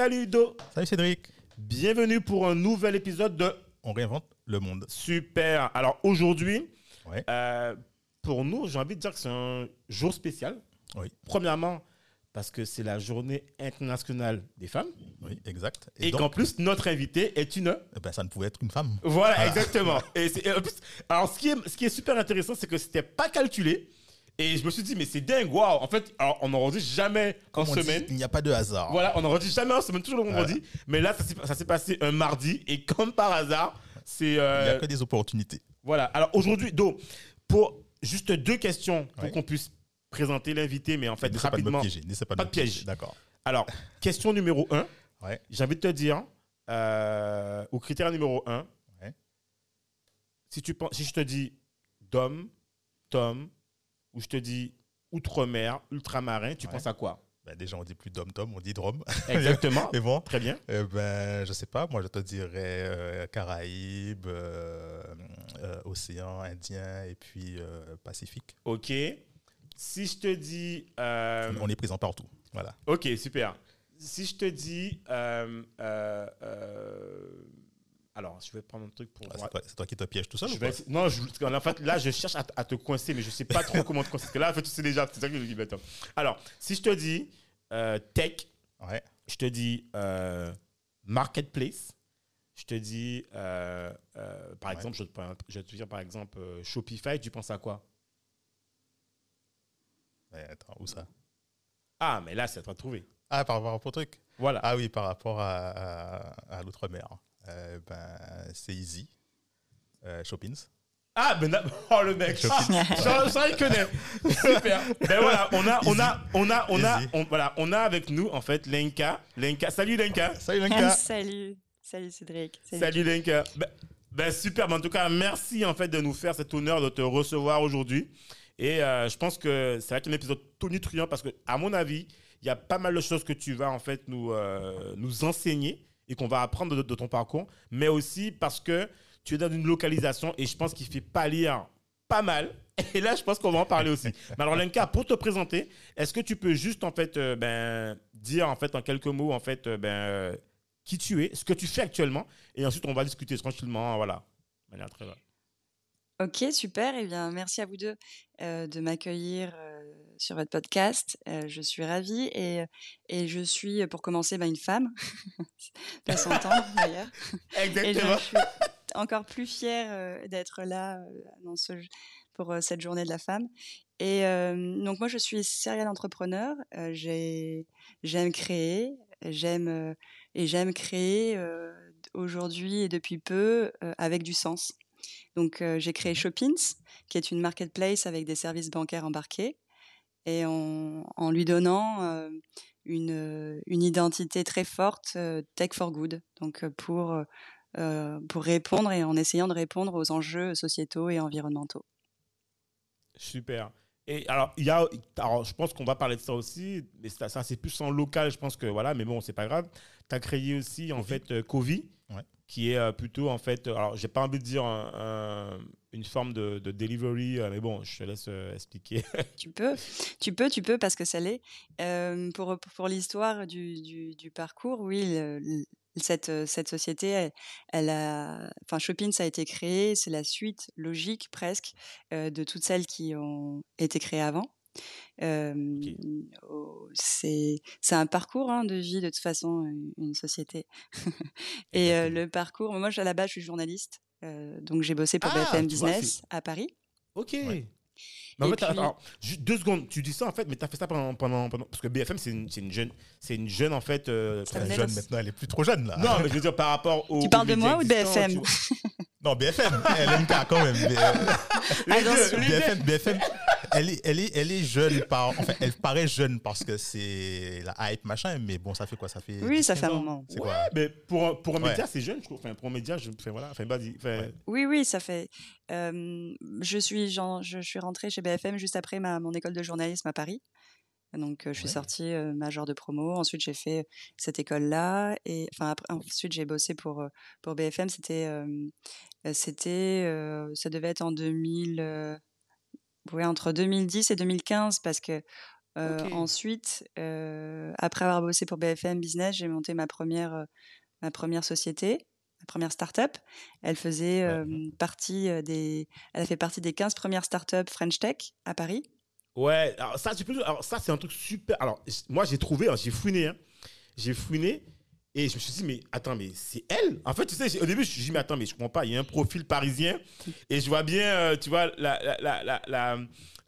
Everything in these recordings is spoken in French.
Salut Do, Salut Cédric. bienvenue pour un nouvel épisode de On réinvente le monde. Super. Alors aujourd'hui, Ouais. euh, pour nous, j'ai envie de dire que c'est un jour spécial. Oui. Premièrement, parce que c'est la journée internationale des femmes Oui, exact. et, qu'en plus, notre invitée est une... eh ben, ça ne pouvait être une femme. Voilà, Voilà. exactement. Et en plus, alors, ce qui est, ce qui est super intéressant, c'est que c'était pas calculé. Et je me suis dit, mais c'est dingue, waouh. En fait, alors, on n'enregistre jamais en Comme dit, semaine. il n'y a pas de hasard. Voilà, on n'enregistre jamais en semaine, toujours le vendredi. Mais là, ça s'est- passé un mardi. Et comme par hasard, c'est. Il n'y euh, a que des opportunités. Voilà. Alors aujourd'hui, Do, pour juste deux questions pour Ouais. qu'on puisse présenter l'invité, mais en fait, N'essaie pas de me rapidement. piéger. Pas, Pas me de piège. D'accord. Alors, question numéro un. Ouais. J'ai envie de te dire, euh, au critère numéro un, Ouais. si, tu penses, si je te dis Dom, Tom, ou je te dis Outre-mer, Ultramarin, tu Ouais. penses à quoi? Ben, déjà, on dit plus dom-tom, on dit drum. Exactement. Mais bon, Très bien. eh ben, je sais pas. Moi, je te dirais euh, Caraïbes, euh, euh, Océan Indien et puis euh, Pacifique. Ok. Si je te dis. euh, On est présent partout. Voilà. Ok, super. Si je te dis. Alors, je vais prendre un truc pour. Ah, c'est, toi, qui te pièges tout seul Je ou vais quoi non, je, qu'en fait, là, je cherche à, te coincer, mais je sais pas trop comment te coincer. Parce que là, en fait, tu sais déjà, c'est ça que je dis maintenant. Alors, si je te dis euh, tech, Ouais. je te dis euh, marketplace, je te dis, euh, par Ouais. exemple, je, te vais te dire par exemple Shopify, tu penses à quoi? Mais attends, où ça? Ah, mais là, c'est à toi de trouver. Ah, par rapport au truc? Voilà. Ah oui, par rapport à, à- à l'outre-mer. Euh, ben, c'est easy. Euh, Shoppings. Ah, ben, oh le mec, ah, ça, ça, il connaît. Super. Ben voilà, on a, on a, on a, on a, on, voilà, on a avec nous en fait Lenka. Lenka, salut Lenka. Salut Lenka Salut, salut Cédric. Salut Lenka. Ben, ben, super. Ben, en tout cas, merci en fait de nous faire cet honneur de te recevoir aujourd'hui. Et euh, je pense que ça va être un épisode tonitruant parce que, à mon avis, il y a pas mal de choses que tu vas en fait nous, euh, nous enseigner et qu'on va apprendre de, ton parcours, mais aussi parce que tu es dans une localisation et je pense qu'il fait pâlir pas mal. Et là, je pense qu'on va en parler aussi. Mais alors, Lenka, pour te présenter, est-ce que tu peux juste en fait euh, ben, dire en fait en quelques mots en fait euh, ben, euh, qui tu es, ce que tu fais actuellement, et ensuite on va discuter tranquillement, voilà. Manière très- Ok, super. Eh bien, merci à vous deux de m'accueillir sur votre podcast. Euh, je suis ravie et, et je suis, pour commencer, bah, une femme. Ça s'entend d'ailleurs. Et je Exactement. suis encore plus fière euh, d'être là dans ce, pour cette journée de la femme. Et donc moi, je suis serial entrepreneur. J'ai- j'aime créer, j'aime et j'aime créer aujourd'hui et depuis peu avec du sens. Donc euh, j'ai créé Shoppings, qui est une marketplace avec des services bancaires embarqués, et en, en lui donnant euh, une, une identité très forte, euh, tech for good. Donc euh, pour euh, pour répondre et en essayant de répondre aux enjeux sociétaux et environnementaux. Super. Et alors, il y a, alors, je pense qu'on va parler de ça aussi, mais ça, ça, c'est plus en local, je pense que voilà, mais bon, c'est pas grave. Tu as créé aussi, en fait, euh, Covi. Qui est euh, plutôt, en fait, euh, alors, j'ai pas envie de dire un- un- une forme de, de delivery, euh, mais bon, je te laisse expliquer. Tu peux, tu peux, tu peux, parce que ça l'est. Pour pour l'histoire du, du, parcours, oui, cette, cette société, elle, a, enfin, Shopping, ça a été créé, c'est la suite logique presque de toutes celles qui ont été créées avant. Euh, oh, c'est un parcours hein, de vie de toute façon une- société et le parcours moi à la base je suis journaliste donc j'ai bossé pour Ah, BFM vois, Business à Paris Ok. Ouais. Mais en Et fait, puis- alors, juste deux secondes, tu dis ça en fait, mais tu as fait ça pendant, pendant, pendant- Parce que BFM, c'est une, une jeune, c'est une jeune en fait. euh, jeune maintenant, elle est plus trop jeune là. Non, mais je veux dire par rapport au. Tu parles de moi ou de BFM tu. Non, BFM, elle aime pas quand même. BFM, BFM, elle, est, elle, est, elle est jeune, par, enfin, elle paraît jeune parce que c'est la hype, machin, mais bon, ça fait quoi? Ça fait. Oui, ça 10, fait un 15 ans moment. C'est Ouais, quoi mais pour, un- pour un Ouais. média, c'est jeune, je trouve. Enfin, pour un média, je, enfin, voilà, enfin, vas-y, enfin, Oui, oui, ça fait. euh, je suis, genre, je, suis rentrée chez BFM juste après ma, mon école de journalisme à Paris. Donc, euh, je suis Ouais. sortie euh, major de promo. Ensuite, j'ai fait cette école-là. Et enfin, après, ensuite, j'ai bossé pour, euh, pour BFM. C'était, euh, c'était, euh, ça devait être en 2000, euh, ouais, entre 2010 et 2015 parce que euh, ensuite, euh, après avoir bossé pour BFM Business, j'ai monté ma première, euh, ma première société, ma première start-up. Elle faisait Ouais. partie des, elle a fait partie des 15 premières start-up French Tech à Paris. Ouais, alors ça, peux- alors ça c'est un truc super. Alors, moi, j'ai trouvé, hein, j'ai fouiné, hein. j'ai fouiné, et je me suis dit, mais attends, mais c'est elle? En fait, tu sais, au début, je me suis dit, mais attends, mais je comprends pas, il y a un profil parisien, et je vois bien, euh, tu vois, la, la, la,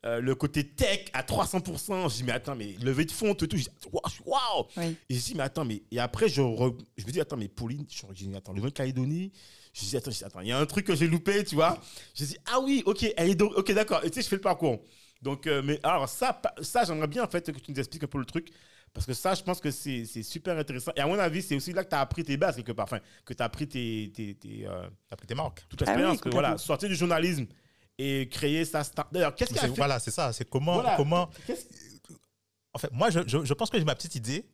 euh, le côté tech à 300%. Je dis, mais attends, mais levée de fonds, tout, tout. Je dis, waouh, waouh Oui. Et je dis, mais attends, mais. Et après, je, re- je me dis, attends, mais Pauline, je je dis, attends, le Nouvelle-Calédonie. Je dis, attends, je dis, attends, il y a un truc que j'ai loupé, tu vois. Je dis, ah oui, ok, elle est donc, ok, d'accord. Et tu sais, je fais le parcours. Donc, euh, mais alors, ça, ça j'aimerais bien, en fait, que tu nous expliques un peu le truc. Parce que ça, je pense que c'est super intéressant. Et à mon avis, c'est aussi là que tu as appris tes bases, quelque part. Enfin, que tu as appris tes, tes, tes, euh, T'as pris tes marques. toute Ah oui, l'expérience. voilà, complètement. sortir du journalisme et créer sa start. D'ailleurs, qu'est-ce qui a fait Voilà, c'est ça. C'est comment. Voilà. comment En fait, moi, je, je, je pense que j'ai ma petite idée,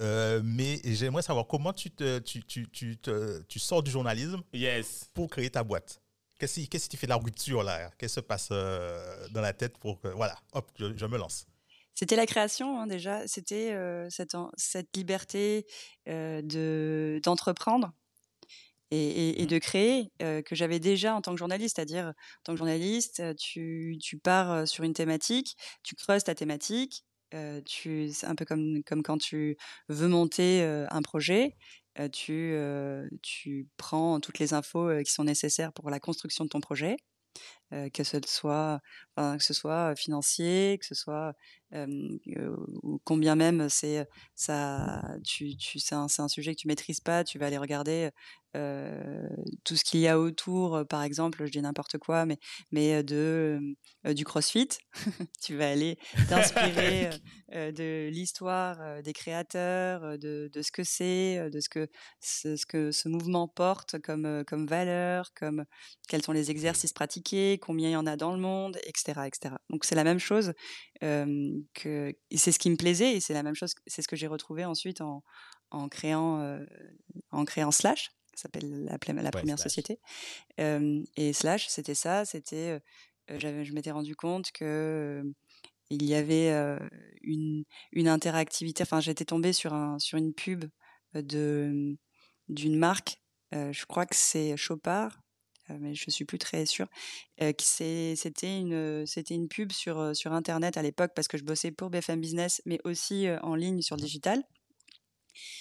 euh, mais j'aimerais savoir comment tu, te, tu, tu, tu, te- tu sors du journalisme Yes. pour créer ta boîte. Qu'est-ce qui, qui fait la rupture là? Qu'est-ce qui se passe euh, dans la tête pour que. Voilà, hop, je, je me lance? C'était la création hein, déjà, c'était euh, cette, liberté euh, de d'entreprendre et, et- et de créer euh, que j'avais déjà en tant que journaliste, c'est-à-dire en tant que journaliste, tu, tu pars sur une thématique, tu creuses ta thématique, tu c'est un peu comme comme quand tu veux monter un projet, tu tu prends toutes les infos qui sont nécessaires pour la construction de ton projet. euh, que ce soit enfin, que ce soit financier, que ce soit euh, ou combien même c'est ça tu, tu c'est un, un sujet que tu maîtrises pas tu vas aller regarder euh, tout ce qu'il y a autour par exemple je dis n'importe quoi mais mais de euh, du CrossFit. Tu vas aller t'inspirer euh, de l'histoire des créateurs de, de ce que c'est de ce que ce, ce que ce mouvement porte comme comme valeur comme quels sont les exercices pratiqués combien il y en a dans le monde etc etc donc c'est la même chose que c'est ce qui me plaisait et c'est la même chose c'est ce que j'ai retrouvé ensuite en, en créant euh, en créant Slash ça s'appelle la, la première Slash. société Euh, et Slash c'était ça c'était euh, je m'étais rendu compte que il y avait euh, une une interactivité enfin j'étais tombée sur un sur une pub de d'une marque je crois que c'est Chopard mais je suis plus très sûre. Euh, c'était une c'était une pub sur euh, sur internet à l'époque parce que je bossais pour BFM Business, mais aussi euh, en ligne sur le digital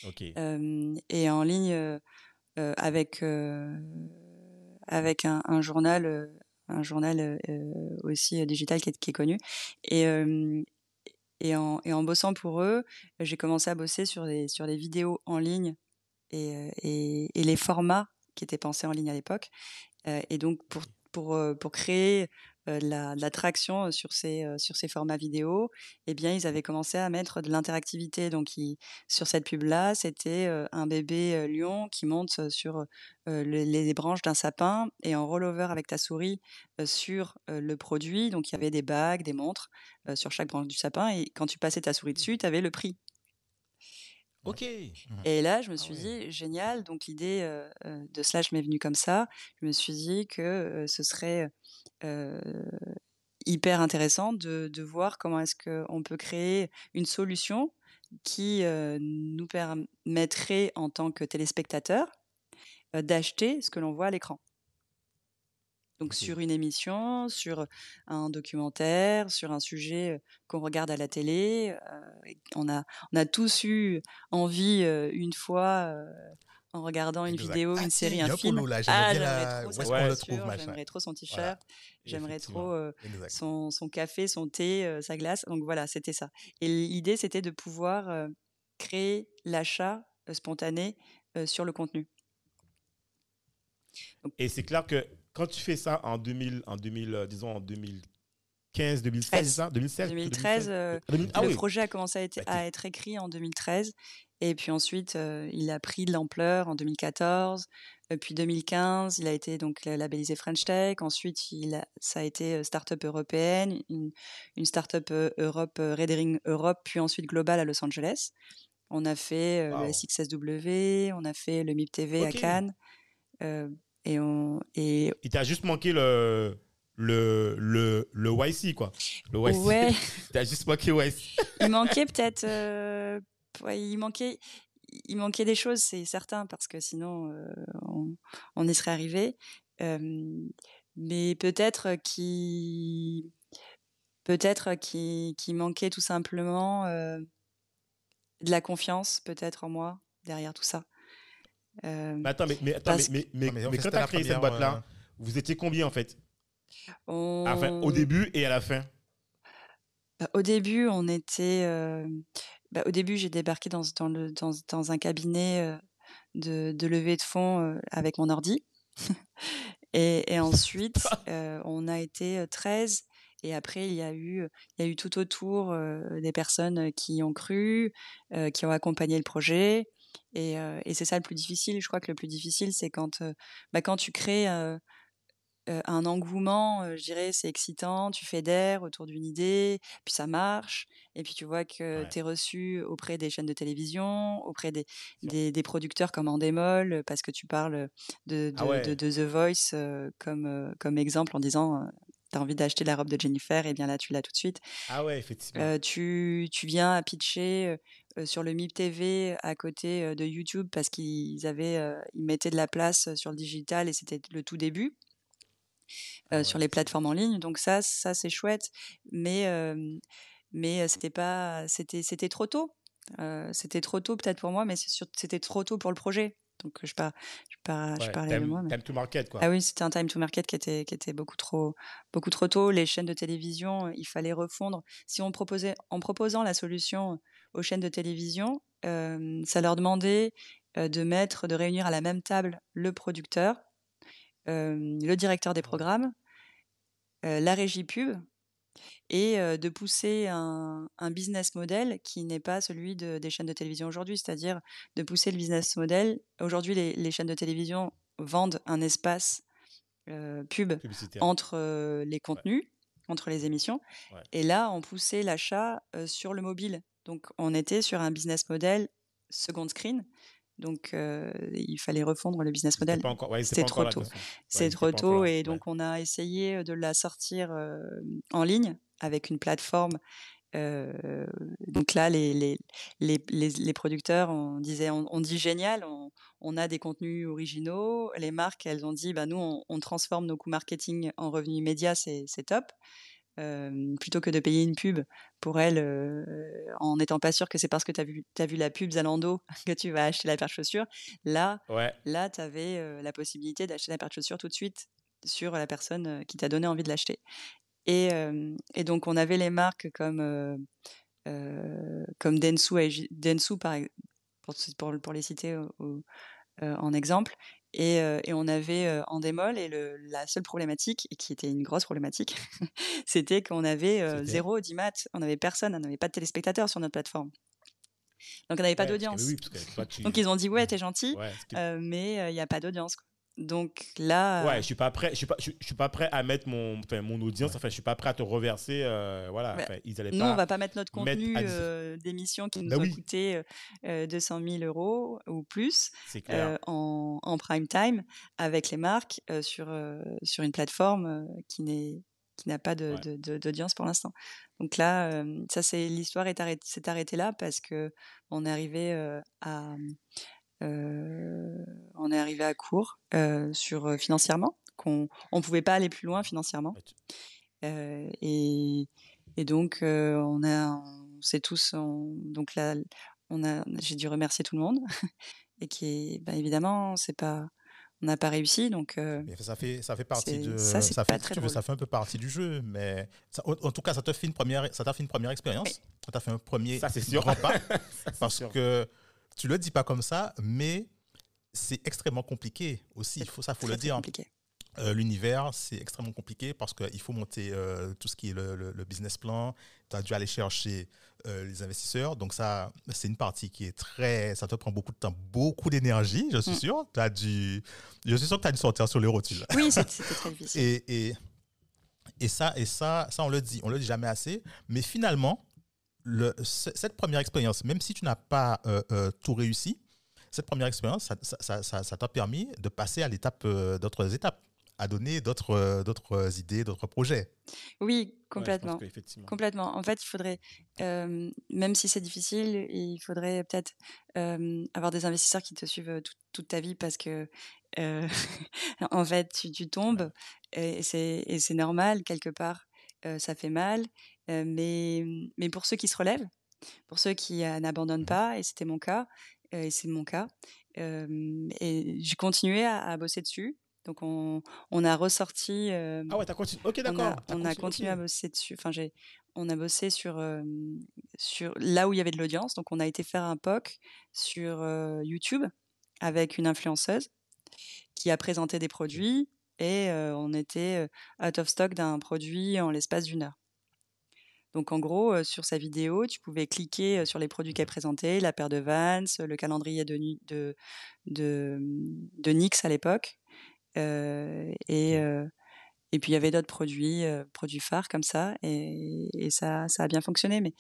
Ok. Euh, et en ligne euh, euh, avec euh, avec un, un journal euh, un journal euh, euh, aussi euh, digital qui est, qui est connu et euh, et en, et en bossant pour eux, j'ai commencé à bosser sur des vidéos en ligne euh, et les formats qui étaient pensés en ligne à l'époque. Euh, et donc, pour, pour, euh, pour créer euh, de la, de l'attraction sur ces, sur ces formats vidéo, eh bien, ils avaient commencé à mettre de l'interactivité. Donc, ils- sur cette pub-là, c'était euh, un bébé lion qui monte sur euh, le- les branches d'un sapin et en rollover avec ta souris sur le produit. Donc, il y avait des bagues, des montres sur chaque branche du sapin. Et quand tu passais ta souris dessus, tu avais le prix. Ok. Et là, je me suis ouais. dit, génial. Donc, l'idée euh, euh, de Slash m'est venue comme ça. Je me suis dit que euh, ce serait euh, hyper intéressant de, de voir comment est-ce qu'on peut créer une solution qui euh, nous permettrait, en tant que téléspectateur, euh, d'acheter ce que l'on voit à l'écran. Donc sur une émission, sur un documentaire, sur un sujet qu'on regarde à la télé, euh, on a on a tous eu envie euh, une fois euh, en regardant une Exact. vidéo, Ah, une série, un film. là, Ah, j'aimerais trop j'aimerais trop son t-shirt, Voilà. j'aimerais trop son, son café, son thé, sa glace. Donc voilà, c'était ça. Et l'idée, c'était de pouvoir créer l'achat spontané sur le contenu. Et c'est clair que quand tu fais ça en 2000, en 2000 euh, disons en 2000, 2015, 2016, c'est ça? 2016 2013, euh, Ah le oui. projet a commencé à être, à être écrit en 2013. Et puis ensuite, euh, il a pris de l'ampleur en 2014. Euh, puis 2015, il a été donc la- labellisé French Tech. Ensuite, il a, ça a été start-up européenne, une, une start-up Europe, Redering Europe, puis ensuite global à Los Angeles. On a fait euh, Wow. le SXSW, on a fait le MIP TV à. Cannes. euh, et, on, et Il t'a juste manqué le, le, le, le YC, quoi. Le YC. ouais, Il t'a juste manqué YC. il manquait peut-être euh, ouais, il manquait il manquait des choses c'est certain parce que sinon euh, on, on y serait arrivé Euh, mais peut-être qui peut-être qui qui manquait tout simplement euh, de la confiance peut-être en moi derrière tout ça Euh, Mais attends, mais, mais, attends, mais, quand t'as la créé cette boîte-là, euh, vous étiez combien, en fait? On- Enfin, au début et à la fin Bah, au début, on était. euh, bah, au début, j'ai débarqué dans, dans, le, dans, dans un cabinet euh, de, de levée de fonds euh, avec mon ordi. et, et ensuite, euh, on a été euh, 13. Et après, il y a eu, il y a eu tout autour euh, des personnes qui y ont cru, euh, qui ont accompagné le projet. Et, euh, et c'est ça le plus difficile. Je crois que le plus difficile, c'est quand, euh, bah, quand tu crées euh, un engouement, je dirais, c'est excitant, tu fais d'air autour d'une idée, puis ça marche, et puis tu vois que Ouais. tu es reçu auprès des chaînes de télévision, auprès des, des, des producteurs comme Endemol, euh, parce que tu parles de, de, Ah ouais. de, de The Voice comme, comme exemple en disant T'as envie d'acheter la robe de Jennifer, et bien là, tu l'as tout de suite. Ah ouais, effectivement. Euh, tu, tu viens à pitcher euh, euh, sur le MIP TV à côté euh, de YouTube parce qu'ils avaient, ils mettaient de la place sur le digital et c'était le tout début Ah ouais. sur les plateformes en ligne. Donc ça, ça c'est chouette, mais mais c'était pas, c'était c'était trop tôt. C'était trop tôt peut-être pour moi, mais c'était trop tôt pour le projet. Donc je par, je par, je Ouais, parlais de time, moi. mais- time to market, quoi. ah oui, c'était un time to market qui était, qui était beaucoup trop, beaucoup trop tôt. Les chaînes de télévision, il fallait refondre. Si on proposait, en proposant la solution aux chaînes de télévision, euh, ça leur demandait de mettre, de réunir à la même table le producteur, euh, le directeur des programmes, euh, la régie pub, et de pousser un, un business model qui n'est pas celui de- des chaînes de télévision aujourd'hui, c'est-à-dire de pousser le business model. Aujourd'hui, les, les chaînes de télévision vendent un espace euh, pub Publicitaire. entre euh, les contenus, entre les émissions, Ouais. et là, on poussait l'achat euh, sur le mobile. Donc, on était sur un business model second screen. Donc, euh, il fallait refondre le business model. ouais, c'était trop tôt. C'est trop tôt et ouais. donc on a essayé de la sortir euh, en ligne avec une plateforme. euh, donc là, les, les, les, les, producteurs, on disait, on, on dit génial, on, on a des contenus originaux. Les marques, elles ont dit, bah nous, on, on transforme nos coûts marketing en revenus immédiats, c'est c'est top. Euh, plutôt que de payer une pub pour elle euh, en n'étant pas sûr que c'est parce que tu as vu, as vu la pub Zalando que tu vas acheter la paire de chaussures. Là, Ouais. là, tu avais la possibilité d'acheter la paire de chaussures tout de suite sur la personne qui t'a donné envie de l'acheter. Et, et donc, on avait les marques comme, comme Densu, Densu par, pour, pour, pour les citer au- au- en exemple. Et, et on avait euh, Endemol, et le, la seule problématique, et qui était une grosse problématique, c'était qu'on avait zéro audimat, on n'avait personne, on n'avait pas de téléspectateurs sur notre plateforme. Donc, on n'avait pas Ouais, d'audience. Oui, tu- Donc, ils ont dit, ouais, t'es gentil, Ouais, mais il n'y a pas d'audience. Donc là, Ouais, je suis pas prêt. Je suis pas. Je, je suis pas prêt à mettre mon, enfin, mon audience. Enfin, je suis pas prêt à te reverser. euh, voilà. Ouais. Enfin, ils allaient nous, pas. on va pas mettre notre mettre contenu à euh, d'émission qui nous Bah a oui. coûté euh, 200 000 euros ou plus clair. euh, en, en prime time avec les marques euh, sur, euh, sur une plateforme euh, qui n'est qui n'a pas de- Ouais. de- de- d'audience pour l'instant. Donc là, euh, ça c'est l'histoire est s'est arrêtée là parce que on est arrivé euh, à euh, on est arrivé à court euh, sur euh, financièrement qu'on on pouvait pas aller plus loin financièrement Euh, et, et donc euh, on a on sait tous on- donc là on a j'ai dû remercier tout le monde et qui bah, évidemment c'est pas on n'a pas réussi donc euh, ça fait, ça fait partie de. ça, fait, très tu veux, ça fait un peu partie du jeu, mais ça- en, en tout cas, ça te fait une première, ça t'a fait une première expérience. Oui. Ça t'a fait un premier Ça, c'est sûr. grand pas. Parce sûr. que tu le dis pas comme ça, mais c'est extrêmement compliqué aussi. Il faut ça, faut le dire. compliqué Euh, L'univers, c'est extrêmement compliqué parce qu'il faut monter euh, tout ce qui est le, le- le business plan. Tu as dû aller chercher euh, les investisseurs. Donc, ça, c'est une partie qui est très. Ça te prend beaucoup de temps, beaucoup d'énergie, je suis Mm. sûr. T'as dû, je suis sûr que tu as dû sortir sur les rotules. Oui, c'était c'était très difficile. Et, et, et ça, et ça, ça, on le dit, on le dit jamais assez. Mais finalement, le, cette première expérience, même si tu n'as pas euh, euh, tout réussi, cette première expérience, ça t'a permis de passer à l'étape, euh, d'autres étapes, à donner d'autres, euh, d'autres idées, d'autres projets. Oui, complètement. Complètement. En fait, il faudrait, euh, même si c'est difficile, il faudrait peut-être euh, avoir des investisseurs qui te suivent toute, toute ta vie parce que, euh, en fait, tu, tu tombes et c'est normal, quelque part, euh, ça fait mal. Euh, mais, mais pour ceux qui se relèvent, pour ceux qui euh, n'abandonnent pas, et c'était mon cas, euh, et c'est mon cas, et j'ai continué à, à bosser dessus. Donc, on, on a ressorti. Ah ouais, t'as continué. Ok, on d'accord. a, t'as on a continué à bosser dessus. Enfin, j'ai, on a bossé sur, euh, sur là où il y avait de l'audience. Donc, on a été faire un POC sur euh, YouTube avec une influenceuse qui a présenté des produits et euh, on était out of stock d'un produit en l'espace d'une heure. Donc, en gros, euh, sur sa vidéo, tu pouvais cliquer euh, sur les produits qu'elle présentait, la paire de Vans, le calendrier de, de, de, de NYX à l'époque. Euh, et, et puis il y avait d'autres produits, produits phares comme ça, et, et ça, ça a bien fonctionné. Mais,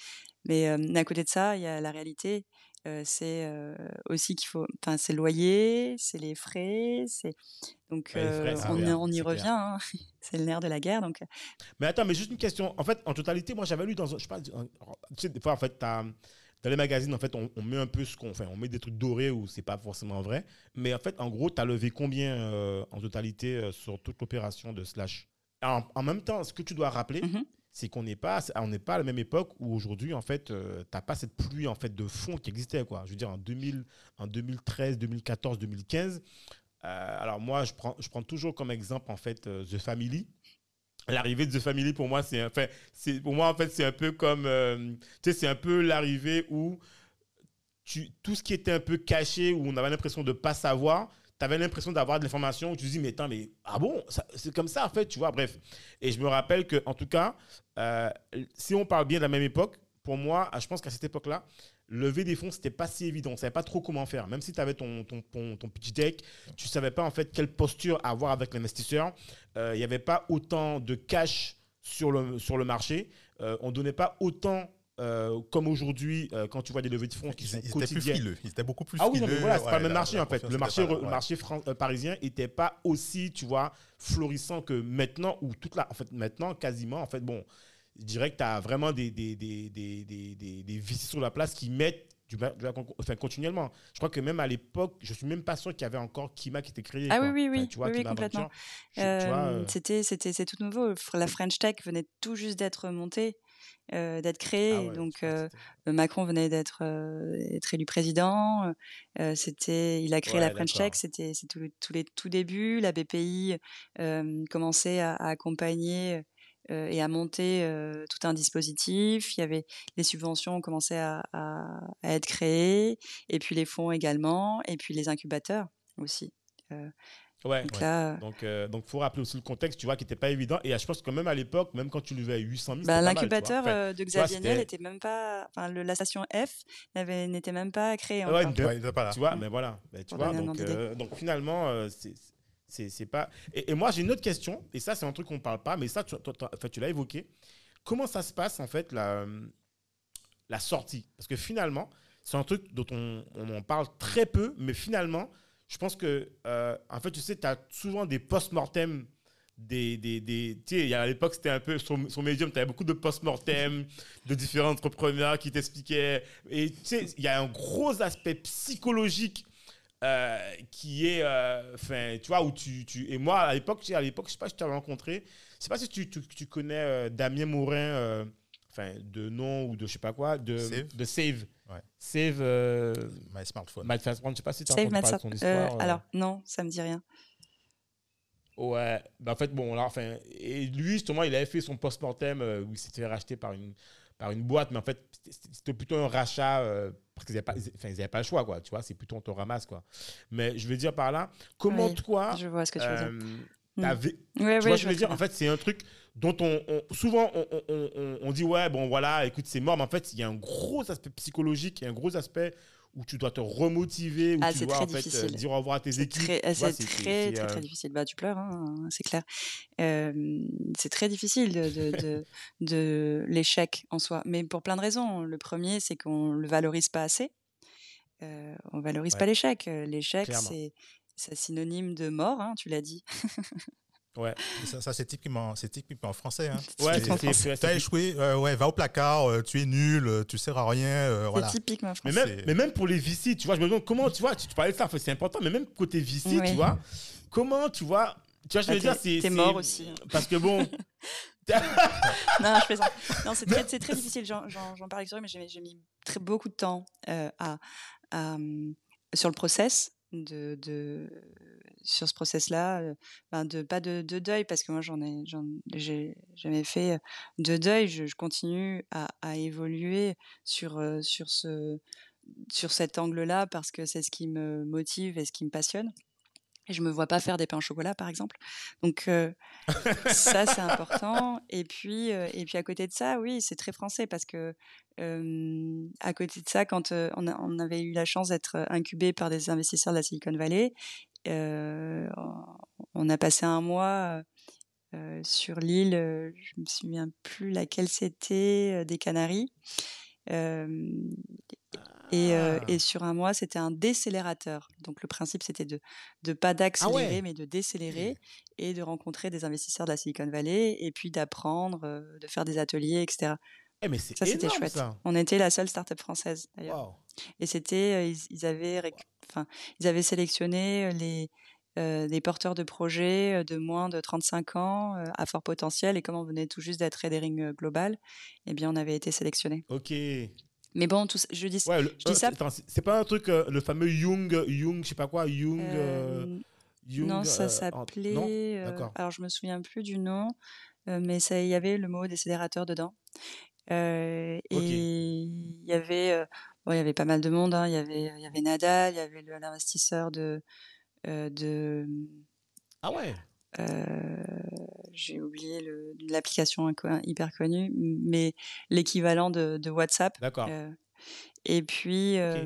mais à côté de ça, il y a la réalité. Euh, c'est euh, aussi qu'il faut, enfin, c'est le loyer, c'est les frais, c'est donc Ouais, les frais, euh, on, y revient. hein. c'est le nerf de la guerre. Donc Mais attends, mais juste une question. En fait, en totalité, moi, j'avais lu dans. Je Tu sais, des fois, en fait, t'as- dans les magazines, en fait, on, on met un peu ce qu'on fait. On met des trucs dorés où c'est pas forcément vrai. Mais en fait, en gros, tu as levé combien euh, en totalité euh, sur toute l'opération de Slash? En, en même temps, ce que tu dois rappeler, Mhm. C'est qu'on n'est pas, on n'est pas à la même époque où aujourd'hui, en fait, tu n'as pas cette pluie en fait de fonds qui existait, quoi. Je veux dire, en 2000, en 2013, 2014, 2015. euh, alors moi, je prends, je prends toujours comme exemple en fait euh, The Family. L'arrivée de The Family pour moi, c'est enfin, c'est pour moi en fait, c'est un peu comme, euh, tu sais, c'est un peu l'arrivée où tout ce qui était un peu caché, où on avait l'impression de pas savoir, tu avais l'impression d'avoir de l'information tu te dis, mais attends, mais ah bon, c'est comme ça en fait, tu vois, bref. Et je me rappelle que, en tout cas, euh, si on parle bien de la même époque, pour moi, je pense qu'à cette époque-là, lever des fonds, c'était pas si évident. On savait pas trop comment faire. Même si tu avais ton, ton, ton, deck, tu savais pas en fait quelle posture avoir avec l'investisseur. Euh, Il n'y avait pas autant de cash sur le, sur le marché. Euh, on donnait pas autant euh, comme aujourd'hui euh, quand tu vois des levées de fonds qui Ils, sont ils étaient plus. Ils étaient beaucoup plus Ah oui, non, mais voilà, c'est Ouais, pas le même marché la en fait. Le était marché, pas le ouais. marché fran- euh, parisien n'était pas aussi, tu vois, florissant que maintenant, où toute la. En fait, maintenant, quasiment, en fait, bon, je dirais que tu as vraiment des, des, des, des, des, des, VC sur la place qui mettent du, enfin, continuellement. Je crois que même à l'époque, je suis même pas sûr qu'il y avait encore Kima qui était créé. Ah quoi. oui, oui, Enfin, oui, tu vois, oui, complètement. Euh, euh, C'était, c'était, c'est tout nouveau. La French Tech venait tout juste d'être montée, euh, d'être ah ouais, donc, euh, c'était- Macron venait d'être euh, être élu président. euh, c'était, il a créé Ouais, la French. Tech. C'était, c'est tout, le- tous les tout débuts. La BPI euh, commençait à, à accompagner euh, et à monter euh, tout un dispositif. Il y avait les subventions commençaient à, à, à être créées, et puis les fonds également, et puis les incubateurs aussi. Ouais. Donc là, Donc, il donc, faut rappeler aussi le contexte, tu vois, qui n'était pas évident. Et je pense que même à l'époque, même quand tu levais à 800 000, Bah, c'était pas mal, tu vois. l'incubateur Enfin, euh, de vois, Xavier Niel c'était- était même pas, enfin le- la station F n'était même pas créée Ah encore. ouais, Ouais, ils étaient pas là. Tu vois, Mm. mais voilà. Mais tu vois, donc, euh, donc finalement, euh, c'est- pas. Et, et moi, j'ai une autre question, et ça, c'est un truc qu'on ne parle pas, mais ça, tu, toi, toi, enfin, tu l'as évoqué. Comment ça se passe, en fait, la, la sortie? Parce que finalement, c'est un truc dont on, on en parle très peu, mais finalement, je pense que, euh, en fait, tu sais, tu as souvent des post-mortem. Des, des, des, tu sais, à l'époque, c'était un peu sur, sur Medium, tu avais beaucoup de post-mortem de différents entrepreneurs qui t'expliquaient. Et tu sais, il y a un gros aspect psychologique euh, qui est, euh, enfin, tu vois, où tu, tu et moi à l'époque, tu sais, à l'époque, je sais pas si tu t'avais rencontré, je sais pas si tu, tu, tu connais euh, Damien Morin, enfin, de nom ou de je sais pas quoi, de Save. de Save, Ouais. Save, euh, My smartphone. Brand, je sais pas si tu as Save entendu parler Matt de son Sap- histoire. euh, euh. Alors non, ça me dit rien. Ouais, ben en fait, bon, là, enfin, et lui, justement, il avait fait son post-mortem euh, où il s'était fait racheter par une, par une boîte, mais en fait, c'était- plutôt un rachat euh, parce qu'ils n'avaient pas, enfin, ils pas le choix, quoi, tu vois, c'est plutôt on te ramasse, quoi. Mais je veux dire par là, comment Oui, toi, Je vois ce que tu veux dire. euh, Mm. tu ouais, vois ce que je je veux dire? En fait, c'est un truc dont on, on- souvent on, on- on- on dit ouais bon voilà écoute c'est mort mais en fait il y a un gros aspect psychologique et un gros aspect où tu dois te remotiver où Ah, tu dois très en fait euh, dire au revoir à tes équipes très, c'est très, c'est, très, euh, très difficile. Bah, tu pleures, hein, c'est clair. Euh, c'est très difficile de, de, de, de l'échec en soi, mais pour plein de raisons. Le premier, c'est qu'on le valorise pas assez. Euh, on valorise Ouais. pas l'échec. L'échec, c'est synonyme de mort, hein, tu l'as dit. ouais Et Ça, ça, c'est typiquement, c'est typiquement en français. Hein. ouais T'as échoué, euh, ouais, va au placard, euh, tu es nul, euh, tu sers à rien, euh, voilà. C'est typiquement mais français. même, mais même pour les VC, tu vois, je me demande comment, tu vois, tu, tu parlais de ça, c'est important, mais même côté VC, Oui. tu vois, comment, tu vois, tu vois, je Ah, veux dire, t'es- c'est. t'es mort aussi. Parce que bon, non, je plaisante. Non, c'est très, difficile. J'en, parle avec mais j'ai, mis très, beaucoup de temps euh, à, à, hum, sur le process. De, de, sur ce process-là, ben de, pas de, de deuil, parce que moi, j'en ai, j'ai jamais fait de deuil. Je, je continue à, à évoluer sur, sur, ce, sur cet angle-là, parce que c'est ce qui me motive et ce qui me passionne. Et je me vois pas faire des pains au chocolat, par exemple. Donc, euh, ça c'est important et puis euh, et puis à côté de ça oui c'est très français parce que euh, à côté de ça quand on, a- on avait eu la chance d'être incubé par des investisseurs de la Silicon Valley on a passé un mois euh, sur l'île euh, je me souviens plus laquelle c'était euh, des Canaries Euh, et, euh, Ah. et sur un mois, c'était un décélérateur. Donc le principe, c'était de, de pas d'accélérer, Ah ouais. mais de décélérer et de rencontrer des investisseurs de la Silicon Valley et puis d'apprendre, euh, de faire des ateliers, etc. eh, mais Ça, c'était chouette. ça. On était la seule startup française d'ailleurs. Et c'était, euh, ils, ils avaient, enfin, ils avaient sélectionné euh, les euh, des porteurs de projets de moins de 35 ans euh, à fort potentiel. Et comme on venait tout juste d'être Redering Global, eh bien, on avait été sélectionné. Ok. Mais bon, tout, ça- je dis, Ouais, le- je dis euh, ça- c'est pas un truc, le fameux Jung, Jung, je sais pas quoi, euh, Jung, non, ça s'appelait. Alors, je me souviens plus du nom, mais il y avait le mot décélérateur dedans. Euh. Et il y avait, euh, bon, il y avait pas mal de monde. hein. Il y avait, il y avait Nadal, il y avait l'investisseur de, euh, de, Ah ouais. j'ai oublié l'application hyper connue, mais l'équivalent de, de WhatsApp. D'accord. Et puis, euh,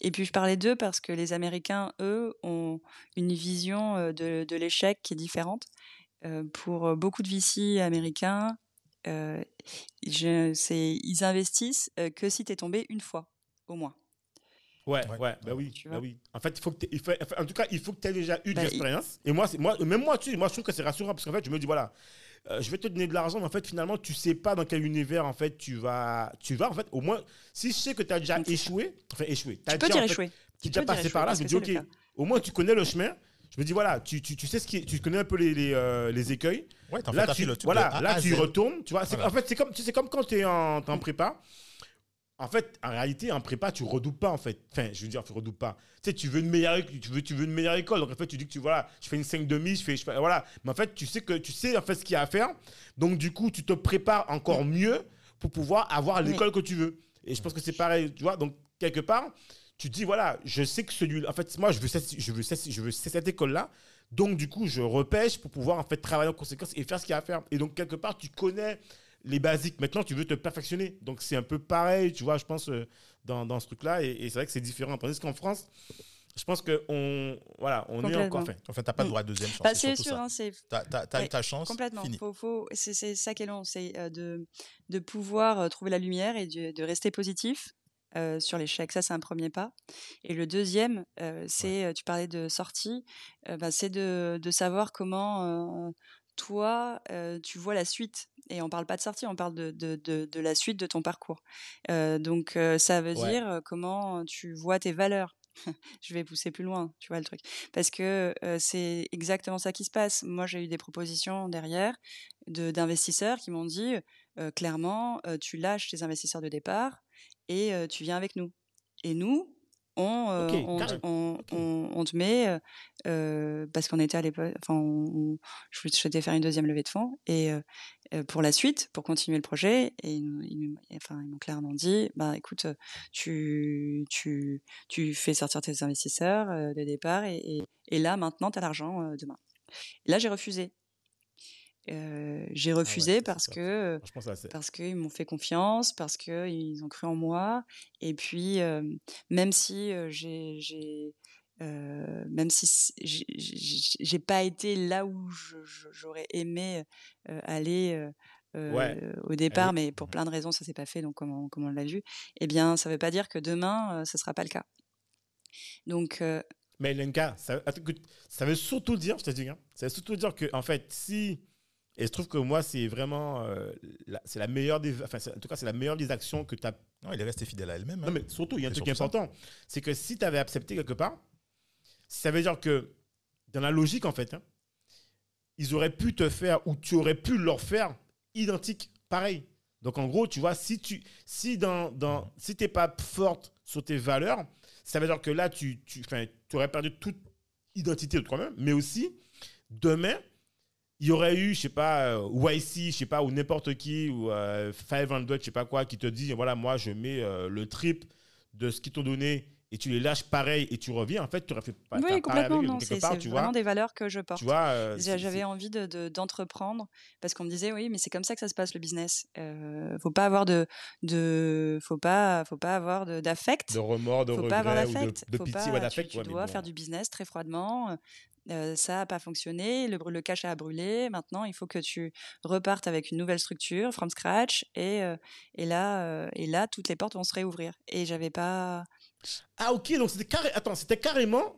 et puis je parlais d'eux parce que les Américains, eux, ont une vision de, de l'échec qui est différente. Euh, pour beaucoup de VC américains, euh, je- ils investissent que si tu es tombé une fois, au moins. Ouais, Ouais. ouais, bah oui, bah oui. En fait, il faut que il faut, enfin, en tout cas, il faut que tu aies déjà eu de Bah, il- l'expérience. Et moi, même moi, tu sais, moi, je trouve que c'est rassurant parce qu'en fait, je me dis, voilà, euh, je vais te donner de l'argent, mais en fait, finalement, tu sais pas dans quel univers, en fait, tu vas, tu vas, en fait, au moins, si je sais que tu as déjà échoué, enfin, échoué, Tu peux déjà, dire en fait, échouer. tu es déjà passé par là, je me dis, ok, au moins, tu connais le chemin. Je me dis, voilà, tu, tu, tu sais ce qui est- tu connais un peu les, les, euh, les écueils. Ouais, t'en fais Là, t'as tu, fait le voilà, là tu retournes. Tu vois, Voilà. En fait, c'est comme, tu sais, comme quand tu es en, en prépa. En fait, en réalité, en prépa, tu redoubles pas, en fait. Enfin, je veux dire, tu redoubles pas. Tu sais, tu veux une meilleure, tu veux, tu veux une meilleure école. Donc, en fait, tu dis que tu, voilà, je fais une 5 demi, je fais, je fais- voilà. Mais en fait, tu sais que, tu sais, en fait, ce qu'il y a à faire. Donc, du coup, tu te prépares encore mieux pour pouvoir avoir Oui. l'école que tu veux. Et je pense que c'est pareil, tu vois. Donc, quelque part, tu dis, voilà, je sais que celui En fait, moi, je veux, cette- je veux, cette- je veux cette école-là. Donc, du coup, je repêche pour pouvoir, en fait, travailler en conséquence et faire ce qu'il y a à faire. Et donc, quelque part, tu connais les basiques. Maintenant, tu veux te perfectionner. Donc, c'est un peu pareil, tu vois, je pense, euh, dans, dans ce truc-là. Et, et c'est vrai que c'est différent. Tandis qu'en France, je pense qu'on voilà, on est encore fait. Enfin, t'as pas le droit à deuxième chance. Ça. hein, c'est T'as t'as eu ta chance, Complètement. Faut, faut, c'est c'est ça qui est long, c'est euh, de, de pouvoir euh, trouver la lumière et de, de rester positif euh, sur l'échec. Ça, c'est un premier pas. Et le deuxième, euh, c'est, euh, tu parlais de sortie, euh, bah, c'est de, de savoir comment toi, tu vois la suite. Et on parle pas de sortie, on parle de, de, de, de la suite de ton parcours. Donc, ça veut Ouais. dire comment tu vois tes valeurs. Je vais pousser plus loin, tu vois le truc. Parce que euh, c'est exactement ça qui se passe. Moi, j'ai eu des propositions derrière de d'investisseurs qui m'ont dit euh, clairement, euh, tu lâches tes investisseurs de départ et euh, tu viens avec nous. Et nous, on, euh, on, on, te met euh, parce qu'on était à l'époque, enfin, je souhaitais faire une deuxième levée de fonds et pour la suite, pour continuer le projet. Et ils, enfin, ils m'ont clairement dit, bah écoute, tu, tu, tu fais sortir tes investisseurs de départ et, et, et là maintenant, tu as l'argent demain. Et là, j'ai refusé. Euh, j'ai refusé c'est parce que ça, c'est. parce qu'ils m'ont fait confiance, parce qu'ils ont cru en moi. Et puis, euh, même si j'ai, euh, même si j'ai- pas été là où j'aurais aimé aller Ouais. au départ, mais pour plein de raisons, ça s'est pas fait, donc comme on, comme on l'a vu, eh bien, ça veut pas dire que demain, ce sera pas le cas. Donc, Mais Lenka, ça, ça veut surtout dire, je te dis, hein, ça veut surtout dire que, en fait, si. Et je trouve que moi, c'est vraiment. euh, la- c'est la meilleure des. Enfin, en tout cas, c'est la meilleure des actions que tu as. Non, il est resté fidèle à elle-même. Non, hein. mais surtout, il y a un truc important. C'est que si tu avais accepté quelque part, ça veut dire que, dans la logique, en fait, hein, ils auraient pu te faire, ou tu aurais pu leur faire identique, pareil. Donc, en gros, tu vois, si tu si dans, dans, si t'es pas forte sur tes valeurs, ça veut dire que là, tu, tu aurais perdu toute identité de toi-même, mais aussi, demain, il y aurait eu, je sais pas, euh, YC, je sais pas, ou n'importe qui, ou euh, 500, je sais pas quoi, qui te dit, voilà, moi, je mets euh, le trip de ce qu'ils t'ont donné et tu les lâches pareil et tu reviens. En fait, tu aurais fait pas oui, complètement, non, c'est vraiment vois, des valeurs que je porte. tu vois, euh, J'avais envie de de- d'entreprendre parce qu'on me disait oui, mais c'est comme ça que ça se passe le business. Euh, faut pas avoir de de faut pas faut pas avoir de- d'affect. de remords, de faut pas avoir de, d'affect. de Faut pitié d'affect. tu ouais, dois bon. faire du business très froidement. Euh, ça n'a pas fonctionné, le, cash a brûlé. Maintenant, il faut que tu repartes avec une nouvelle structure, from scratch, et, euh, et là, euh, et là, toutes les portes vont se réouvrir. Et j'avais pas. Ah, ok, donc c'était carré... Attends, c'était carrément.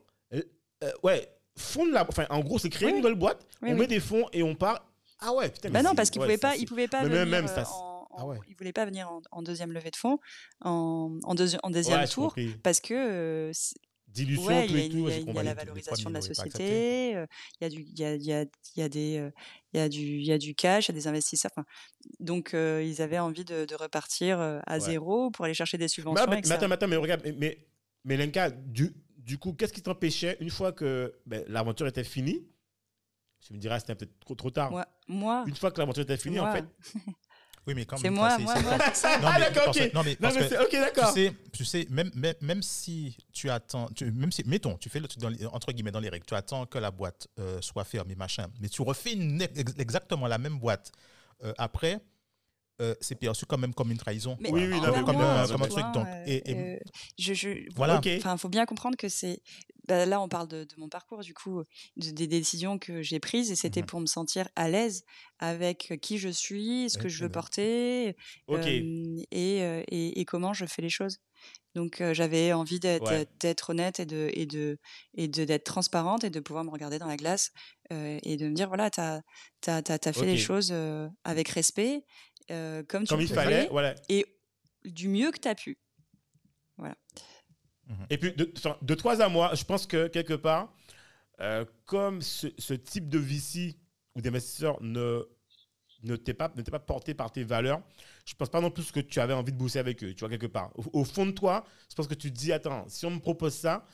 ouais, fondre la. Enfin, en gros, c'est créer Oui, une nouvelle boîte, Oui, on oui. met des fonds et on part. Ah ouais, putain. mais Bah non, parce qu'il ouais, pouvait ça, pas, venir. même, même, ça, en, ah ouais. Il voulait pas venir en, en deuxième levée de fonds, en, en, deuxi- en deuxième Ouais, tour, parce que euh, ouais, tout il y a, et tout. il y a- y la valorisation de la société, euh, il y a du, il y a, y a, y a des, euh, il y a du, il y a du cash, il y a des investisseurs. enfin, donc euh, ils avaient envie de, de repartir euh, à Ouais. zéro pour aller chercher des subventions. mais, mais attends, mais attends, mais regarde, mais, mais, mais Lenka, du, du coup, qu'est-ce qui t'empêchait, une fois que ben, l'aventure était finie, tu me diras, c'était peut-être trop, trop tard. moi, moi, Une fois que l'aventure était finie, en fait. Oui, mais quand c'est même, moi, ça, moi, c'est- moi, Ah, d'accord, ok. Non, mais ok, tu d'accord. sais, tu sais même, même, même si tu attends, tu- même si, mettons, tu fais le truc entre guillemets dans les règles, tu attends que la boîte euh, soit fermée, machin, mais tu refais exactement la même boîte euh, après, euh, c'est perçu quand même comme une trahison. Mais Oui, oui, non, comme, un- euh, comme un truc. Donc, euh, et, et- euh, je, je, voilà. Ok. Enfin, faut bien comprendre que c'est. bah, là, on parle de, de mon parcours, du coup, de- des décisions que j'ai prises, et c'était Mhm. pour me sentir à l'aise avec qui je suis, ce que Et- je veux porter, euh, et, et, et comment je fais les choses. Donc, euh, j'avais envie d'être Ouais. d'être honnête et de et de et de d'être transparente et de pouvoir me regarder dans la glace euh, et de me dire voilà, t'as as, t'as fait les choses euh, avec respect, euh, comme tu Comme il fallait, voilà. et du mieux que tu as pu. Et puis, de, de toi à moi, je pense que quelque part, euh, comme ce, ce type de VC ou d'investisseur ne, ne t'est pas, ne pas porté par tes valeurs, je pense pas non plus que tu avais envie de bosser avec eux, tu vois, quelque part. Au, au fond de toi, je pense que tu te dis, attends, si on me propose ça,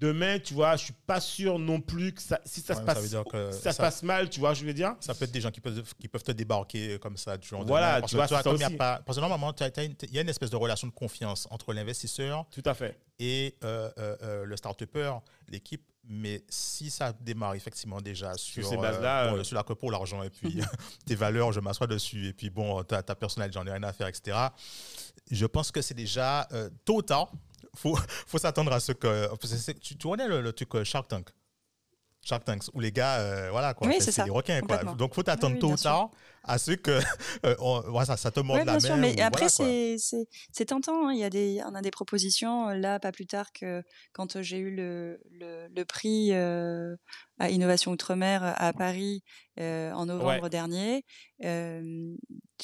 demain, tu vois, je suis pas sûr non plus que ça, si ça Ouais, se passe, veut dire que si ça, se ça- passe mal, tu vois, je veux dire. Ça peut être des gens qui peuvent, qui peuvent te débarquer comme ça du jour au Voilà. Parce tu que, vois, c'est ça comme il y a pas, parce que normalement, il y a une espèce de relation de confiance entre l'investisseur Tout à fait. et euh, euh, euh, le start-upper, l'équipe. Mais si ça démarre effectivement déjà sur, ces bases-là, bon, sur la pour l'argent et puis tes valeurs, je m'assois dessus et puis bon, ta, ta personnalité, j'en ai rien à faire, etc. Je pense que c'est déjà tôt ou tard, faut, faut s'attendre à ce que. tu, tu connais le, le truc euh, Shark Tank? Shark Tank, où les gars, euh, voilà quoi, Oui, c'est des requins quoi. Donc faut t'attendre Oui, oui, tôt ou tard à ce que euh, on- ça, ça te morde Oui, la bien main. sûr, mais ou après, voilà, c'est tentant. hein. Il y a des, on a des propositions, euh, là, pas plus tard que quand euh, j'ai eu le, le, le prix euh, à Innovation Outre-mer à Paris euh, en novembre Ouais. dernier.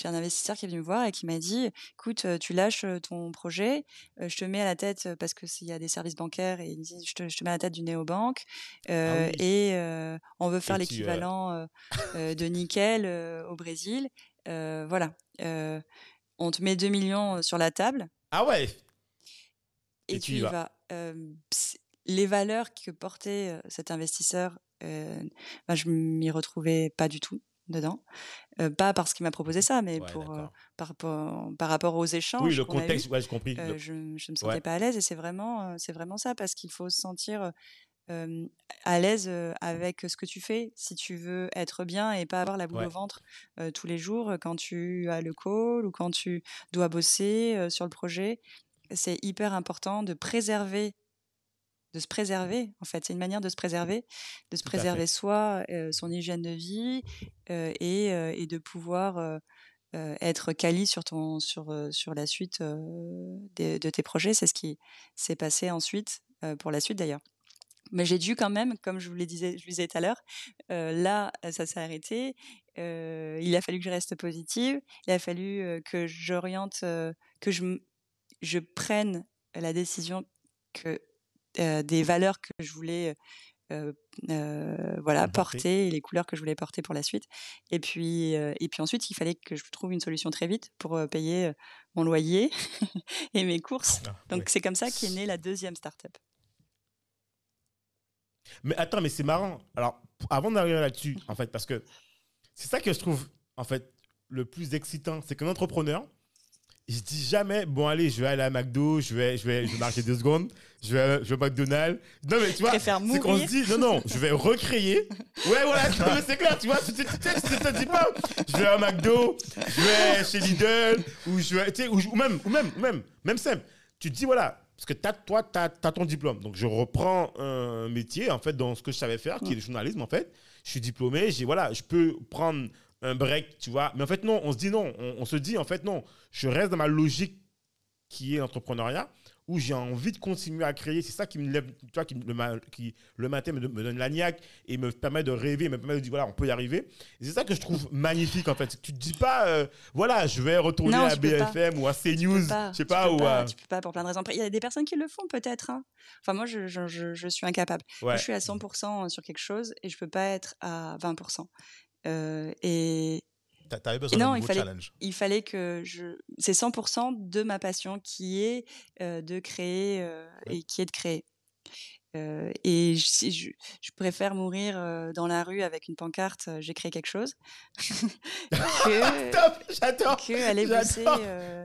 J'ai un investisseur qui est venu me voir et qui m'a dit, écoute, tu lâches ton projet, je te mets à la tête, parce que s'il y a des services bancaires, et il me dit, je te, je te mets à la tête du néobanque, euh, Ah oui. et euh, on veut faire l'équivalent euh, de nickel au Brésil. Voilà. On te met 2 millions sur la table Ah ouais. et, Et tu y vas. Les valeurs que portait cet investisseur, ben, je m'y retrouvais pas du tout dedans. Euh, pas parce qu'il m'a proposé ça, mais Ouais, pour, euh, par, rapport- par rapport aux échanges. Oui, le contexte, ouais, j'ai compris. Euh, Le- je, je me sentais Ouais. pas à l'aise et c'est vraiment, c'est vraiment ça parce qu'il faut se sentir à l'aise avec ce que tu fais. Si tu veux être bien et pas avoir la boule Ouais. au ventre tous les jours quand tu as le call ou quand tu dois bosser sur le projet, c'est hyper important de préserver de se préserver en fait. C'est une manière de se préserver de se Tout préserver soi euh, son hygiène de vie euh, et, et de pouvoir être quali sur ton sur sur la suite de tes projets. C'est ce qui s'est passé ensuite pour la suite d'ailleurs. Mais j'ai dû quand même comme je vous le disais je le disais tout à l'heure euh, là ça s'est arrêté Euh, il a fallu que je reste positive il a fallu euh, que j'oriente que je je prenne la décision que des valeurs que je voulais euh, euh, voilà Porter. et les couleurs que je voulais porter pour la suite et puis euh, et puis ensuite il fallait que je trouve une solution très vite pour euh, payer euh, mon loyer et mes courses Ah, donc ouais. c'est comme ça qu'est née la deuxième startup Mais attends, mais c'est marrant. Alors, avant d'arriver là-dessus, en fait, parce que c'est ça que je trouve, en fait, le plus excitant, c'est qu'un entrepreneur, il se dit jamais, bon, allez, je vais aller à McDo, je vais, je vais, je vais marcher deux secondes, je vais, je vais au McDonald's. Non, mais tu vois, c'est qu'on se dit, non, non, je vais recréer. Ouais, voilà, c'est clair, tu vois, tu tu te dis pas, je vais à McDo, je vais chez Lidl, ou je vais, tu sais, ou, même, ou même, ou même, même simple. Tu te dis, voilà, parce que toi, tu as, ton diplôme. Donc, je reprends un métier, en fait, dans ce que je savais faire, qui est le journalisme, en fait. Je suis diplômé, j'ai, voilà, je peux prendre un break, tu vois. Mais en fait, non, on se dit non. On, on se dit, en fait, non, je reste dans ma logique qui est l'entrepreneuriat, où j'ai envie de continuer à créer. C'est ça qui me lève, tu vois, qui, le, ma- qui le matin me, me donne la niaque et me permet de rêver, me permet de dire, voilà, on peut y arriver. C'est ça que je trouve magnifique, en fait. Tu te dis pas, euh, voilà, je vais retourner Non, à tu pas. BFM ou à Tu CNews, je sais tu pas, peux ou pas, à... tu peux pas pour plein de raisons. Il y a des personnes qui le font peut-être. hein. Enfin, moi, je, je, je, je suis incapable. Moi, je suis à 100% sur quelque chose et je peux pas être à 20%. Euh, et T'a- T'avais besoin non, il fallait- challenge. il fallait que je. C'est 100% de ma passion qui est euh, de créer euh, et qui est de créer. Euh, et je, si je, je préfère mourir euh, dans la rue avec une pancarte, euh, j'ai créé quelque chose, que, Top, j'adore. que aller bosser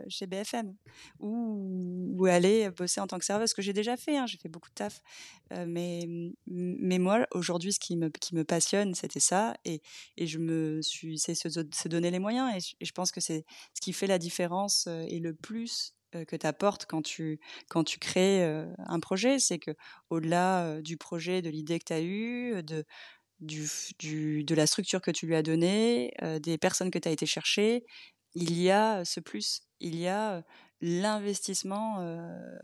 chez BFM ou, ou aller bosser en tant que serveuse, ce que j'ai déjà fait. hein, j'ai fait beaucoup de taf. Mais, mais moi, aujourd'hui, ce qui me, qui me passionne, c'était ça. Et, et je me suis, c'est se, se donner les moyens. Et je, et je pense que c'est ce qui fait la différence et le plus que tu apportes quand tu, quand tu crées euh, un projet. C'est que au-delà euh, du projet, de l'idée que tu as eue, de, du, du, de la structure que tu lui as donnée, euh, des personnes que tu as été chercher, il y a ce plus. Il y a euh, l'investissement euh,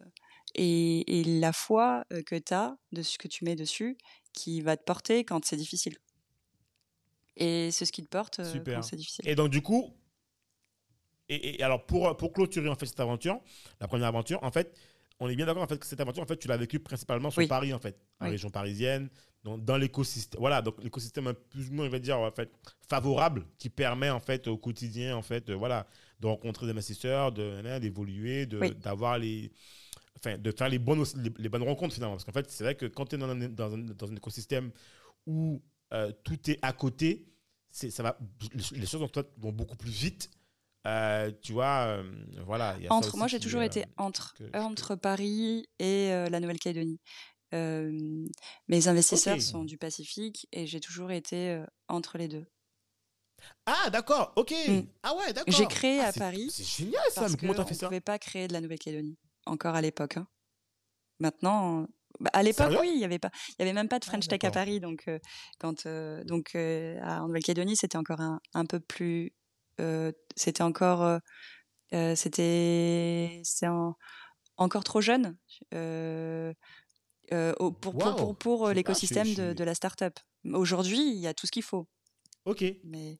et, et la foi euh, que tu as de ce que tu mets dessus qui va te porter quand c'est difficile. Et c'est ce qui te porte euh, Super. quand c'est difficile. Et donc, du coup, et, et alors pour, pour clôturer en fait cette aventure, la première aventure, en fait, on est bien d'accord en fait que cette aventure, en fait, tu l'as vécue principalement sur Oui. Paris, en fait, en Oui. région parisienne, dans, dans l'écosystème. Voilà, donc l'écosystème plus ou moins, on va dire, en fait, favorable, qui permet en fait au quotidien, en fait, euh, voilà, de rencontrer des investisseurs, de hein, d'évoluer, de Oui. d'avoir les Enfin, de faire les bonnes, les, les bonnes rencontres finalement. Parce qu'en fait, c'est vrai que quand tu es dans un, dans, un, dans un écosystème où euh, tout est à côté, c'est- ça va, les, choses vont beaucoup plus vite. Euh, tu vois, euh, voilà. y a Entre, moi, j'ai toujours euh, été entre, que- que- entre Paris et euh, la Nouvelle-Calédonie. Euh, mes investisseurs sont du Pacifique et j'ai toujours été euh, entre les deux. Ah, d'accord, ok. Mm. Ah ouais, d'accord. J'ai créé Ah, à Paris C'est génial ça, parce mais comment t'as fait ne ça? pouvait pas créer de la Nouvelle-Calédonie, encore à l'époque. hein. Maintenant, bah, à l'époque, oui, il y avait pas, il y avait même pas de Ah, French Tech à. Paris, donc euh, quand euh, donc euh, à- en Nouvelle-Calédonie, c'était encore un, un peu plus, euh, c'était encore, euh, euh, c'était, c'est en- encore trop jeune euh, euh, pour, pour, pour, euh, ah, l'écosystème de, de la start-up. Aujourd'hui, il y a tout ce qu'il faut, Ok. mais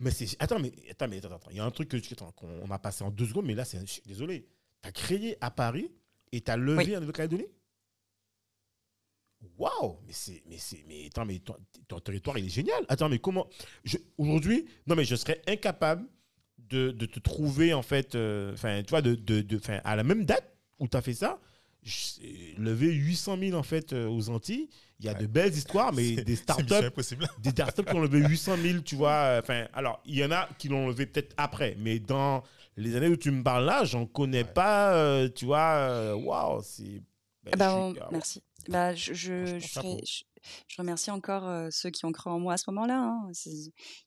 Mais c'est. Attends, mais attends, mais attends, attends. Il y a un truc que qu'on a passé en deux secondes, mais là, c'est. je suis Désolé. T'as créé à Paris et t'as levé Oui. en Nouvelle-Calédonie? Waouh Mais c'est. Mais c'est. Mais attends, mais ton, ton territoire, il est génial. Attends, mais comment. je- Aujourd'hui, non, mais je serais incapable de, de te trouver, en fait. euh, Enfin, tu vois, de, de, de- à la même date où t'as fait ça. Lever 800 000 en fait euh, aux Antilles, il y a de belles histoires, mais C'est- des startups des startups qui ont levé 800 000, tu vois. euh, Enfin, alors, il y en a qui l'ont levé peut-être après, mais dans les années où tu me parles là, j'en connais Ouais. pas, euh, tu vois. Waouh, c'est. ben, on- suis- ah, merci. Bah, je, je, je, je- je remercie encore euh, ceux qui ont cru en moi à ce moment-là. hein.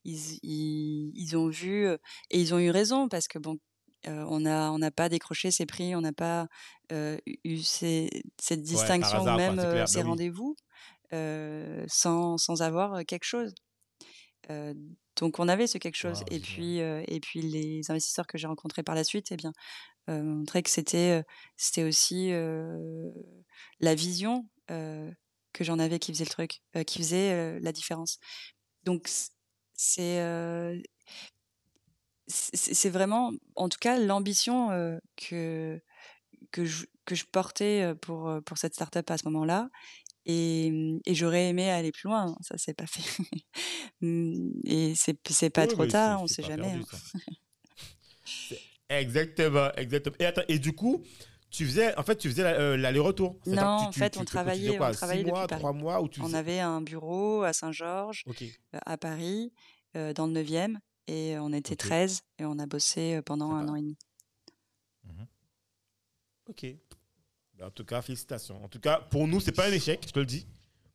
Ils, ils, ils ont vu euh, et ils ont eu raison parce que bon, euh, on a on n'a pas décroché ces prix, on n'a pas euh, eu ces- cette distinction hasard, ou quoi, même clair. ces rendez-vous sans, sans avoir quelque chose. Donc on avait ce quelque chose. Wow, et puis et puis les investisseurs que j'ai rencontrés par la suite, eh bien, euh, montraient que c'était euh, c'était aussi euh, la vision que j'en avais qui faisait le truc, qui faisait la différence. Donc c'est c'est c'est vraiment, en tout cas, l'ambition euh, que que je, que je portais pour pour cette startup à ce moment-là. Et, et j'aurais aimé aller plus loin, hein, ça s'est pas fait. Mm, et c'est c'est pas Oui, trop tard, c'est- on c'est sait jamais. perdu, hein. C'est- Exactement, exactement. Et attends, et du coup, tu faisais, en fait, tu faisais euh, l'aller-retour. Non, tu- en tu- fait, tu- on travaillait- quoi, on travaillait six mois, trois mois, tu On faisais- avait un bureau à Saint-Georges, euh, à Paris, euh, dans le 9e, et on était Ok. 13 et on a bossé pendant un an et demi. Ok. Ben, En tout cas, félicitations. En tout cas, pour nous, c'est pas un échec, je te le dis.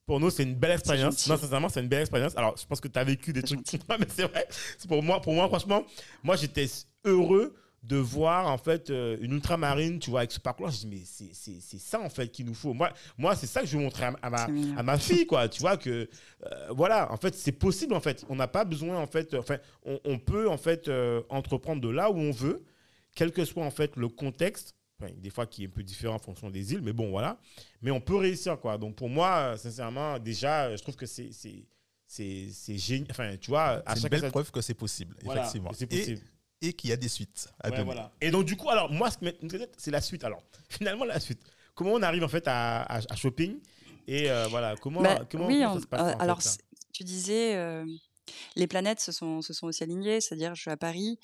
Pour nous, c'est une belle expérience. Non, sincèrement, c'est une belle expérience. Alors, je pense que tu as vécu des trucs. Non, mais c'est vrai. Pour moi, pour moi, franchement, moi, j'étais heureux de voir, en fait, euh, une ultramarine, tu vois, avec ce parcours. Je dis, mais c'est- c'est c'est ça, en fait, qu'il nous faut. Moi, moi c'est ça que je veux montrer à, à ma, à ma fille, quoi. Tu vois que, euh, voilà, en fait, c'est possible, en fait. On n'a pas besoin, en fait, euh, enfin, on, on peut, en fait, euh, entreprendre de là où on veut, quel que soit, en fait, le contexte. Enfin, des fois, qui est un peu différent en fonction des îles, mais bon, voilà. Mais on peut réussir, quoi. Donc, pour moi, sincèrement, déjà, je trouve que c'est c'est- c'est c'est génial. Enfin, tu vois, à C'est une chaque belle preuve que c'est possible, Voilà, effectivement. c'est possible. Et, qu'il y a des suites à Ouais, donner. voilà. Et donc, du coup, alors, moi, ce c'est la suite. Alors, finalement, la suite. Comment on arrive, en fait, à, à, à shopping Et euh, voilà, comment, Bah, comment, oui, on- ça se passe euh, en fait, alors ça c'est- tu disais euh, les planètes se sont, se sont aussi alignées, c'est-à-dire je suis à Paris,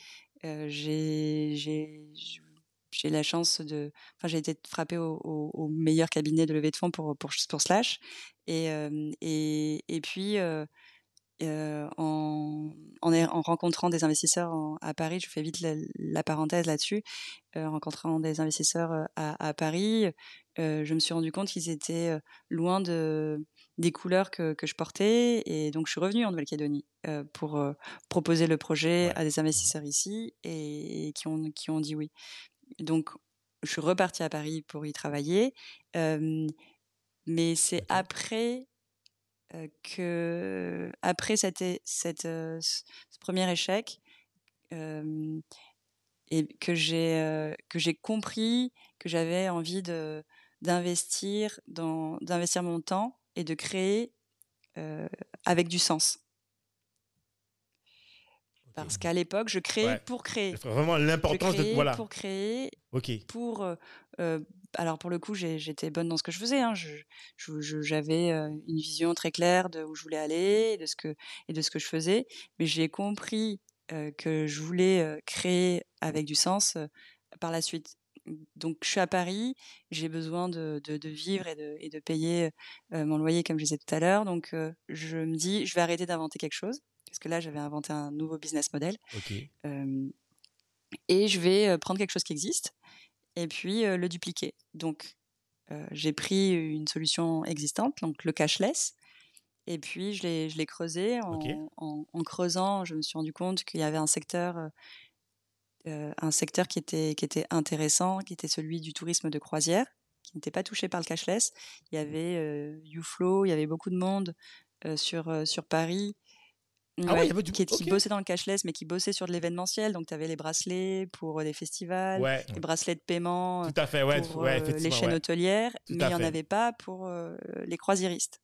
euh, j'ai j'ai j'ai la chance de, enfin j'ai été frappée au, au- au meilleur cabinet de levée de fonds pour pour, pour Slash et euh, et, et puis euh, euh, en, en, en rencontrant des investisseurs en- à Paris, je fais vite la, la parenthèse là-dessus, euh, en rencontrant des investisseurs euh, à, à Paris, euh, je me suis rendu compte qu'ils étaient loin de, des couleurs que, que je portais. Et donc, je suis revenue en Nouvelle-Calédonie pour proposer le projet à des investisseurs ici et, et qui, ont, qui ont dit oui. Donc, je suis repartie à Paris pour y travailler. Mais c'est après euh, que, après cette, euh, ce premier échec, et que j'ai que j'ai compris que j'avais envie de d'investir dans d'investir mon temps et de créer avec du sens parce qu'à l'époque je créais Ouais. pour créer Vraiment l'importance de. Voilà. pour créer Ok. pour euh, alors pour le coup j'étais bonne dans ce que je faisais hein. j'avais euh, une vision très claire de où je voulais aller et de ce que et de ce que je faisais. Mais j'ai compris euh, que je voulais euh, créer avec du sens euh, par la suite. Donc je suis à Paris j'ai besoin de, de, de vivre et de, et de payer euh, mon loyer comme je disais tout à l'heure. Donc je me dis je vais arrêter d'inventer quelque chose parce que là j'avais inventé un nouveau business model. Et je vais prendre quelque chose qui existe et puis euh, le dupliquer. Donc, euh, j'ai pris une solution existante, donc le cashless, et puis je l'ai, je l'ai creusé. En, Ok. en, en creusant, je me suis rendu compte qu'il y avait un secteur, euh, un secteur qui était, qui était intéressant, qui était celui du tourisme de croisière, qui n'était pas touché par le cashless. Il y avait YouFlow, il y avait beaucoup de monde sur, sur Paris. Ah ouais, il y avait du- qui, qui bossait dans le cashless, mais qui bossait sur de l'événementiel. Donc, tu avais les bracelets pour euh, des festivals, Ouais. les bracelets de paiement euh, Tout à fait, ouais. pour ouais euh, les chaînes hôtelières, Tout mais il n'y en avait pas pour euh, les croisiéristes.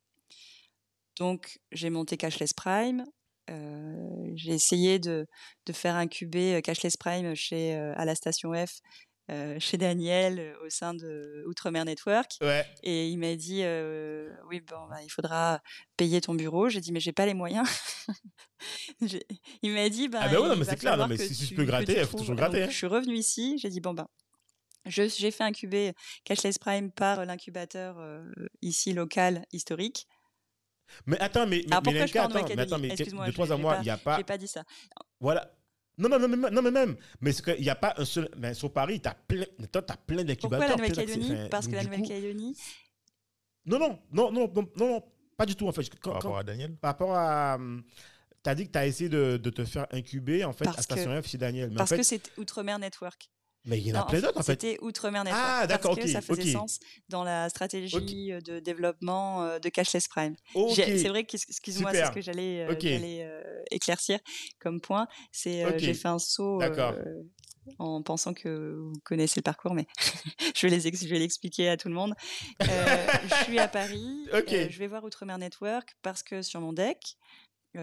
Donc, j'ai monté Cashless Prime. Euh, j'ai essayé de, de faire incuber euh, Cashless Prime chez, à la station F, euh, chez Daniel, euh, au sein de Outremer Network. Ouais. Et il m'a dit, euh, oui, bon, bah, il faudra payer ton bureau. J'ai dit, mais j'ai pas les moyens. Il m'a dit, bah, Ah bah ouais, mais c'est clair, non, mais si- si je tu- peux gratter, tu il faut toujours gratter, hein. je suis revenue ici. J'ai dit, bon, ben, je- j'ai fait incuber Cashless Prime par l'incubateur euh, ici local historique. Mais attends, mais, mais, Alors, mais Lenka, attends, mais attends, mais de je- trois à j'ai mois, pas- il n'y a pas. J'ai pas dit ça. Voilà. Non, non, non, mais, non, mais même. Mais qu'il n'y a pas un seul. Mais sur Paris, tu as plein, t'as- t'as plein d'incubateurs. Pourquoi la Nouvelle-Calédonie enfin, Parce que la Nouvelle-Calédonie, Non, non, non, non, non, non, pas du tout en fait. Par rapport à Daniel Par rapport à. Tu as dit que tu as essayé de, de, te faire incuber en fait parce à Station F chez Daniel. Mais parce en fait, que c'est Outre-mer Network. Mais il y en a plein d'autres en fait. C'était Outre-mer Network. Ah, d'accord, ça faisait sens dans la stratégie okay. de développement de Cashless Prime. Okay. C'est vrai excuse-moi, c'est ce que j'allais euh, éclaircir comme point. C'est euh, j'ai fait un saut euh, en pensant que vous connaissez le parcours, mais je vais les je vais l'expliquer à tout le monde. je suis à Paris, je vais voir Outre-mer Network parce que sur mon deck,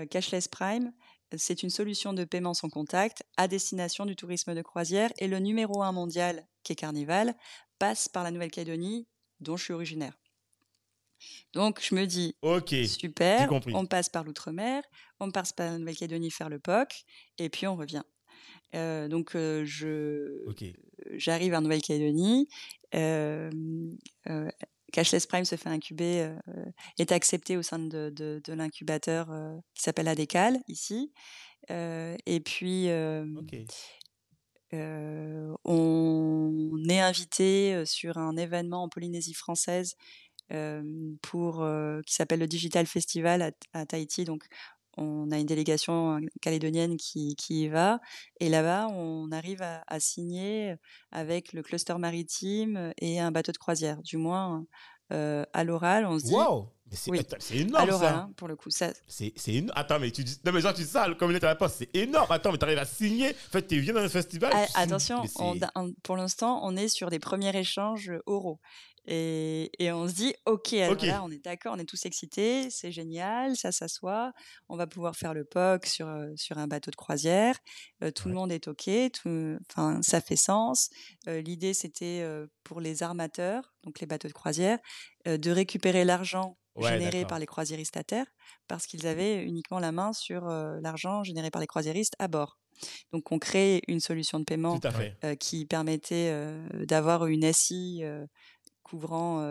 Cashless Prime c'est une solution de paiement sans contact à destination du tourisme de croisière et le numéro un mondial, qui est Carnival, passe par la Nouvelle-Calédonie, dont je suis originaire. Donc je me dis, super, on passe par l'outre-mer, on passe par la Nouvelle-Calédonie faire le POC, et puis on revient. Euh, donc euh, je j'arrive en Nouvelle-Calédonie. Euh, Cashless Prime se fait incuber, euh, est accepté au sein de, de, de l'incubateur euh, qui s'appelle Adécal ici. Euh, et puis, okay. on est invité sur un événement en Polynésie française pour qui s'appelle le Digital Festival à, à, Tahiti. Donc, on a une délégation calédonienne qui, qui y va. Et là-bas, on arrive à, à, signer avec le cluster maritime et un bateau de croisière. Du moins, euh, à l'oral, on se dit. Waouh! C'est oui. énorme, à l'oral, ça. Hein, pour le coup. Ça... C'est énorme. Attends, mais tu dis. Non, mais genre, tu dis ça, comme il était à la poste, c'est énorme. Attends, mais tu arrives à signer. En fait, tu viens dans un festival. Ah, attention, on, on, pour l'instant, on est sur des premiers échanges oraux. Et, et, on se dit, ok, alors okay. là, on est d'accord, on est tous excités, c'est génial, ça s'assoit, on va pouvoir faire le POC sur, sur un bateau de croisière, euh, tout ouais. le monde est ok, enfin, ça fait sens. Euh, L'idée, c'était euh, pour les armateurs, donc les bateaux de croisière, euh, de récupérer l'argent ouais, généré par les croisiéristes à terre, parce qu'ils avaient uniquement la main sur euh, l'argent généré par les croisiéristes à bord. Donc, on crée une solution de paiement euh, qui permettait d'avoir une SI couvrant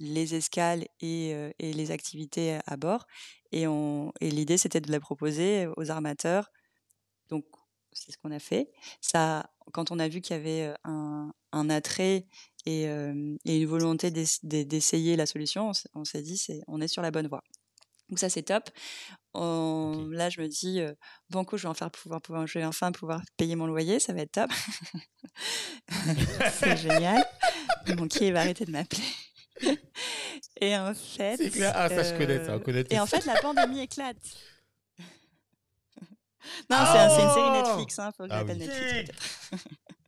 les escales et, les activités à bord. Et, l'idée, c'était de la proposer aux armateurs. Donc, c'est ce qu'on a fait. Ça, quand on a vu qu'il y avait un, attrait et, une volonté d'essayer la solution, on s'est dit, on est sur la bonne voie. Donc ça c'est top. On, okay. Là je me dis euh, banco, je vais enfin pouvoir, pouvoir, je vais enfin pouvoir payer mon loyer, ça va être top. c'est génial. Mon banquier va arrêter de m'appeler. et en fait, c'est clair. Ah ça euh, je connais ça, on connaît. Et en fait la pandémie éclate. non, oh c'est une série Netflix, hein, faut que je ah l'appelle oui. Netflix peut-être.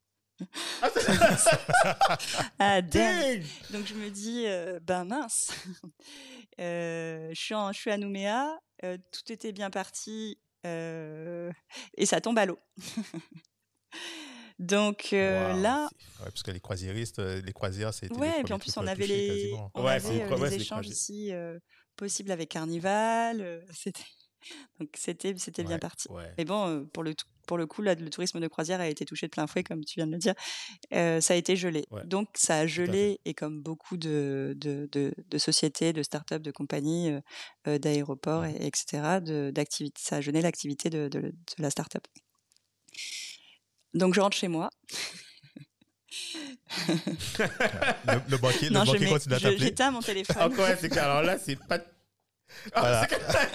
Ah, ah damn. Donc je me dis, euh, ben mince, euh, je, suis en, je suis à Nouméa, euh, tout était bien parti euh, et ça tombe à l'eau. Donc wow, là, ouais, parce que les croisiéristes, les croisières, c'était ouais, et puis en plus on avait les, on ouais, avait, les, les échanges ici possibles avec Carnival, c'était donc c'était c'était ouais, bien parti. Ouais. Mais bon, pour le pour le coup, là, le tourisme de croisière a été touché de plein fouet, comme tu viens de le dire. Euh, ça a été gelé. Ouais. Donc ça a gelé et comme beaucoup de de, de, de sociétés, de start-up, de compagnies, euh, d'aéroports, ouais. et, etc. d'activités, ça a gelé l'activité de, de, de, la start-up. Donc je rentre chez moi. le, le banquier, non, le banquier continue à t'appeler. J'éteins mon téléphone. Encore, c'est alors là, c'est pas voilà.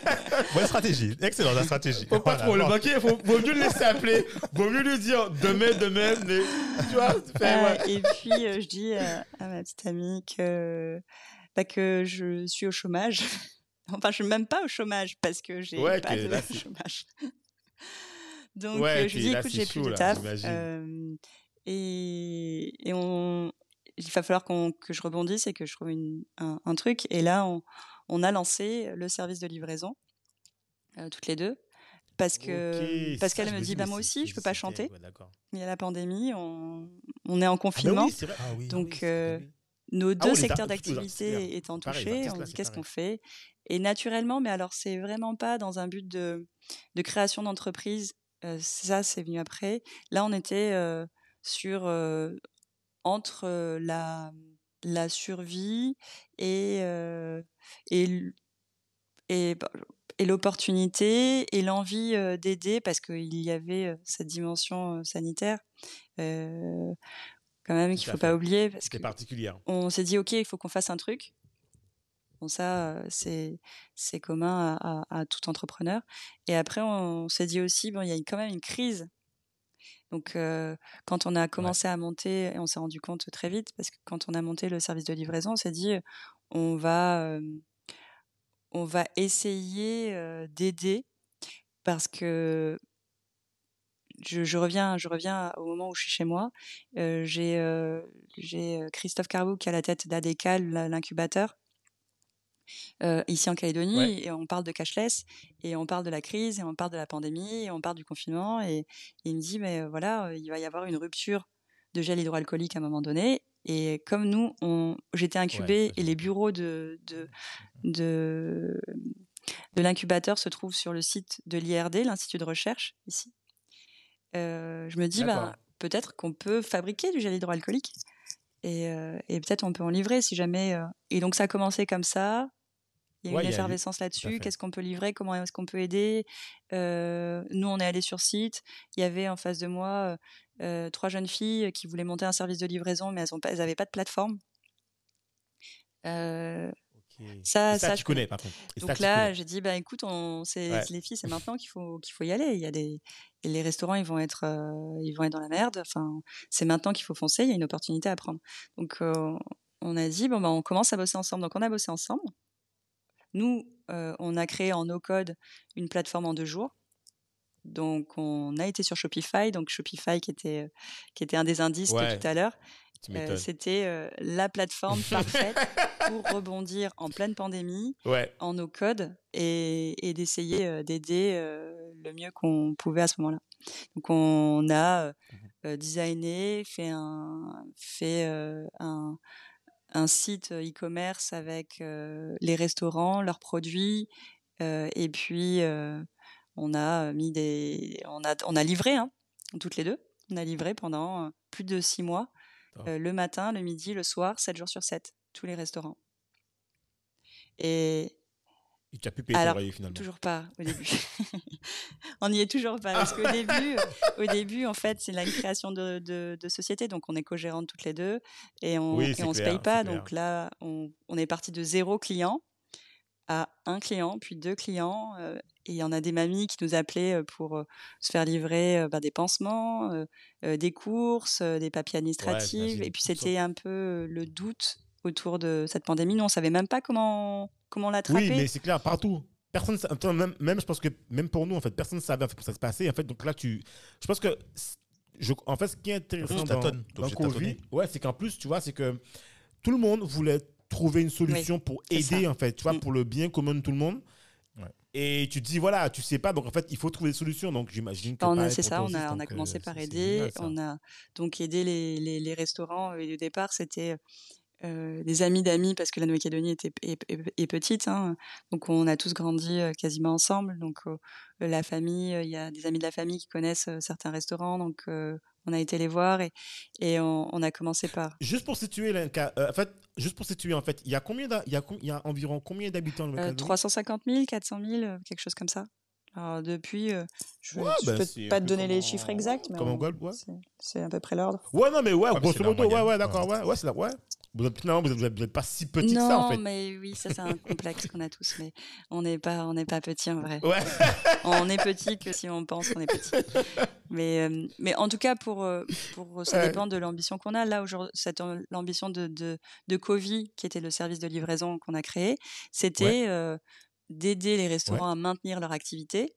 Bonne stratégie, excellente la stratégie. Faut pas voilà. trop, le banquier, faut, vaut mieux le laisser appeler, vaut mieux lui dire demain, demain, mais tu vois. Euh, ouais. Et puis euh, je dis à, à ma petite amie que, bah, que je suis au chômage. Enfin, je suis même pas au chômage parce que j'ai ouais, pas que de là, chômage. Donc ouais, euh, je lui dis là, écoute, j'ai plus de taf. Euh, et, et on, il va falloir qu'on que je rebondisse et que je trouve une, un, un truc. Et là, on, on a lancé le service de livraison euh, toutes les deux parce que Ok, parce ça, qu'elle je me dit bah moi aussi je peux pas chanter. ouais, il y a la pandémie on, on est en Ah ben confinement. oui. Ah oui. donc euh, nos Ah deux secteurs d'activité étant touchés on dit qu'est-ce qu'on fait? Et naturellement mais alors c'est vraiment pas dans un but de de création d'entreprise. Euh, ça c'est venu après. Là on était sur entre la la survie et euh, et bah, et l'opportunité et l'envie euh, d'aider parce qu'il y avait cette dimension sanitaire quand même qu'il à faut pas oublier parce que C'était particulier. on s'est dit ok il faut qu'on fasse un truc Bon, ça, c'est c'est commun à, à, à, tout entrepreneur. Et après, on, s'est dit aussi, bon, il y a quand même une crise. Donc, euh, quand on a commencé ouais. à monter, on s'est rendu compte très vite, parce que quand on a monté le service de livraison, on s'est dit, on va, euh, on va essayer euh, d'aider, parce que je, je, reviens, je reviens au moment où je suis chez moi. J'ai Christophe Carbou qui est à la tête d'ADECAL, l'incubateur, euh, ici en Calédonie, ouais. et on parle de cashless, et on parle de la crise, et on parle de la pandémie, et on parle du confinement, et, et il me dit, mais voilà, il va y avoir une rupture de gel hydroalcoolique à un moment donné, et comme nous, on, j'étais incubée, ouais, et les bureaux de, de, de, de l'incubateur se trouvent sur le site de l'IRD, l'Institut de recherche, ici. Euh, je me dis, bah, peut-être qu'on peut fabriquer du gel hydroalcoolique et, euh, et peut-être on peut en livrer si jamais. Euh... Et donc ça a commencé comme ça. Il y a ouais, une effervescence là-dessus. Qu'est-ce qu'on peut livrer? Comment est-ce qu'on peut aider? Euh, Nous, on est allé sur site. Il y avait en face de moi euh, trois jeunes filles qui voulaient monter un service de livraison, mais elles n'avaient pas de plateforme. Euh, ça, ça, ça, tu connais, par contre. Donc là, j'ai dit, bah écoute, on, ouais. les filles, c'est maintenant qu'il faut qu'il faut y aller. Il y a des les restaurants, ils vont être euh, ils vont être dans la merde. Enfin, c'est maintenant qu'il faut foncer. Il y a une opportunité à prendre. Donc euh, on a dit, bon bah on commence à bosser ensemble. Donc on a bossé ensemble. Nous, euh, on a créé en no code une plateforme en deux jours. Donc on a été sur Shopify. Donc Shopify qui était qui était un des indices ouais. de tout à l'heure. Euh, C'était euh, la plateforme parfaite pour rebondir en pleine pandémie, ouais. en no code et, et d'essayer euh, d'aider le mieux qu'on pouvait à ce moment-là. Donc on a mmh designé, fait un, fait un, un site e-commerce avec les restaurants, leurs produits, et puis on a mis des, on a, on a livré, hein, toutes les deux. On a livré pendant plus de six mois euh, le matin, le midi, le soir, 7 jours sur 7, tous les restaurants. Et. Tu as pu payer Alors, ton finalement Toujours pas au début. on n'y est toujours pas parce qu'au début, au début, en fait, c'est la création de, de, de, société, donc on est co-gérantes toutes les deux et on, oui, on se paye pas. Donc là, on, on est parti de zéro client à un client, puis deux clients. Euh, et il y en a des mamies qui nous appelaient pour euh, se faire livrer euh, bah, des pansements, euh, des courses, des papiers administratifs. Ouais, et puis c'était un peu le doute autour de cette pandémie. Nous, on savait même pas comment, comment l'attraper. Oui, mais c'est clair, partout. Personne, même, même, je pense que même pour nous, en fait, personne ne savait en fait, comment ça se passait. En fait, donc là, tu, je pense que, je, en fait, ce qui est intéressant dans, dans Covid, ouais, c'est qu'en plus, tu vois, c'est que tout le monde voulait trouver une solution oui, pour aider, en fait, tu vois, mm. pour le bien commun de tout le monde. Ouais. Et tu te dis, voilà, tu sais pas, donc en fait, il faut trouver des solutions. Donc j'imagine que. C'est ça, on a, on a commencé par aider. Génial, on a donc aidé les, les, les restaurants. Et au départ, c'était euh, des amis d'amis parce que la Nouvelle-Calédonie était est, est, est petite. Hein. Donc on a tous grandi euh, quasiment ensemble. Donc euh, la famille, il y a des amis de la famille qui connaissent certains restaurants. Donc on a été les voir et, et on, on, a commencé par. Juste pour situer, euh, en fait, juste pour situer, en fait, il y a combien, il y a, il y a environ combien d'habitants euh, 350 000, 400 000, quelque chose comme ça. Alors depuis, euh, je ne ouais, bah, peux pas te donner les chiffres exacts, mais comme ouais. c'est à peu près l'ordre. Ouais, non, mais ouais, grosso modo, ouais, ouais, d'accord, ouais, ouais, c'est là, ouais. Vous êtes, finalement, vous n'êtes pas si petit non, que ça, en fait. Non, mais oui, ça, c'est un complexe qu'on a tous, mais on n'est pas, on pas petit, en vrai. Ouais. on est petit que si on pense qu'on est petit. Mais, euh, mais en tout cas, pour, euh, pour ça dépend de l'ambition qu'on a. Là, aujourd'hui, l'ambition de, de, de Covi, qui était le service de livraison qu'on a créé, c'était ouais. euh, d'aider les restaurants ouais. à maintenir leur activité,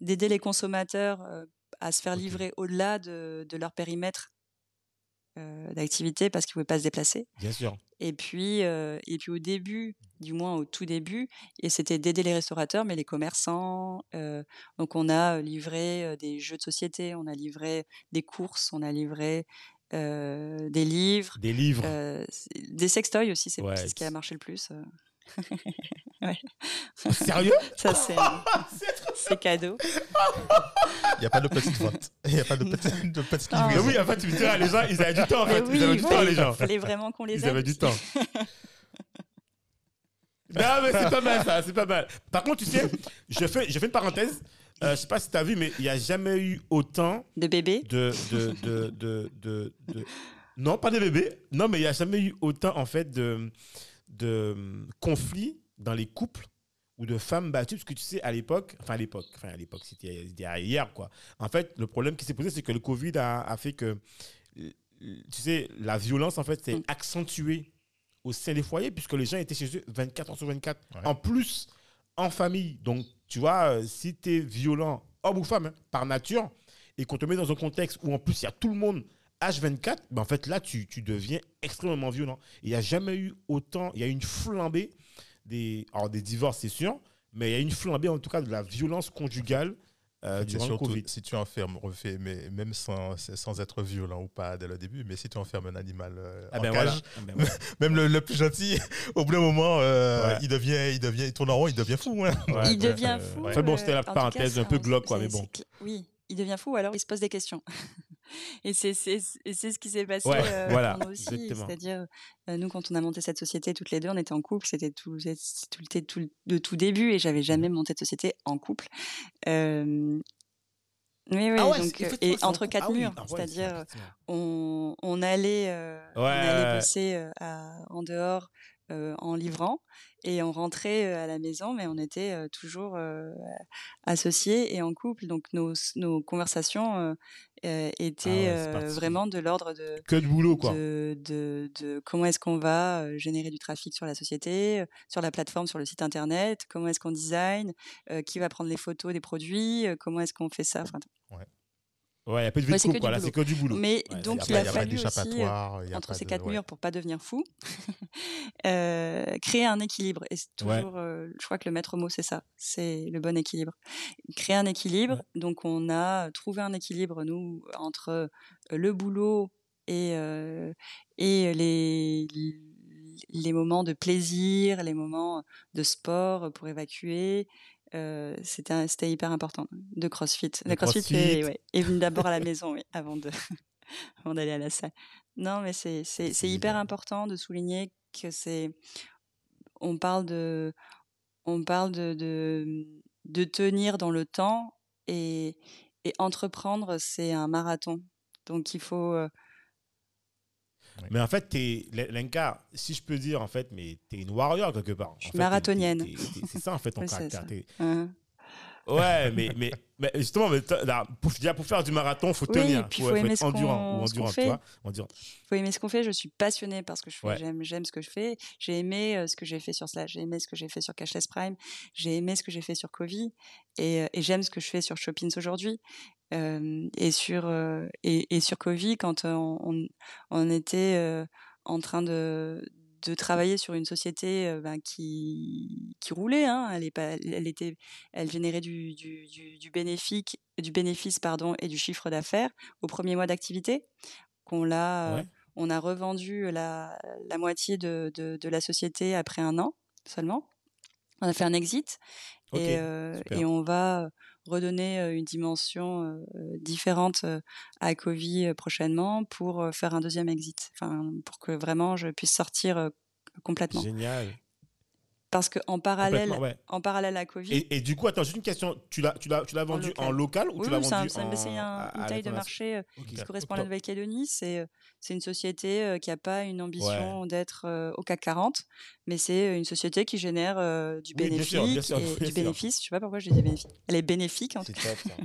d'aider les consommateurs euh, à se faire livrer okay. au-delà de, de leur périmètre euh, d'activité parce qu'ils ne pouvaient pas se déplacer. Bien sûr. Et puis, euh, et puis au début, du moins au tout début, et c'était d'aider les restaurateurs, mais les commerçants. Euh, donc on a livré euh, des jeux de société, on a livré des courses, on a livré euh, des livres. Des livres. Euh, des sextoys aussi, c'est ouais, ce qui a marché le plus. Ouais. Sérieux? Ça, c'est, c'est cadeau. Il n'y a pas de petite vente. Il n'y a pas de petite, de petite ah, Oui, en fait, tu me diras, les gens, ils avaient du temps, en fait. Oui, ils avaient du temps, les gens. Il fallait vraiment qu'on les aide. Ils avaient du temps. non, mais c'est pas mal, ça, c'est pas mal. Par contre, tu sais, je fais, je fais une parenthèse. Euh, je sais pas si tu as vu, mais il n'y a jamais eu autant. De bébés? de, de, de, de, de, de... Non, pas de bébés. Non, mais il n'y a jamais eu autant, en fait, de de hum, conflits dans les couples ou de femmes battues, parce que tu sais, à l'époque, enfin à l'époque, enfin à l'époque, c'était hier, quoi. En fait, le problème qui s'est posé, c'est que le Covid a, a fait que, tu sais, la violence, en fait, s'est Mm. accentuée au sein des foyers, puisque les gens étaient chez eux 24 heures sur 24. Ouais. En plus, en famille. Donc, tu vois, euh, si tu es violent, homme ou femme, hein, par nature, et qu'on te met dans un contexte où en plus il y a tout le monde H24, ben en fait là tu, tu deviens extrêmement violent. Il n'y a jamais eu autant, il y a eu une flambée des, alors des divorces c'est sûr, mais il y a eu une flambée en tout cas de la violence conjugale euh, durant le surtout, Covid. si tu enfermes, refais, mais même sans, sans être violent ou pas dès le début, mais si tu enfermes un animal euh, Ah en ben cage, voilà. Ah ben voilà. même le, le plus gentil, au bout d'un moment, euh, Ouais. il devient, il devient, il tourne en rond, il devient fou. hein. Ouais, il ouais, devient euh, fou. ouais. Enfin bon, c'était la euh, en tout parenthèse cas, un peu glauque, quoi, mais bon. Oui, il devient fou, alors il se pose des questions. et c'est ce qui s'est passé Ouais, euh, voilà, aussi. C'est-à-dire, euh, nous, quand on a monté cette société toutes les deux, on était en couple, c'était tout, tout, tout, de tout début, et j'avais jamais monté de société en couple. Euh, oui, oui, Ah ouais, donc, c'est- euh, et entre quatre Ah oui, murs, ah ouais, c'est-à-dire, on, on allait, euh, on allait bosser euh, à- en dehors euh, en livrant et on rentrait euh, à la maison, mais on était euh, toujours euh, associés et en couple. Donc nos, nos conversations euh, étaient Ah ouais, parti. vraiment de l'ordre de, Que de boulot quoi. de, de, de comment est-ce qu'on va générer du trafic sur la société, sur la plateforme, sur le site internet, comment est-ce qu'on design, qui va prendre les photos des produits, comment est-ce qu'on fait ça. Enfin, Ouais, il n'y a pas de vie Ouais, de couple, c'est que du boulot. Mais Ouais, donc il a pas fallu aussi, euh, entre ces de- quatre ouais. murs pour pas devenir fou, euh, créer un équilibre. Et c'est Ouais. toujours, euh, je crois que le maître mot c'est ça, c'est le bon équilibre. Créer un équilibre. Donc on a trouvé un équilibre nous entre euh, le boulot et euh, et les les moments de plaisir, les moments de sport pour évacuer. Euh, c'était hyper important de CrossFit. Le CrossFit, CrossFit. est, ouais, est venu d'abord à la maison, oui, avant de avant d'aller à la salle. Non, mais c'est hyper important de souligner que c'est on parle de on parle de de, de tenir dans le temps et et entreprendre c'est un marathon. Donc il faut Mais en fait, t'es, Lenka, si je peux dire, en fait, mais t'es une warrior quelque part. Je suis marathonienne. C'est ça, en fait, ton caractère. T'es- hein. Ouais, mais, mais, mais justement, mais là, pour, faire du marathon, il faut Oui, tenir. puis faut, faut aimer être ce endurant qu'on- ou ce qu'on endurant, tu fait. vois. Endurant. faut aimer ce qu'on fait. Je suis passionnée par ce que je fais. Ouais. J'aime, j'aime ce que je fais. J'ai aimé euh, ce que j'ai fait sur Slash. J'ai aimé ce que j'ai fait sur Cashless Prime. J'ai aimé ce que j'ai fait sur Covid. Et, euh, et j'aime ce que je fais sur Shoppings aujourd'hui. Et sur et, et sur Covid, quand on, on était en train de de travailler sur une société ben, qui qui roulait hein. elle est pas elle était elle générait du du, du, du bénéfice du bénéfice pardon et du chiffre d'affaires au premier mois d'activité qu'on l'a Ouais. on a revendu la, la moitié de, de, de la société après un an seulement. On a fait un exit et, euh, et on va redonner une dimension différente à Covid euh, prochainement pour faire un deuxième exit. Enfin, pour que vraiment je puisse sortir complètement. Génial. Parce que en parallèle, ouais. en parallèle à Covid, Et, et du coup, attends, juste une question. Tu l'as, tu l'as, tu l'as vendu en local, ou oui, tu l'as oui, vendu c'est un- en, c'est un- une taille de marché euh, Ok. qui correspond à la. Nouvelle-Calédonie. C'est euh, c'est une société euh, qui n'a pas une ambition d'être euh, au CAC 40, mais c'est une société qui génère euh, du Oui, bien bénéfice. sûr, bien sûr, et, bien du sûr. bénéfice. Je sais pas pourquoi je dis bénéfice. Elle est bénéfique en tout cas.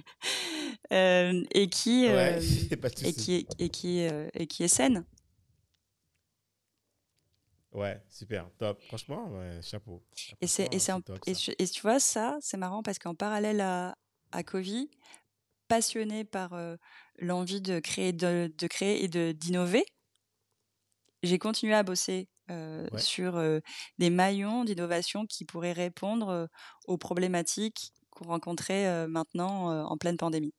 Euh, et qui Ouais, et qui et qui et qui est saine. Ouais, super, top. Franchement, ouais, chapeau. Et c'est et c'est en- top, et, ça. tu- et tu vois ça, c'est marrant parce qu'en parallèle à à Covid, passionné par euh, l'envie de créer de, de créer et de d'innover, j'ai continué à bosser euh, Ouais. sur euh, des maillons d'innovation qui pourraient répondre aux problématiques qu'on rencontrait maintenant en pleine pandémie.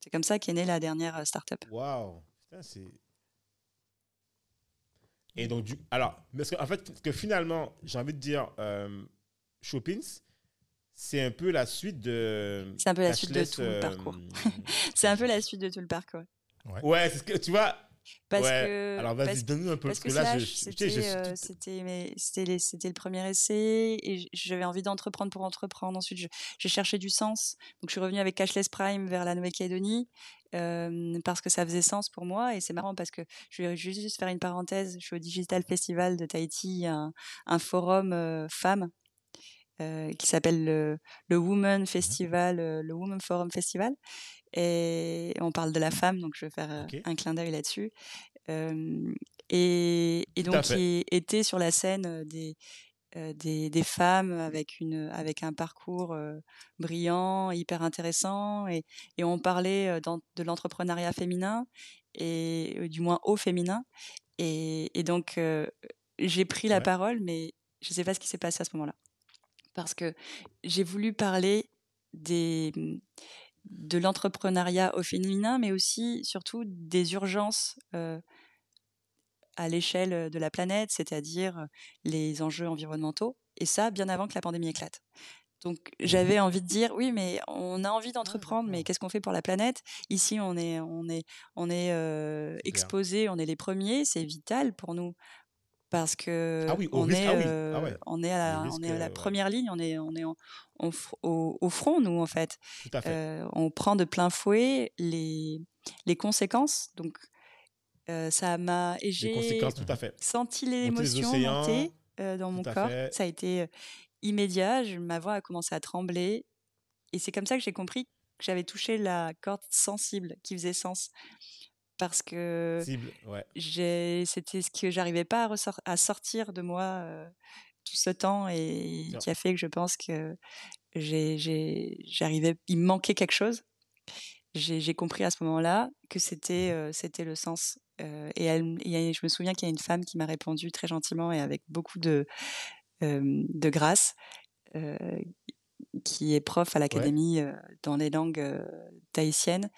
C'est comme ça qu'est née la dernière startup. Waouh, putain, c'est. Et donc, du... alors, parce qu'en fait, parce que finalement, j'ai envie de dire, euh, Shoppings, c'est un peu la suite de. C'est un peu la suite de tout le euh, parcours. C'est un peu la suite de tout le parcours. Ouais, c'est ce que tu vois. Parce Ouais, que. Alors vas-y, donne-nous un peu. Parce que là, c'était euh, c'était le premier essai et j'avais envie d'entreprendre pour entreprendre. Ensuite, j'ai cherché du sens. Donc, je suis revenue avec Cashless Prime vers la Nouvelle-Calédonie euh, parce que ça faisait sens pour moi. Et c'est marrant parce que je vais juste faire une parenthèse. Je suis au Digital Festival de Tahiti, un, un forum euh, femmes euh, qui s'appelle le, le Women Festival, euh, le Women Forum Festival. Et on parle de la femme, donc je vais faire euh, un clin d'œil là-dessus. Euh, et, et donc, il était sur la scène des, des, des femmes avec, une, avec un parcours euh, brillant, hyper intéressant. Et, et on parlait euh, dans- de l'entrepreneuriat féminin, et euh, du moins au féminin. Et, et donc, j'ai pris la Ouais. parole, mais je ne sais pas ce qui s'est passé à ce moment-là. Parce que j'ai voulu parler des, de l'entrepreneuriat au féminin, mais aussi, surtout, des urgences euh, à l'échelle de la planète, c'est-à-dire les enjeux environnementaux, et ça, bien avant que la pandémie éclate. Donc j'avais envie de dire oui mais on a envie d'entreprendre mais qu'est-ce qu'on fait pour la planète? Ici on est on est on est euh, exposé, on est les premiers, c'est vital pour nous parce que Ah oui, au on risque- est ah oui, ah euh, ouais. on est à la, Le on risque, est à la euh, première ligne, on est on est en- au, au front nous en fait. Tout à fait. Euh, on prend de plein fouet les les conséquences donc euh, ça m'a et Les j'ai conséquences, tout à fait. senti les l'émotion monter euh, dans tout mon corps. fait. Ça a été immédiat. Je- ma voix a commencé à trembler. Et c'est comme ça que j'ai compris que j'avais touché la corde sensible qui faisait sens. Parce que ouais. c'était ce que j'arrivais pas à, ressor- à sortir de moi euh, tout ce temps et qui a fait que je pense que j'arrivais, il me manquait quelque chose. J'ai compris à ce moment-là que c'était euh, c'était le sens. Euh, et elle, a- je me souviens qu'il y a une femme qui m'a répondu très gentiment et avec beaucoup de, de grâce, qui est prof à l'académie dans les langues tahitiennes.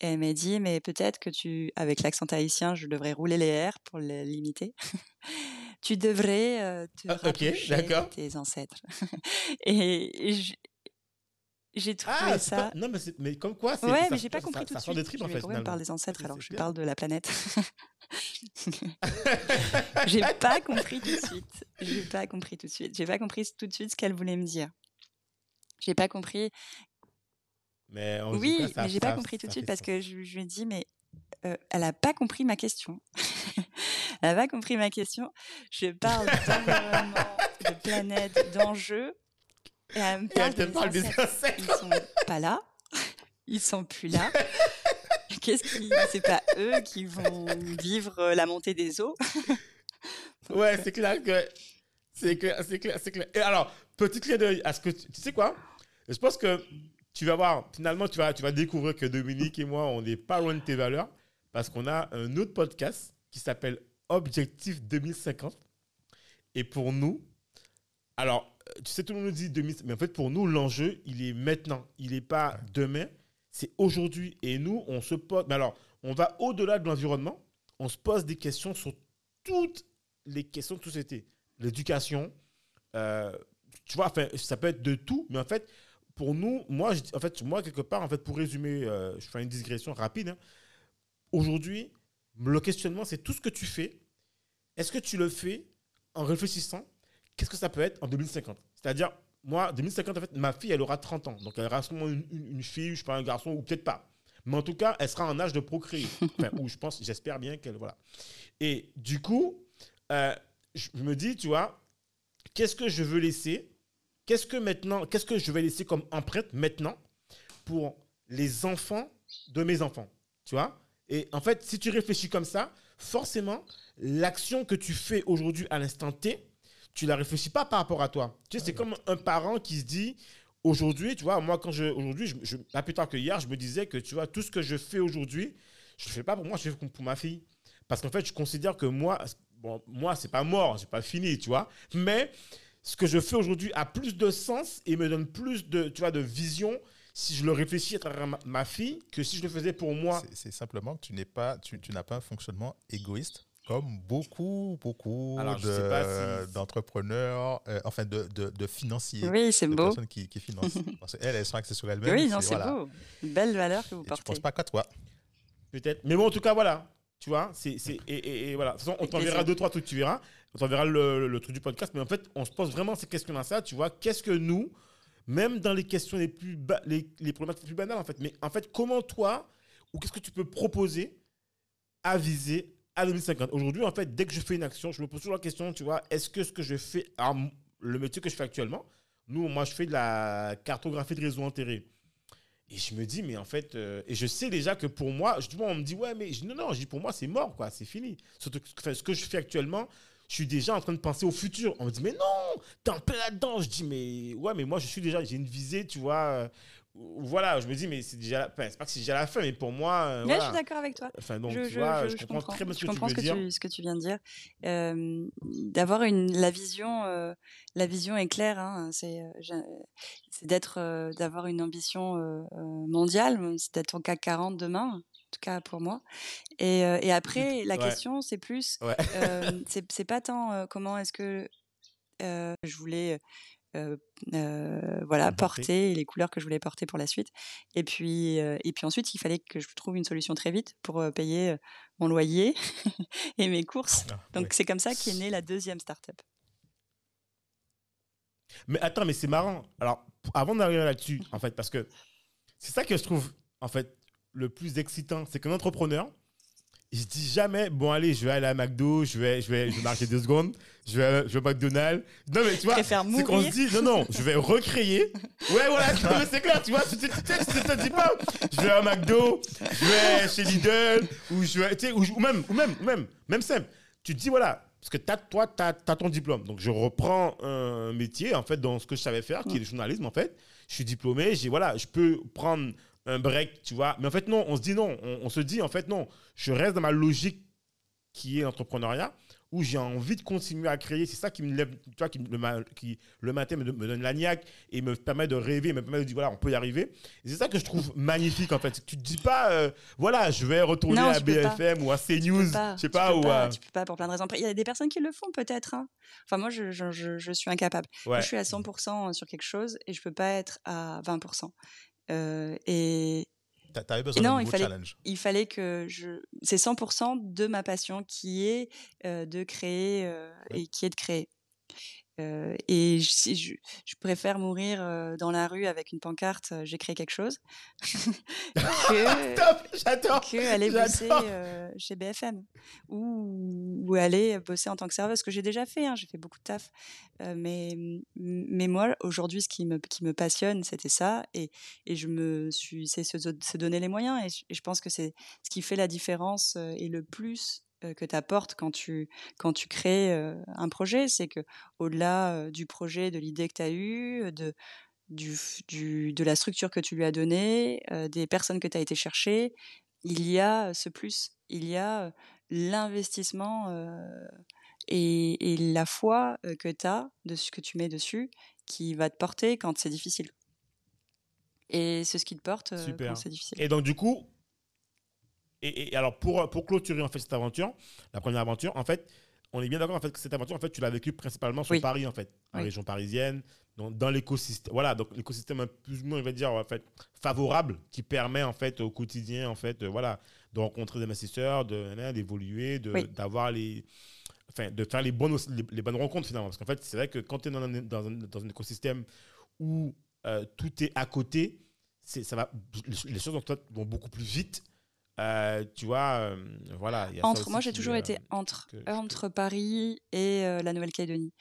Et elle m'a dit, mais peut-être que tu, avec l'accent tahitien, je devrais rouler les R pour le limiter. tu devrais euh, te Ah, ok, rapprocher d'accord. de tes ancêtres. et j'ai trouvé Ah, ça. pas- non, mais, mais comme quoi, c'est. Ouais, ça- mais j'ai pas ça- compris ça- tout ça de suite. des tripes, Je en me fait. dis, pourquoi me parle des ancêtres alors que je parle de la planète J'ai pas compris tout de suite. J'ai pas compris tout de suite. J'ai pas compris tout de suite ce qu'elle voulait me dire. J'ai pas compris. Mais en tout Oui, cas, ça- mais j'ai pas compris tout de suite parce que je, je ai dit, mais euh, elle a pas compris ma question. elle a pas compris ma question. Je parle d'environnement, de planète, d'enjeux. Et elle me Et parle elle te parle des insectes. Ils sont pas là. Ils sont plus là. Qu'est-ce qui, c'est pas eux qui vont vivre euh, la montée des eaux? Ouais, c'est clair que. C'est clair, c'est clair, c'est clair. Et alors, petit clin d'œil à ce que. Tu, tu sais quoi? Je pense que tu vas voir, finalement, tu vas, tu vas découvrir que Dominique et moi, on n'est pas loin de tes valeurs parce qu'on a un autre podcast qui s'appelle Objectif 2050. Et pour nous, alors, euh, tu sais, tout le monde nous dit 2000, mais en fait, pour nous, l'enjeu, il est maintenant. Il n'est pas demain, c'est aujourd'hui. Et nous, on se pose. Mais alors, on va au-delà de l'environnement. On se pose des questions sur toutes les questions de société. L'éducation, euh, tu vois, enfin, ça peut être de tout, mais en fait, pour nous, moi, je, en fait, moi, quelque part, en fait, pour résumer, euh, je fais une digression rapide. hein. Aujourd'hui, le questionnement, c'est tout ce que tu fais. Est-ce que tu le fais en réfléchissant? Qu'est-ce que ça peut être en 2050 C'est-à-dire, moi, 2050, en fait, ma fille, elle aura 30 ans. Donc, elle aura sûrement une, une- une fille, je sais pas, un garçon, ou peut-être pas. Mais en tout cas, elle sera en âge de procréer. Enfin, ou je pense, j'espère bien qu'elle. Voilà. Et du coup, euh, je me dis, tu vois, qu'est-ce que je veux laisser Qu'est-ce que maintenant, qu'est-ce que je vais laisser comme empreinte maintenant pour les enfants de mes enfants Tu vois? Et en fait, si tu réfléchis comme ça, forcément, l'action que tu fais aujourd'hui à l'instant T, tu la réfléchis pas par rapport à toi. Tu sais, c'est comme un parent qui se dit aujourd'hui, tu vois, moi quand je aujourd'hui, je, je- pas plus tard que hier, je me disais que tu vois tout ce que je fais aujourd'hui, je le fais pas pour moi, je le fais pour ma fille, parce qu'en fait, je considère que moi, bon, moi c'est pas mort, c'est pas fini, tu vois, mais ce que je fais aujourd'hui a plus de sens et me donne plus de, tu vois, de vision si je le réfléchis à travers ma, ma fille que si je le faisais pour moi. C'est- C'est simplement que tu n'es pas, tu, tu n'as pas un fonctionnement égoïste comme beaucoup, beaucoup de- si- d'entrepreneurs, euh, enfin de, de, de financiers, Oui, c'est de beau. personnes qui, qui financent. Parce qu'elles, elles sont axées sur elles-mêmes. Oui, non, c'est voilà. beau. Une belle valeur que vous Et tu portez. penses pas qu'à toi. Peut-être. Mais bon, en tout cas, voilà. Tu vois, c'est, c'est, et, et- et voilà. De toute façon, on t'enverra deux, trois trucs, tu verras. On t'enverra le, truc du podcast. Mais en fait, on se pose vraiment ces questions-là. Tu vois, qu'est-ce que nous, même dans les questions les plus, ba- les, problématiques les plus banales, en fait, mais en fait, comment toi, ou qu'est-ce que tu peux proposer à viser à 2050 Aujourd'hui, en fait, dès que je fais une action, je me pose toujours la question, tu vois, est-ce que ce que je fais, m- le métier que je fais actuellement, nous, moi, je fais de la cartographie de réseaux enterrés. Et je me dis, mais en fait, euh, et je sais déjà que pour moi, justement, on me dit, ouais, mais non, non, je dis, pour moi, c'est mort, quoi, c'est fini. Surtout enfin, ce que je fais actuellement, je suis déjà en train de penser au futur. On me dit, mais non, t'es en plein là-dedans. Je dis, mais ouais, mais moi, je suis déjà, j'ai une visée, tu vois. euh, voilà, je me dis, mais c'est déjà, la- c'est pas que c'est déjà la fin, mais pour moi, euh, Mais je suis d'accord avec toi. Enfin, donc, je, tu je- vois, je- je, je comprends, très bien ce que tu veux ce que dire. tu, ce que tu viens de dire. Euh, D'avoir la vision, euh, la vision est claire. Hein, c'est euh, c'est d'être, d'avoir une ambition mondiale, c'est d'être en CAC 40 demain. En tout cas pour moi. Et, euh, et après, la Ouais. question, c'est plus, Ouais. euh, c'est pas tant euh, comment est-ce que je voulais voilà porter. les couleurs que je voulais porter pour la suite et puis et puis ensuite il fallait que je trouve une solution très vite pour payer mon loyer et mes courses Ah, donc c'est comme ça qu'est née la deuxième startup Mais attends, mais c'est marrant. Alors, avant d'arriver là-dessus, en fait, parce que c'est ça que je trouve, en fait, le plus excitant, c'est qu'un entrepreneur, il se dit jamais, bon, allez, je vais aller à McDo, je vais, je vais, je vais marcher deux secondes, je vais, je vais au McDonald's. Non, mais tu vois, c'est qu'on se dit, non, non, je vais recréer. Ouais, voilà, c'est clair, tu vois, tu te dis pas, je vais à McDo, je vais chez Lidl, ou je vais, tu sais, ou, ou même, ou même, ou même, même simple. Tu te dis, voilà, parce que t'as, toi, tu as, ton diplôme. Donc, je reprends un métier, en fait, dans ce que je savais faire, qui est le journalisme, en fait. Je suis diplômé, j'ai, voilà, je peux prendre un break, tu vois. Mais en fait, non, on se dit non. On, on se dit, en fait, non, je reste dans ma logique qui est l'entrepreneuriat, où j'ai envie de continuer à créer. C'est ça qui me lève, tu vois, qui le, ma- qui, le matin me, me donne la niaque et me permet de rêver, me permet de dire, voilà, on peut y arriver. C'est ça que je trouve magnifique, en fait. Tu te dis pas, euh, voilà, je vais retourner Non, à tu. BFM ou à Tu CNews, je sais tu pas, peux ou pas, à... tu peux pas pour plein de raisons. Il y a des personnes qui le font peut-être. hein. Enfin, moi, je, je, je, je suis incapable. Moi, je suis à 100% sur quelque chose et je peux pas être à 20%. Euh, et T'a- T'avais besoin non, d'un il nouveau fallait- challenge. il fallait que je. C'est 100% de ma passion qui est euh, de créer euh, et qui est de créer. Euh, et je, si je, je préfère mourir euh, dans la rue avec une pancarte, euh, j'ai créé quelque chose, que, Top, j'adore. que aller bosser chez BFM ou, ou aller bosser en tant que serveuse, ce que j'ai déjà fait, hein, j'ai fait beaucoup de taf. Mais, mais moi, aujourd'hui, ce qui me, qui me passionne, c'était ça. Et, et je me suis, c'est se, se donner les moyens. Et je, et je pense que c'est ce qui fait la différence et le plus que tu apportes quand tu, quand tu crées euh, un projet. C'est que au-delà euh, du projet, de l'idée que tu as eue, de, du, du, de la structure que tu lui as donnée, euh, des personnes que tu as été chercher, il y a ce plus. Il y a euh, l'investissement euh, et, et la foi euh, que tu as de ce que tu mets dessus qui va te porter quand c'est difficile. Et c'est ce qui te porte euh, Super. quand c'est difficile. Et donc, du coup, et, et alors pour, pour clôturer en fait cette aventure, la première aventure, en fait, on est bien d'accord en fait que cette aventure, en fait, tu l'as vécue principalement sur Oui. Paris, en fait, en Oui. région parisienne, dans, dans l'écosystème. Voilà, donc l'écosystème plus ou moins, je vais dire, en fait, favorable, qui permet en fait au quotidien, en fait, euh, voilà, de rencontrer des investisseurs, de hein, d'évoluer, de Oui. d'avoir les Enfin, de faire les bonnes, les, les bonnes rencontres finalement. Parce qu'en fait, c'est vrai que quand tu es dans un, dans, un, dans un écosystème où euh, tout est à côté, c'est, ça va, les, les choses vont, vont beaucoup plus vite. Euh, tu vois, euh, voilà. y a Entre, moi, j'ai toujours euh, été entre, que- entre Paris et la Nouvelle-Calédonie.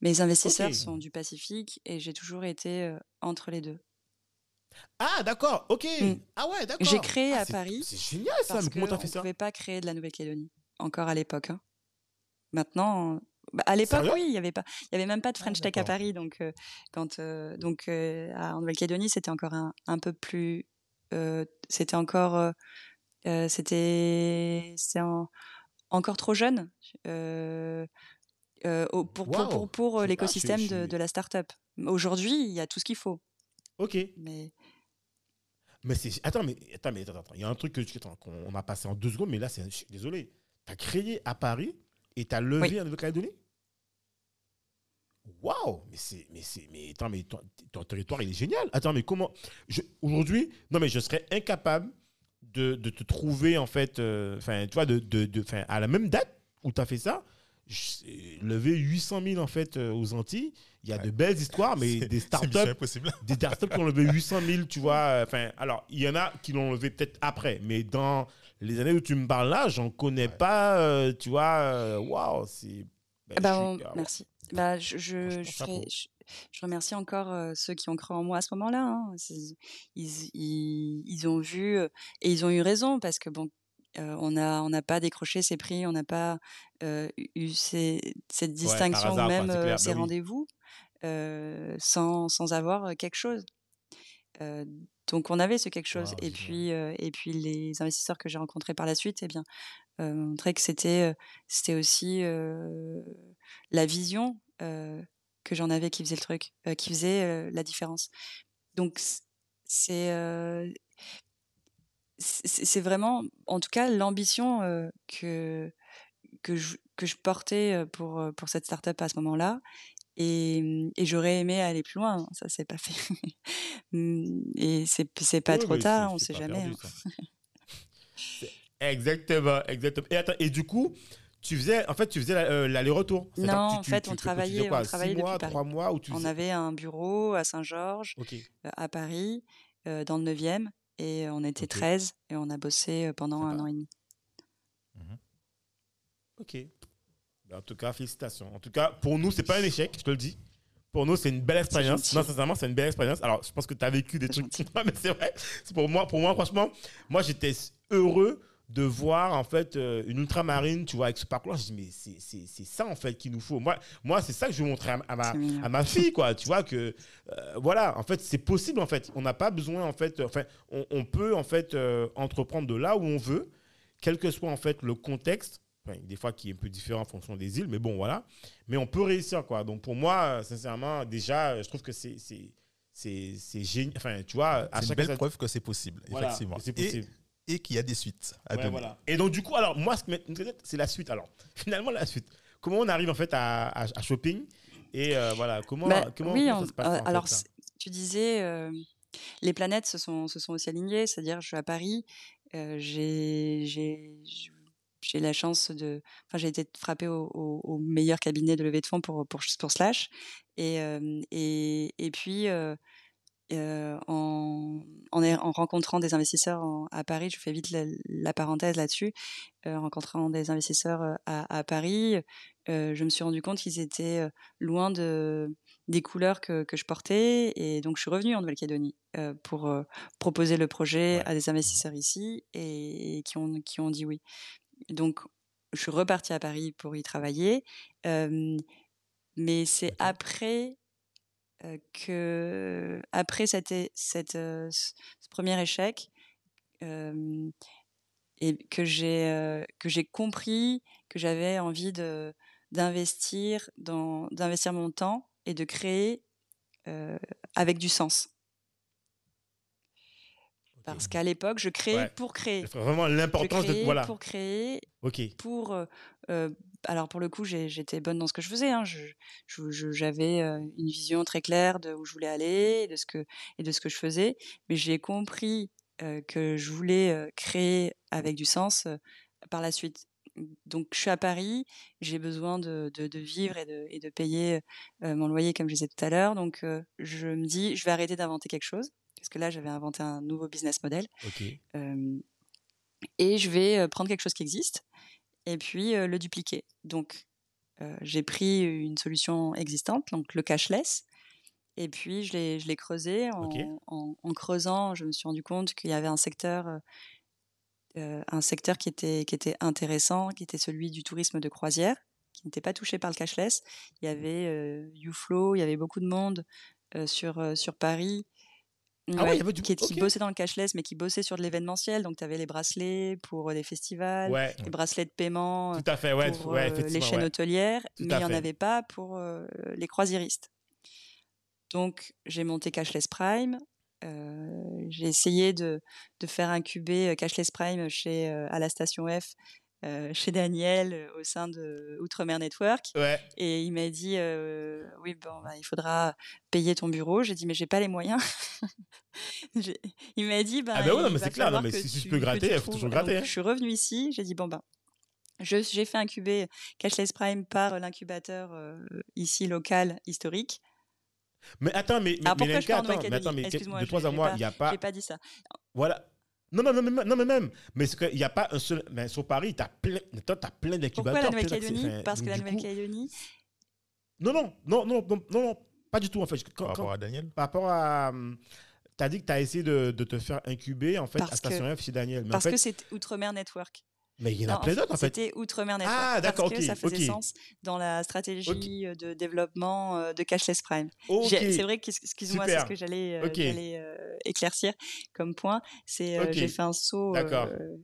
Mes investisseurs sont du Pacifique et j'ai toujours été entre les deux. Ah, d'accord, ok. Mm. Ah ouais, d'accord. J'ai créé Ah, à Paris C'est génial ça, parce mais comment t'as fait ça? ne pouvait pas créer de la Nouvelle-Calédonie, encore à l'époque. hein. Maintenant, bah, à l'époque, oui, il n'y avait, pas- il y avait même pas de Ah, French Tech à. Paris. Donc, euh, quand, euh, donc euh, à- en Nouvelle-Calédonie, c'était encore un, un peu plus. Euh, c'était encore. euh, euh, c'était c'est en- encore trop jeune pour, pour, pour, ah, l'écosystème de, de la start-up. Aujourd'hui, il y a tout ce qu'il faut. Ok. Mais Mais c'est. Attends, mais attends, mais attends, attends. Il y a un truc que qu'on a passé en deux secondes, mais là, c'est. Désolé. Tu as créé à Paris et tu as levé Oui. en Nouvelle-Calédonie Waouh Mais c'est. Mais c'est. Mais attends, mais ton, ton territoire, il est génial. Attends, mais comment. je- Aujourd'hui, non, mais je serais incapable de, de te trouver, en fait, euh, enfin, tu vois, de, de, de- 'fin, à la même date où tu as fait ça, j'ai levé 800 000, en fait, euh, aux Antilles. Il y a Ouais. de belles histoires, mais C'est- des startups des startups qui ont levé 800 000, tu vois. euh, Enfin, alors, il y en a qui l'ont levé peut-être après, mais dans les années où tu me parles là, j'en connais Ouais. pas, euh, tu vois. euh, Waouh, c'est. ben, Bah, je suis- on- ah, merci. Bah, je, je, je, ferai- je, remercie encore euh, ceux qui ont cru en moi à ce moment-là. hein. Ils, ils, ils ont vu euh, et ils ont eu raison parce que bon, euh, on n'a on n'a pas décroché ces prix, on n'a pas eu ces, cette distinction hasard, même clair, ces bah oui. rendez-vous sans, sans avoir quelque chose. Donc on avait ce quelque chose. Wow, et puis et puis les investisseurs que j'ai rencontrés par la suite, eh bien, euh, montraient que c'était euh, c'était aussi euh, la vision que j'en avais qui faisait le truc, qui faisait la différence. Donc c'est c'est c'est vraiment, en tout cas, l'ambition que que je, que je portais pour pour cette startup à ce moment-là. Et, et j'aurais aimé aller plus loin, hein, ça s'est pas fait. Mm, et c'est c'est pas Oui, trop tard, c'est- on c'est sait jamais. perdu, hein. C'est- exactement, exactement. Et, attends, et du coup, tu faisais, en fait, tu faisais euh, l'aller-retour. Non, tu- en tu- fait, tu- on travaillait- quoi, on travaillait six mois, trois mois où tu On faisais- avait un bureau à Saint-Georges, euh, à Paris, euh, dans le 9e, et on était Ok. 13, et on a bossé pendant un an et demi. Ok. Ben, En tout cas, félicitations. En tout cas, pour nous, c'est pas un échec, je te le dis. Pour nous, c'est une belle expérience. Non, sincèrement, c'est une belle expérience. Alors, je pense que tu as vécu des trucs. Mais c'est vrai. C'est pour moi, pour moi, franchement, moi, j'étais heureux de voir en fait euh, une ultramarine, tu vois, avec ce parcours-là. Je dis, mais c'est- c'est c'est ça en fait qu'il nous faut. Moi, moi c'est ça que je veux montrer à, à ma, à ma fille, quoi. Tu vois que, euh, voilà, en fait, c'est possible en fait. On n'a pas besoin en fait, enfin, on, on peut en fait euh, entreprendre de là où on veut, quel que soit en fait le contexte. Enfin, des fois qui est un peu différent en fonction des îles, mais bon, voilà. Mais on peut réussir, quoi. Donc pour moi, euh, sincèrement, déjà, euh, je trouve que c'est c'est c'est c'est génial. Enfin, tu vois, à C'est une chaque belle fois, preuve que c'est possible, voilà, effectivement. c'est possible. et qu'il y a des suites à Ouais, voilà. Et donc, du coup, alors, moi, ce qui m'intéresse, c'est la suite. Alors, finalement, la suite. Comment on arrive, en fait, à, à, à shopping Et euh, voilà, comment, Bah, comment, oui, comment ça on- se passe euh, en fait, alors c'est- tu disais euh, les planètes se sont, se sont aussi alignées, c'est-à-dire je suis à Paris, euh, j'ai j'ai j'ai la chance de, enfin j'ai été frappée au, au- au meilleur cabinet de levée de fonds pour pour, pour Slash et euh, et, et puis euh, euh, en, en, est- en rencontrant des investisseurs en- à Paris, je fais vite la, la parenthèse là-dessus, euh, en rencontrant des investisseurs euh, à, à Paris, euh, je me suis rendu compte qu'ils étaient loin de, des couleurs que, que je portais. Et donc, je suis revenue en Nouvelle-Calédonie pour proposer le projet à des investisseurs ici et, qui, ont, qui ont dit oui. Donc, je suis repartie à Paris pour y travailler. Mais c'est après que, après cette, ce premier échec, et que j'ai que j'ai compris que j'avais envie de d'investir dans d'investir mon temps et de créer euh, avec du sens parce qu'à l'époque je créais Ouais. pour créer vraiment l'importance de. Voilà. pour créer Ok. pour euh, alors pour le coup j'étais bonne dans ce que je faisais hein. j'avais euh, une vision très claire de où je voulais aller et de ce que et de ce que je faisais. Mais j'ai compris euh, que je voulais euh, créer avec du sens euh, par la suite. Donc je suis à Paris j'ai besoin de, de, de vivre et de, et de payer euh, mon loyer comme je disais tout à l'heure. Donc je me dis je vais arrêter d'inventer quelque chose parce que là j'avais inventé un nouveau business model. Et je vais prendre quelque chose qui existe et puis euh, le dupliquer. Donc, euh, j'ai pris une solution existante, donc le cashless, et puis je l'ai, je l'ai creusé. En, Ok. en- en creusant, je me suis rendu compte qu'il y avait un secteur, euh, un secteur qui était, qui était intéressant, qui était celui du tourisme de croisière, qui n'était pas touché par le cashless. Il y avait euh, YouFlow, il y avait beaucoup de monde euh, sur, sur Paris. Ah ouais, il y avait du- qui, qui ok. bossait dans le cashless, mais qui bossait sur de l'événementiel. Donc, tu avais les bracelets pour euh, les festivals, Ouais. les bracelets de paiement Tout à fait, ouais. pour euh, les chaînes hôtelières, Tout mais il n'y en avait pas pour euh, les croisiéristes. Donc, j'ai monté Cashless Prime. Euh, j'ai essayé de, de faire incuber Cashless Prime chez, à la station F euh, chez Daniel euh, au sein de Outremer Network. Ouais. Et il m'a dit euh, Oui, bon, bah, il faudra payer ton bureau. J'ai dit Mais j'ai pas les moyens. Il m'a dit bah, Ah bah ouais, non, mais c'est clair, non, mais si tu tu peux gratter, il faut toujours Donc, gratter, hein. Je suis revenue ici. J'ai dit Bon, ben. je- J'ai fait incuber Cashless Prime par l'incubateur euh, ici local historique. Mais attends, mais, mais, Alors, mais attends, mais attends, mais de trois à moi, il n'y a pas. J'ai pas dit ça. Voilà. Non, non, non, mais, non, mais même. Mais qu'il n'y a pas un seul. Mais sur Paris, tu as plein, toi, t'as plein d'incubateurs. Pourquoi la Nouvelle-Calédonie? Parce que la Nouvelle-Calédonie, Non, non, non, non, non, pas du tout, en fait. Quand- Par quand- rapport à Daniel? Par rapport à. Tu as dit que tu as essayé de, de te faire incuber, en fait, Parce à que- Station F chez Daniel. Mais, en parce fait, que c'est Outremer Network. Mais il y en a Non, plein d'autres, en fait. C'était Outremer Network. Ah, d'accord, Parce que ok, ça faisait sens dans la stratégie euh, de développement euh, de Cashless Prime. C'est vrai que, excuse-moi, c'est ce que j'allais euh, éclaircir comme point. C'est euh, j'ai fait un saut euh,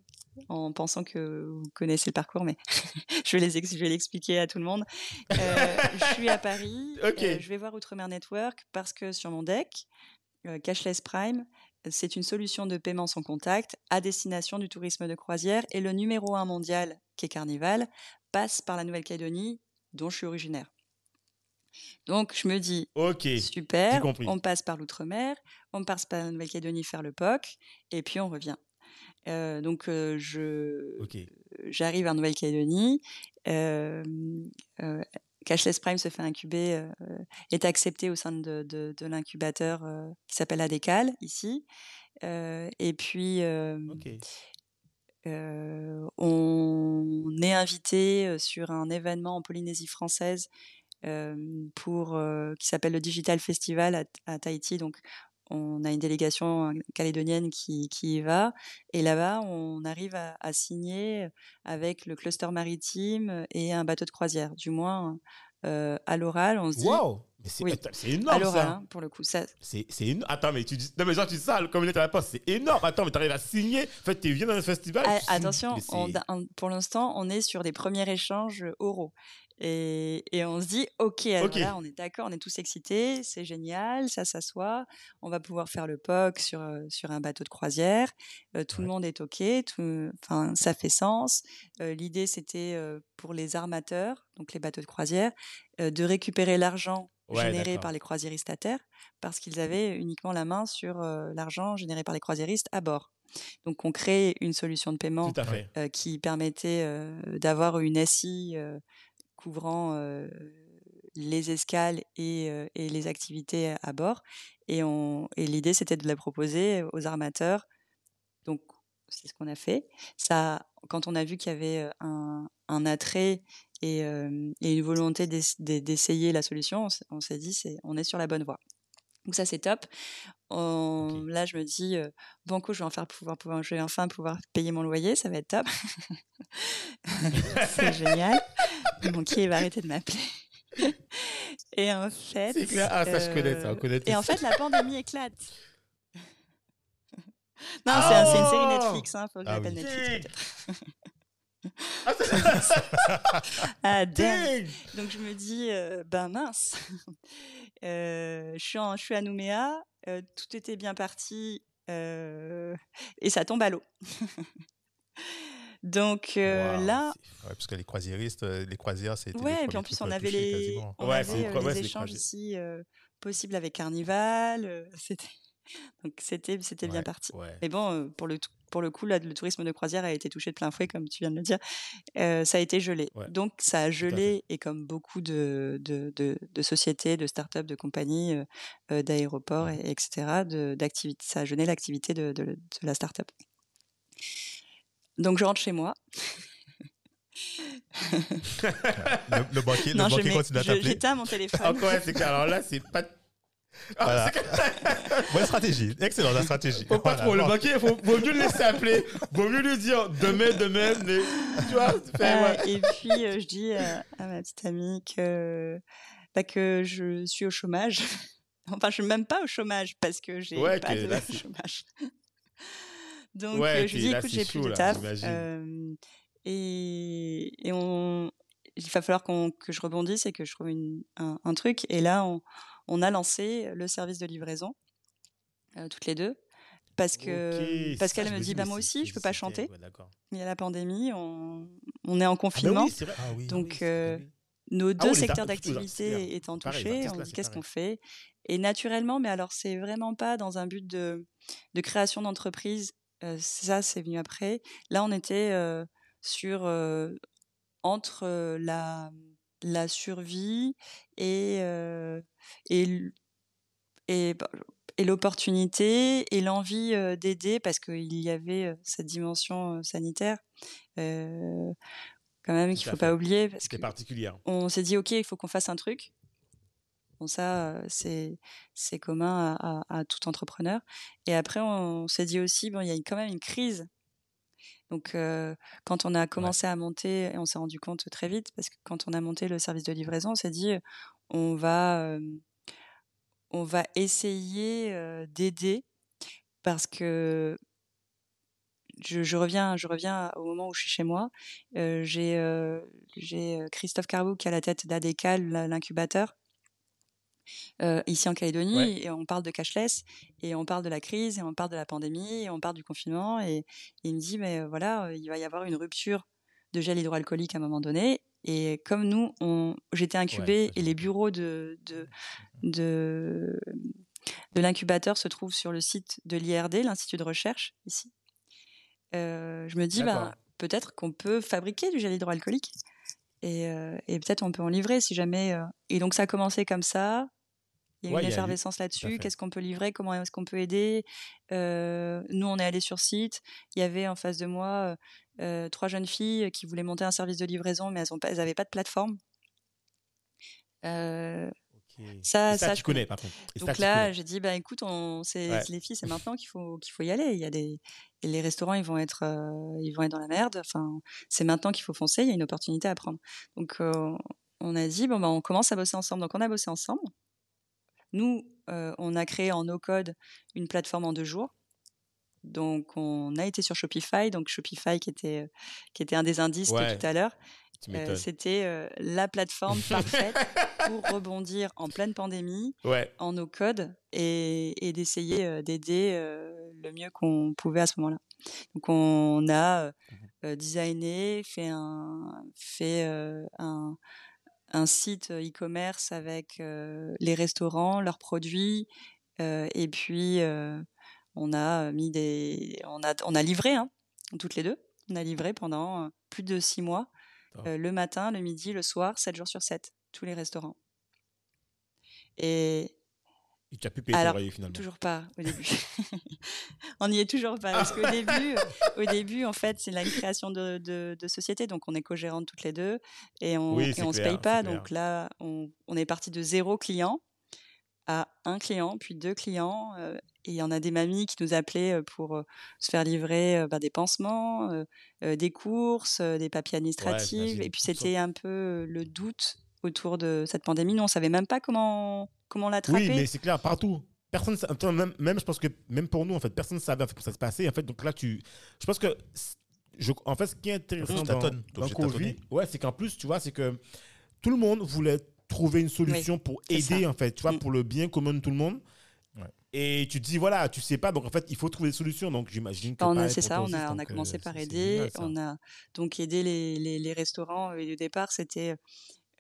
en pensant que vous connaissez le parcours, mais je vais l'expliquer à tout le monde. Je suis à Paris, je vais voir Outremer Network parce que sur mon deck, Cashless Prime, c'est une solution de paiement sans contact à destination du tourisme de croisière et le numéro un mondial, qui est Carnival, passe par la Nouvelle-Calédonie, dont je suis originaire. Donc je me dis, Ok. super, on passe par l'outre-mer, on passe par la Nouvelle-Calédonie faire le POC, et puis on revient. Euh, donc euh, je j'arrive en Nouvelle-Calédonie. euh, Cashless Prime se fait incuber, euh, est accepté au sein de, de- de l'incubateur euh, qui s'appelle Adécal ici. Euh, et puis on est invité sur un événement en Polynésie française pour qui s'appelle le Digital Festival à, à Tahiti. Donc on a une délégation euh, calédonienne qui, qui y va. Et là-bas, on arrive à, à signer avec le cluster maritime et un bateau de croisière. Du moins, euh, à l'oral, on se dit. Waouh! Mais c'est Oui. À énorme, l'oral, hein, pour le coup. Ça, C'est énorme. Attends, mais tu dis. Non, mais genre, tu dis ça, comme il est à la poste, c'est énorme. Attends, mais t'arrives à signer. En fait, tu viens dans un festival. Ah, attention, on- on- pour l'instant, on est sur des premiers échanges oraux. Et, et on se dit, OK, alors là, on est d'accord, on est tous excités, c'est génial, ça s'assoit, on va pouvoir faire le POC sur, euh, sur un bateau de croisière, euh, tout le monde est OK, enfin, ça fait sens. Euh, L'idée, c'était euh, pour les armateurs, donc les bateaux de croisière, de récupérer l'argent Ouais, généré par les croisiéristes à terre, parce qu'ils avaient uniquement la main sur l'argent généré par les croisiéristes à bord. Donc, on crée une solution de paiement qui permettait d'avoir une SI couvrant euh, les escales et, euh, et les activités à bord. Et, on- et l'idée, c'était de la proposer aux armateurs. Donc, c'est ce qu'on a fait. Ça, quand on a vu qu'il y avait euh, un, un attrait et, euh, et une volonté d'ess- d'e- d'essayer la solution, on s'est dit, c'est, on est sur la bonne voie. Donc ça, c'est top. On-. Là, je me dis, euh, banco, je vais, enfin pouvoir, pouvoir, je vais enfin pouvoir payer mon loyer, ça va être top. c'est génial. Mon banquier va arrêter de m'appeler. Et en fait. C'est clair. Ah, ça, je connais ça. On euh, connaît Et en fait, la pandémie éclate. Non, c'est un- c'est une série Oh Netflix, hein, faut que Ah oui. Netflix peut-être. Ah, Ah, damn. Donc je me dis, euh, ben mince, Euh, je, suis en- je suis à Nouméa, euh, tout était bien parti et ça tombe à l'eau. Donc euh, là, Ouais, parce que les croisiéristes, euh, les croisières, c'était les ouais, et puis en plus on avait les, on Ouais, avait euh, ouais, les échanges ici euh, possibles avec Carnival, euh, c'était donc c'était c'était bien parti. Ouais. Mais bon, pour le, pour le coup, là, le tourisme de croisière a été touché de plein fouet, comme tu viens de le dire. Euh, ça a été gelé. Ouais, Donc, ça a gelé, et comme beaucoup de, de, de, de sociétés, de startups, de compagnies, d'aéroports, et, etc., d'activités, ça a gelé l'activité de, de, de la startup. Donc, je rentre chez moi. Le, le banquier, non, le banquier mets- continue à je- t'appeler. j'éteins mon téléphone. Encore, ouais, c'est clair. Alors là, c'est pas. Ah, Voilà. Bonne stratégie. Excellente la stratégie. Faut pas Voilà, trop. Le banquier, faut, vaut mieux le laisser appeler. Vaut mieux lui dire demain, demain. Mais, tu vois, fais, Euh, ouais. et puis euh, je dis à, à ma petite amie que, bah, que je suis au chômage. enfin, je suis même pas au chômage parce que j'ai Ouais, pas que de là, chômage. Donc Ouais, euh, je lui dis écoute, j'ai plus de taf euh, et, et on, il va falloir que je rebondisse et que je trouve une- un, un truc. Et là, on, on a lancé le service de livraison euh, toutes les deux. parce que Ok, parce qu'elle me dit bah moi aussi je peux pas chanter Ouais, il y a la pandémie on, on est en Ah ben confinement oui. Ah oui. donc oui, euh, nos Ah deux secteurs d'activité étant touchés on dit qu'est-ce qu'on fait? Et naturellement mais alors c'est vraiment pas dans un but de de création d'entreprise ça c'est venu après. Là on était sur entre la la survie et et bah, et l'opportunité et l'envie euh, d'aider parce qu'il y avait euh, cette dimension euh, sanitaire quand même qu'il à faut pas oublier parce que particulière. on s'est dit ok il faut qu'on fasse un truc bon ça c'est c'est commun à, à- à tout entrepreneur. Et après on, s'est dit aussi bon il y a quand même une crise. Donc euh, quand on a commencé à monter et on s'est rendu compte très vite parce que quand on a monté le service de livraison on s'est dit on va euh, on va essayer euh, d'aider parce que je, je reviens, je reviens au moment où je suis chez moi. Euh, j'ai euh, Christophe Carbou qui est à la tête d'ADECAL, l'incubateur, euh, ici en Calédonie, Ouais. et on parle de cashless, et on parle de la crise, et on parle de la pandémie, et on parle du confinement, et, et il me dit, mais euh, voilà, euh, il va y avoir une rupture de gel hydroalcoolique à un moment donné, et comme nous, on, j'étais incubée, et les bureaux de, de, de, de l'incubateur se trouvent sur le site de l'IRD, l'Institut de recherche, ici. Euh, je me dis, bah, peut-être qu'on peut fabriquer du gel hydroalcoolique et, euh, et peut-être on peut en livrer si jamais. euh. Et donc ça a commencé comme ça. Il y a eu Ouais, une y effervescence là-dessus. Qu'est-ce qu'on peut livrer? Comment est-ce qu'on peut aider? Euh, Nous, on est allés sur site. Il y avait en face de moi euh, trois jeunes filles qui voulaient monter un service de livraison, mais elles n'avaient pas de plateforme. Euh, ça- Et ça, ça, tu je connais, par contre. Et donc là, j'ai dit bah écoute, on, Ouais. les filles, c'est maintenant qu'il faut qu'il faut y aller. Il y a des et les restaurants, ils vont être euh, ils vont être dans la merde. Enfin, c'est maintenant qu'il faut foncer. Il y a une opportunité à prendre. Donc euh, on a dit bon bah on commence à bosser ensemble. Donc on a bossé ensemble. Nous, euh, on a créé en no code une plateforme en deux jours. Donc on a été sur Shopify. Donc Shopify qui était qui était un des indices Ouais. tout à l'heure. Euh. C'était euh, la plateforme parfaite pour rebondir en pleine pandémie Ouais. en no code et, et d'essayer euh, d'aider le mieux qu'on pouvait à ce moment-là. Donc on a euh, designé, fait un fait un un site e-commerce avec les restaurants, leurs produits et puis on a mis des on a on a livré hein, toutes les deux. On a livré pendant plus de six mois. Euh, le matin, le midi, le soir, 7 jours sur 7, tous les restaurants. Et tu as pu payer Alors, loyer finalement. Toujours pas au début. on n'y est toujours pas parce qu'au début, au début, en fait, c'est la création de, de, de société, donc on est co-gérantes toutes les deux et on, Oui, on se paye pas. Donc là, on, on est parti de zéro client à un client, puis deux clients. euh, et il y en a des mamies qui nous appelaient pour euh, se faire livrer euh, bah, des pansements, euh, euh, des courses, euh, des papiers administratifs. et puis sortes. c'était un peu le doute autour de cette pandémie. Nous, on savait même pas comment comment l'attraper. Oui, mais c'est clair, partout. Personne, même, même, je pense que même pour nous, en fait, personne ne savait en fait, comment ça se passait. En fait, donc là, tu, je pense que, je, en fait, ce qui est intéressant dans, dans de Covid, ouais, c'est qu'en plus, tu vois, c'est que tout le monde voulait trouver une solution pour aider, ça. en fait, tu vois, Mm. pour le bien commun de tout le monde. Ouais. Et tu te dis, voilà, tu sais pas, donc en fait, il faut trouver des solutions. Donc j'imagine que. On a- pareil c'est ça, on a, on a donc, commencé euh, par aider. on a donc aidé les, les, les restaurants. Et au départ, c'était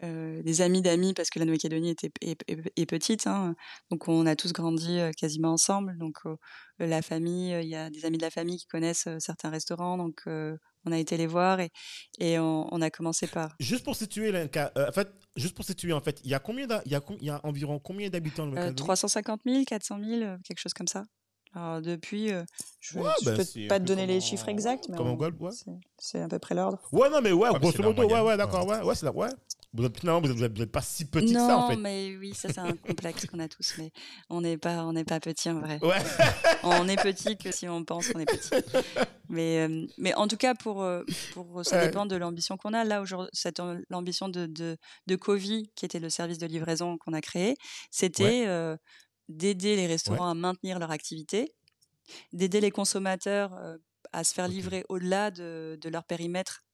euh, des amis d'amis parce que la Nouvelle-Calédonie était est, est- est petite. hein. donc on a tous grandi euh, quasiment ensemble. Donc euh, la famille, euh, il y a des amis de la famille qui connaissent euh, certains restaurants. Donc euh, on a été les voir et, et on, on a commencé par Juste pour situer, euh, en fait, juste pour situer, en fait, il y a combien, il y a, y a environ combien d'habitants euh, Nouvelle-Calédonie 350 000, 400 000, euh, quelque chose comme ça. Alors depuis, euh, je ne Ouais, ben, peux pas te donner les chiffres exacts, mais on- ouais. c'est- à peu près l'ordre. Ouais, non, mais ouais, mais grosso modo, ouais, ouais, d'accord, ouais, ouais, c'est la, ouais. Vous êtes, finalement, vous êtes, vous êtes- vous êtes pas si petit non, que ça, en fait. mais oui, ça c'est un complexe qu'on a tous, mais on n'est pas, on n'est pas petit en vrai. Ouais. On est petit que si on pense qu'on est petit. Mais, euh, mais en tout cas, pour, euh, pour ça Ouais. dépend de l'ambition qu'on a. Là, aujourd'hui, cette l'ambition de, de, de Covi, qui était le service de livraison qu'on a créé, c'était euh, d'aider les restaurants à maintenir leur activité, d'aider les consommateurs euh, à se faire livrer au-delà de, de leur périmètre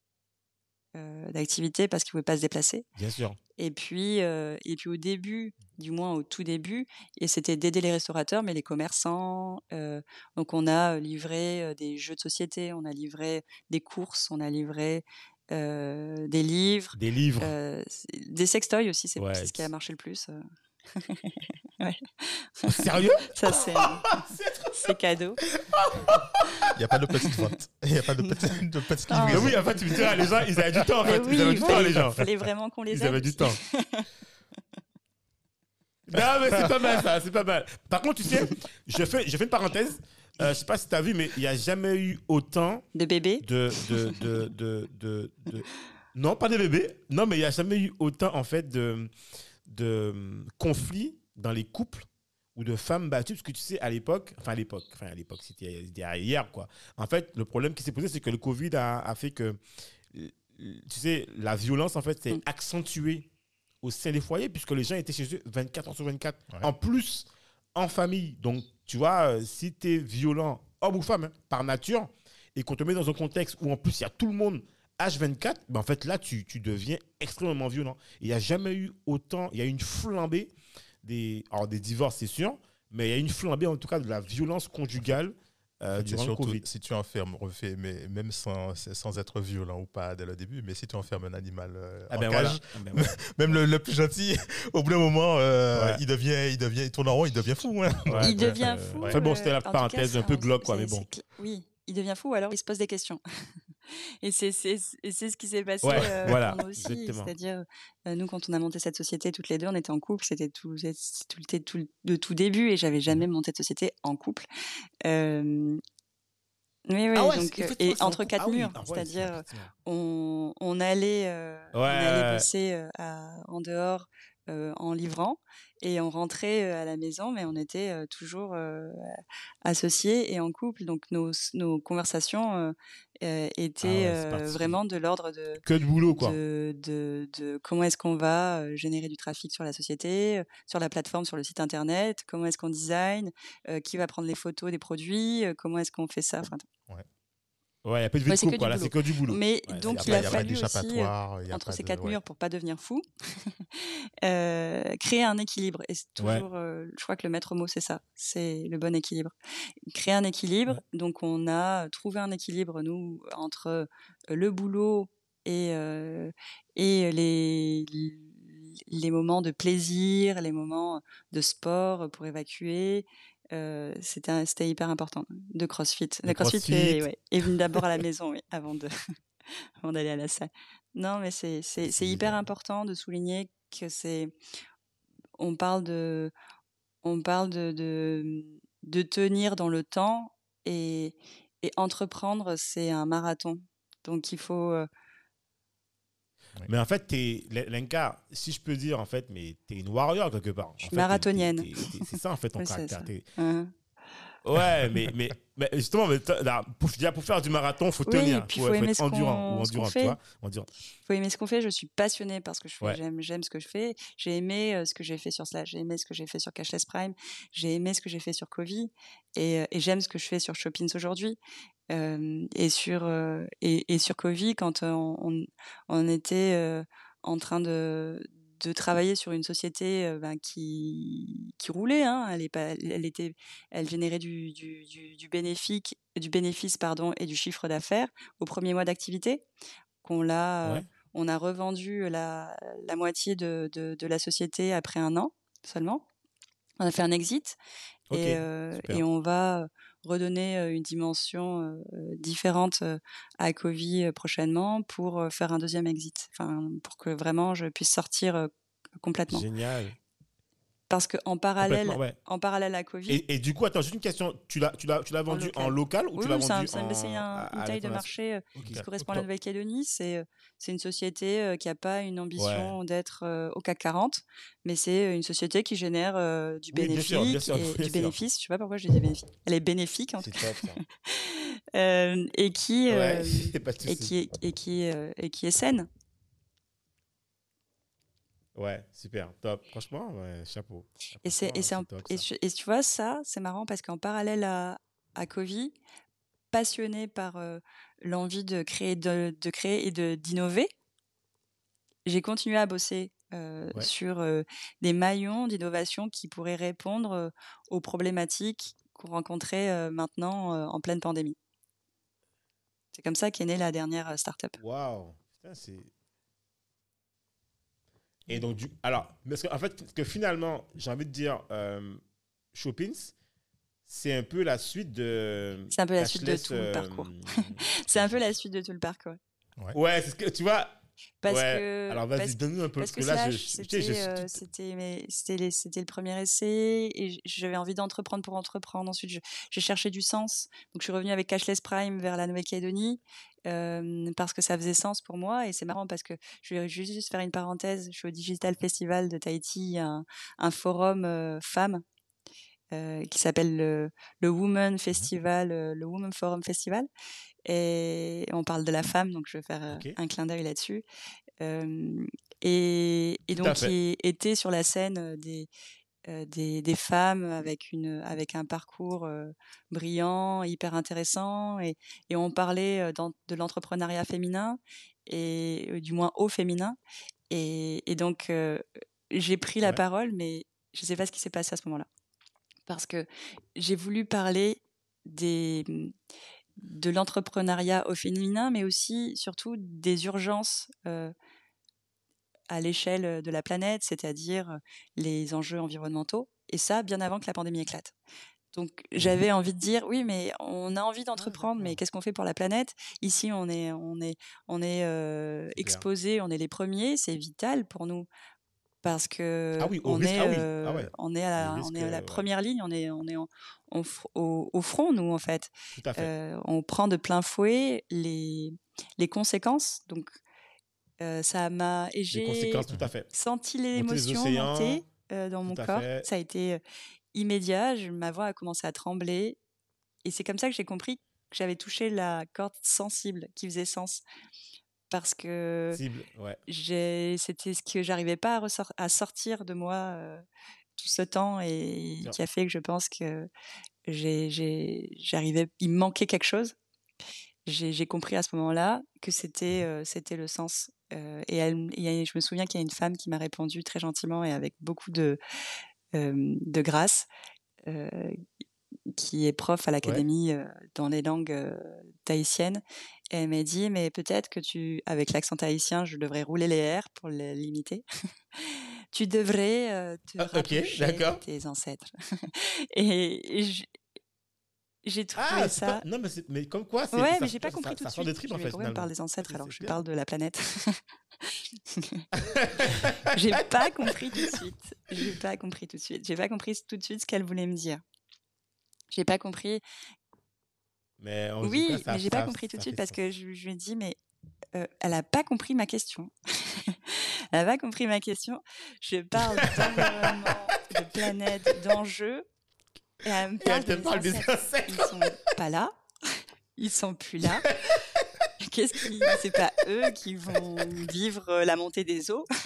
d'activité parce qu'ils ne pouvaient pas se déplacer. Bien sûr. Et puis, et puis au début, du moins au tout début, et c'était d'aider les restaurateurs, mais les commerçants. donc on a livré des jeux de société, on a livré des courses, on a livré des livres. Des livres. des sextoys aussi, c'est ce qui a marché le plus. ouais. Sérieux? Ça, c'est, c'est cadeau. Il n'y a pas de petite vente. Il n'y a pas de petite, de petite livraison. Oui, en fait, tu me diras, les gens, ils avaient du temps. En fait. Oui, ils avaient du temps, les gens. Il fallait vraiment qu'on les aide. Ils avaient du temps. non, mais c'est pas mal, ça. C'est pas mal. Par contre, tu sais, je fais, je fais une parenthèse. Euh, je sais pas si tu as vu, mais il n'y a jamais eu autant. De bébés? de, de, de, de, de, de... Non, pas de bébés. Non, mais il n'y a jamais eu autant, en fait, de de conflits dans les couples ou de femmes battues, parce que tu sais, à l'époque, enfin à l'époque, enfin à l'époque, c'était hier, quoi. En fait, le problème qui s'est posé, c'est que le Covid a, fait que, tu sais, la violence, en fait, s'est mm. accentuée au sein des foyers, puisque les gens étaient chez eux 24 heures sur 24. En plus, en famille. Donc, tu vois, euh, si tu es violent, homme ou femme, hein, par nature, et qu'on te met dans un contexte où en plus il y a tout le monde H24, ben en fait, là, tu, tu deviens extrêmement violent. Il n'y a jamais eu autant, il y a une flambée des, alors des divorces, c'est sûr, mais il y a une flambée, en tout cas, de la violence conjugale euh, durant le Covid. Si tu enfermes, refais, mais même sans, sans être violent ou pas dès le début, mais si tu enfermes un animal euh, ah en ben cage, ah ben même le, le, plus gentil, au bout d'un moment, euh, il devient, il devient, il tourne en rond, il devient fou. Hein. il devient fou. Enfin bon, c'était la parenthèse un peu glauque, quoi, mais bon. Oui, il devient fou, alors il se pose des questions. et c'est ce qui s'est passé euh, voilà, pour nous aussi. C'est-à-dire, euh, nous, quand on a monté cette société toutes les deux, on était en couple, c'était tout, tout, tout, de tout début, et j'avais jamais mmh. monté de société en couple. Euh, oui, oui, ah donc, et entre quatre ah murs, ah c'est-à-dire on, on, allait, on allait bosser en dehors en livrant et on rentrait à la maison, mais on était toujours associés et en couple. Donc nos, nos conversations étaient vraiment de l'ordre de que de boulot quoi. De, de, de comment est-ce qu'on va générer du trafic sur la société, sur la plateforme, sur le site internet, comment est-ce qu'on design, qui va prendre les photos des produits, comment est-ce qu'on fait ça. Enfin, ouais. Ouais, il n'y a pas de vie de quoi, là, c'est que du boulot. Mais donc, il a, fallu aussi, entre ces quatre murs, pour pas devenir fou, euh, créer un équilibre. Et toujours, euh, je crois que le maître mot, c'est ça, c'est le bon équilibre. Créer un équilibre, donc on a trouvé un équilibre, nous, entre euh, le boulot et, et les, les moments de plaisir, les moments de sport pour évacuer, euh, c'était hyper important de CrossFit. Le, CrossFit, CrossFit. Est, est, venu d'abord à la maison, oui, avant de avant d'aller à la salle. Non, mais c'est hyper important de souligner que c'est on parle de on parle de, de de tenir dans le temps et et entreprendre c'est un marathon. Donc il faut mais en fait, t'es, Lenka, si je peux dire, en fait, mais t'es une warrior quelque part. Je suis marathonienne. c'est ça, en fait, ton caractère. Uh-huh. Ouais, mais, mais, mais justement, mais, pour, pour, faire du marathon, il faut tenir. Il faut, aimer être endurant ou endurant, tu vois. Il faut aimer ce qu'on fait. Je suis passionnée par ce que je fais. J'aime, j'aime ce que je fais. J'ai aimé euh, ce que j'ai fait sur Slash. J'ai aimé ce que j'ai fait sur Cashless Prime. J'ai aimé ce que j'ai fait sur Covid. Et, euh, et j'aime ce que je fais sur Shoppings aujourd'hui et sur et, et, sur Covid quand on, on, était en train de, de travailler sur une société ben, qui, qui roulait. Hein. Elle, est pas, elle, était, elle générait du, du, du, du, bénéfice, du bénéfice pardon, et du chiffre d'affaires au premier mois d'activité. Qu'on l'a, on a revendu la, la moitié de, de, de, la société après un an seulement. On a fait un exit et, et on va redonner une dimension différente à Covid prochainement pour faire un deuxième exit, enfin, pour que vraiment je puisse sortir complètement. Génial parce qu'en parallèle, en parallèle à Covid. Et, du coup, attends, juste une question. Tu l'as, tu l'as, tu l'as vendu en local, ou tu l'as vendu c'est en... C'est un, une taille de marché euh, qui correspond à la Nouvelle-Calédonie. C'est, euh, c'est une société euh, qui n'a pas une ambition d'être au CAC 40, mais c'est une société qui génère du bénéfice. et, du bénéfice. Je sais pas pourquoi je dis bénéfice. Elle est bénéfique en tout cas. et qui, et qui, et qui, et qui est saine. Ouais, super, top. Franchement, chapeau. Et, c'est, et, et, tu vois, ça, c'est marrant parce qu'en parallèle à, à Covid, passionné par euh, l'envie de créer, de, de créer et de, d'innover, j'ai continué à bosser euh, Ouais. sur euh, des maillons d'innovation qui pourraient répondre aux problématiques qu'on rencontrait maintenant en pleine pandémie. C'est comme ça qu'est née la dernière startup. Waouh. Putain, c'est. Et donc, du... alors, parce qu'en fait, que finalement, j'ai envie de dire, euh, Shoppings, c'est un peu la suite de. C'est un peu la suite de Cashless, tout le euh, parcours. C'est un peu la suite de tout le parcours. ouais, c'est ce que tu vois. Parce ouais. que, alors, parce vas-y, donne-nous un peu. Parce que là, c'était euh, le premier essai et j'avais envie d'entreprendre pour entreprendre. Ensuite, j'ai cherché du sens. Donc, je suis revenue avec Cashless Prime vers la Nouvelle-Calédonie euh, parce que ça faisait sens pour moi. Et c'est marrant parce que je vais juste faire une parenthèse. Je suis au Digital Festival de Tahiti, un, un forum euh, femmes euh, qui s'appelle le, le Women Festival, euh, le Women Forum Festival. Et on parle de la femme, donc je vais faire un clin d'œil là-dessus. Euh, et, et donc, qui était sur la scène des, des, des femmes avec, une, avec un parcours euh, brillant, hyper intéressant. Et, et on parlait euh, de l'entrepreneuriat féminin, et euh, du moins au féminin. Et, et donc, euh, j'ai pris la Ouais. parole, mais je ne sais pas ce qui s'est passé à ce moment-là. Parce que j'ai voulu parler des, de l'entrepreneuriat au féminin, mais aussi, surtout, des urgences euh, à l'échelle de la planète, c'est-à-dire les enjeux environnementaux, et ça, bien avant que la pandémie éclate. Donc j'avais envie de dire oui mais on a envie d'entreprendre mais qu'est-ce qu'on fait pour la planète? Ici on est on est on est euh, exposé, on est les premiers, c'est vital pour nous parce que Ah oui, au on risque- est ah oui, euh, ah ouais. on est à risque, on est à la ouais. première ligne, on est on est en- au, au front nous en fait. Tout à fait. Euh, on prend de plein fouet les les conséquences donc euh, ça m'a et j'ai senti les l'émotion monter euh, dans mon tout corps. fait. Ça a été euh, immédiat. Je- ma voix a commencé à trembler. Et c'est comme ça que j'ai compris que j'avais touché la corde sensible qui faisait sens. Parce que ouais. c'était ce que j'arrivais pas à, à sortir de moi euh, tout ce temps et qui a fait que je pense que j'arrivais, il me manquait quelque chose. J'ai j'ai compris à ce moment-là que c'était euh, c'était le sens. Euh, et elle, je me souviens qu'il y a une femme qui m'a répondu très gentiment et avec beaucoup de, euh, de grâce, euh, qui est prof à l'académie dans les langues tahitiennes. Et elle m'a dit, mais peut-être que tu, avec l'accent tahitien, je devrais rouler les R pour le limiter. tu devrais te Ah, ok, rapprocher d'accord. de tes ancêtres. et et j- j'ai trouvé Ah, ça. pas- non, mais, mais comme quoi, c'est. Ouais, ça- mais j'ai pas ça- compris ça- tout ça de suite. des tripes, Je en me fait. dis, pourquoi on parle des ancêtres alors que je parle de la planète J'ai pas compris tout de suite. J'ai pas compris tout de suite. J'ai pas compris tout de suite ce qu'elle voulait me dire. J'ai pas compris. Mais en Oui, cas, mais j'ai pas compris tout de suite parce que je, je lui ai dit, mais euh, elle a pas compris ma question. elle a pas compris ma question. Je parle d'environnement, de planète, d'enjeux. Et elle me Et parle elle te parle des ancêtres. Ils sont pas là. Ils sont plus là. Qu'est-ce qui, c'est pas eux qui vont vivre euh, la montée des eaux?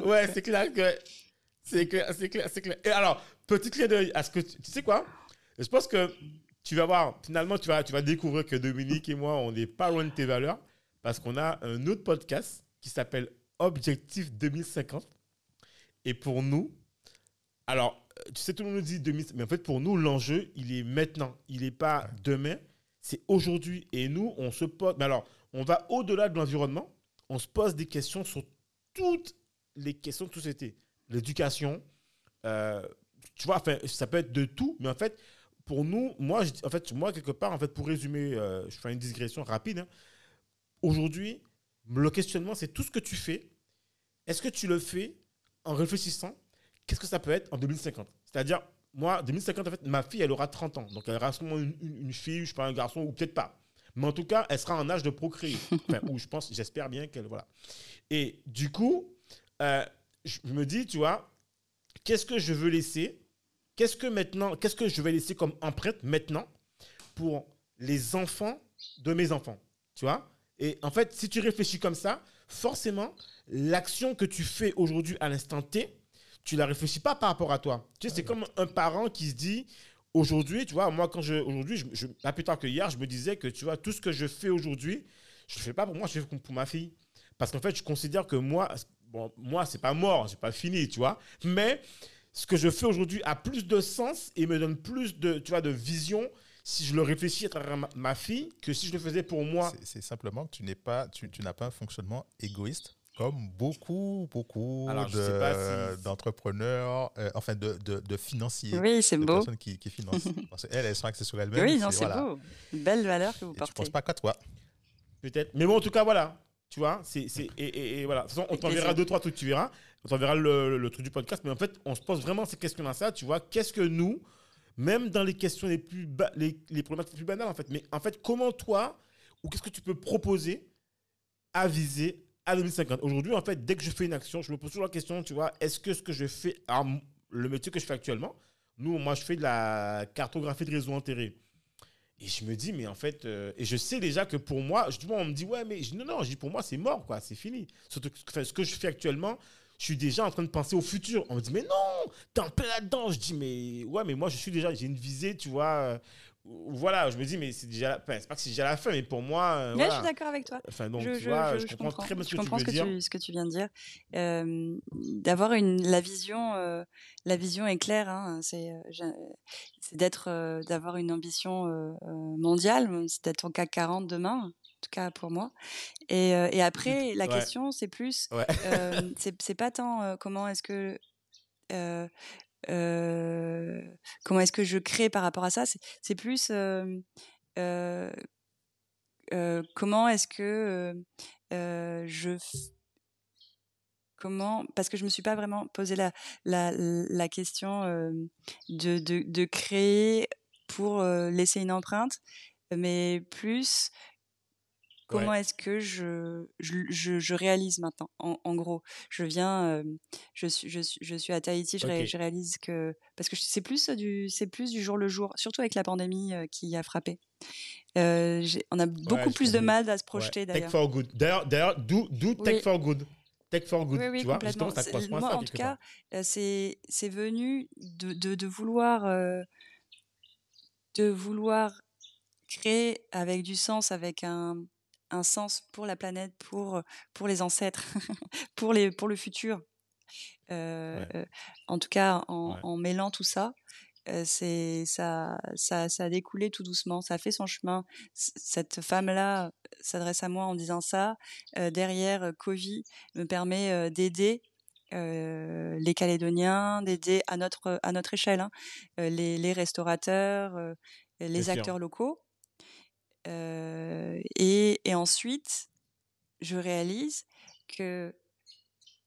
Ouais, c'est clair que. C'est clair, c'est clair, c'est clair. Et alors, petit clin d'œil à ce que. Tu, tu sais quoi? Je pense que tu vas voir, finalement, tu vas, tu vas découvrir que Dominique et moi, on n'est pas loin de tes valeurs parce qu'on a un autre podcast qui s'appelle Objectif 2050. Et pour nous, alors, tu sais, tout le monde nous dit 2050, mais en fait, pour nous, l'enjeu, il est maintenant. Il n'est pas demain, c'est aujourd'hui. Et nous, on se pose. Mais alors, on va au-delà de l'environnement, on se pose des questions sur toutes les questions de société. L'éducation, euh, tu vois, enfin, ça peut être de tout, mais en fait, pour nous, moi, je- en fait, moi, quelque part, en fait, pour résumer, euh, je fais une digression rapide. hein. Aujourd'hui, le questionnement, c'est tout ce que tu fais. Est-ce que tu le fais en réfléchissant Qu'est-ce que ça peut être en 2050 C'est-à-dire, moi, 2050, en fait, ma fille, elle aura 30 ans. Donc, elle aura sûrement une, une- une fille, je sais pas, un garçon, ou peut-être pas. Mais en tout cas, elle sera en âge de procréer. Enfin, ou je pense, j'espère bien qu'elle. Voilà. Et du coup, euh, je me dis, tu vois, qu'est-ce que je veux laisser? Qu'est-ce que maintenant, qu'est-ce que je vais laisser comme empreinte maintenant pour les enfants de mes enfants? Tu vois? Et en fait, si tu réfléchis comme ça, forcément, l'action que tu fais aujourd'hui à l'instant T, tu la réfléchis pas par rapport à toi. Tu sais, c'est comme un parent qui se dit aujourd'hui, tu vois, moi quand je aujourd'hui, je, je- pas plus tard que hier, je me disais que tu vois tout ce que je fais aujourd'hui, je le fais pas pour moi, je le fais pour ma fille. Parce qu'en fait, je considère que moi, bon, moi, c'est pas mort, c'est pas fini, tu vois. Mais ce que je fais aujourd'hui a plus de sens et me donne plus de, tu vois, de vision si je le réfléchis à travers ma, fille que si je le faisais pour moi. C'est simplement que tu n'es pas, tu, tu n'as pas un fonctionnement égoïste comme beaucoup, beaucoup d'entrepreneurs, euh, enfin de, de, de, financiers. Oui, c'est beau. personnes qui, qui financent. Parce qu'elles, elles sont axées sur elles-mêmes. Oui, non, c'est beau. Une belle valeur que vous portez. Je ne pense pas qu'à toi. Peut-être. Mais bon, en tout cas, voilà. Tu vois, c'est, et, et, voilà. De toute façon, on t'enverra deux, trois trucs, tu verras. On t'enverra le, le, truc du podcast. Mais en fait, on se pose vraiment ces questions-là, ça. Tu vois, qu'est-ce que nous, même dans les questions les plus, les, les problématiques les plus banales, en fait, mais en fait, comment toi, ou qu'est-ce que tu peux proposer à viser à 2050. Aujourd'hui, en fait, dès que je fais une action, je me pose toujours la question, tu vois, est-ce que ce que je fais, le métier que je fais actuellement, nous, moi, je fais de la cartographie de réseaux enterrés. Et je me dis, mais en fait, euh, et je sais déjà que pour moi, je, on me dit, ouais, mais non, non, je dis, pour moi, c'est mort, quoi, c'est fini. Surtout ce que je fais actuellement, je suis déjà en train de penser au futur. On me dit, mais non, t'es en plein là-dedans. Je dis, mais ouais, mais moi, je suis déjà, j'ai une visée, tu vois, euh, voilà, je me dis, mais c'est déjà, c'est pas que c'est déjà la fin, mais pour moi. Euh, je suis d'accord avec toi. Enfin, donc, je, tu vois, je, comprends, très bien ce que, tu, veux ce, dire. ce que tu viens de dire. Euh, D'avoir une, la vision, euh, la vision est claire. Hein, c'est, euh, c'est d'être, euh, d'avoir une ambition mondiale. C'est d'être en CAC 40 demain. En tout cas pour moi. Et, et après, la question, c'est plus, ouais. c'est pas tant comment est-ce que euh, comment est-ce que je crée par rapport à ça? C'est plus euh, euh, comment est-ce que je comment parce que je me suis pas vraiment posé la la, la question de, de, de créer pour laisser une empreinte mais plus Comment est-ce que je, je, je, réalise maintenant en, gros, je viens, euh, je, suis, je, je suis à Tahiti, je, je réalise que parce que c'est plus du c'est plus du jour le jour, surtout avec la pandémie euh, qui a frappé. Euh, on a beaucoup plus de mal à se projeter d'ailleurs. Tech for good. D'ailleurs, d'où Tech for good? Tech for good. Oui, oui, tu vois, complètement. Ça moi, ça, en tout cas, c'est c'est venu de, de, de vouloir de vouloir créer avec du sens, avec un un sens pour la planète, pour, pour les ancêtres, pour, les, pour le futur. Euh, en tout cas, en, en mêlant tout ça, euh, c'est ça, ça, ça a découlé tout doucement, ça a fait son chemin. cette femme-là s'adresse à moi en disant ça. Euh, derrière, Covid me permet d'aider les Calédoniens, d'aider à notre à notre échelle, hein, les, les, restaurateurs, les acteurs locaux. Euh, et, et, ensuite, je réalise que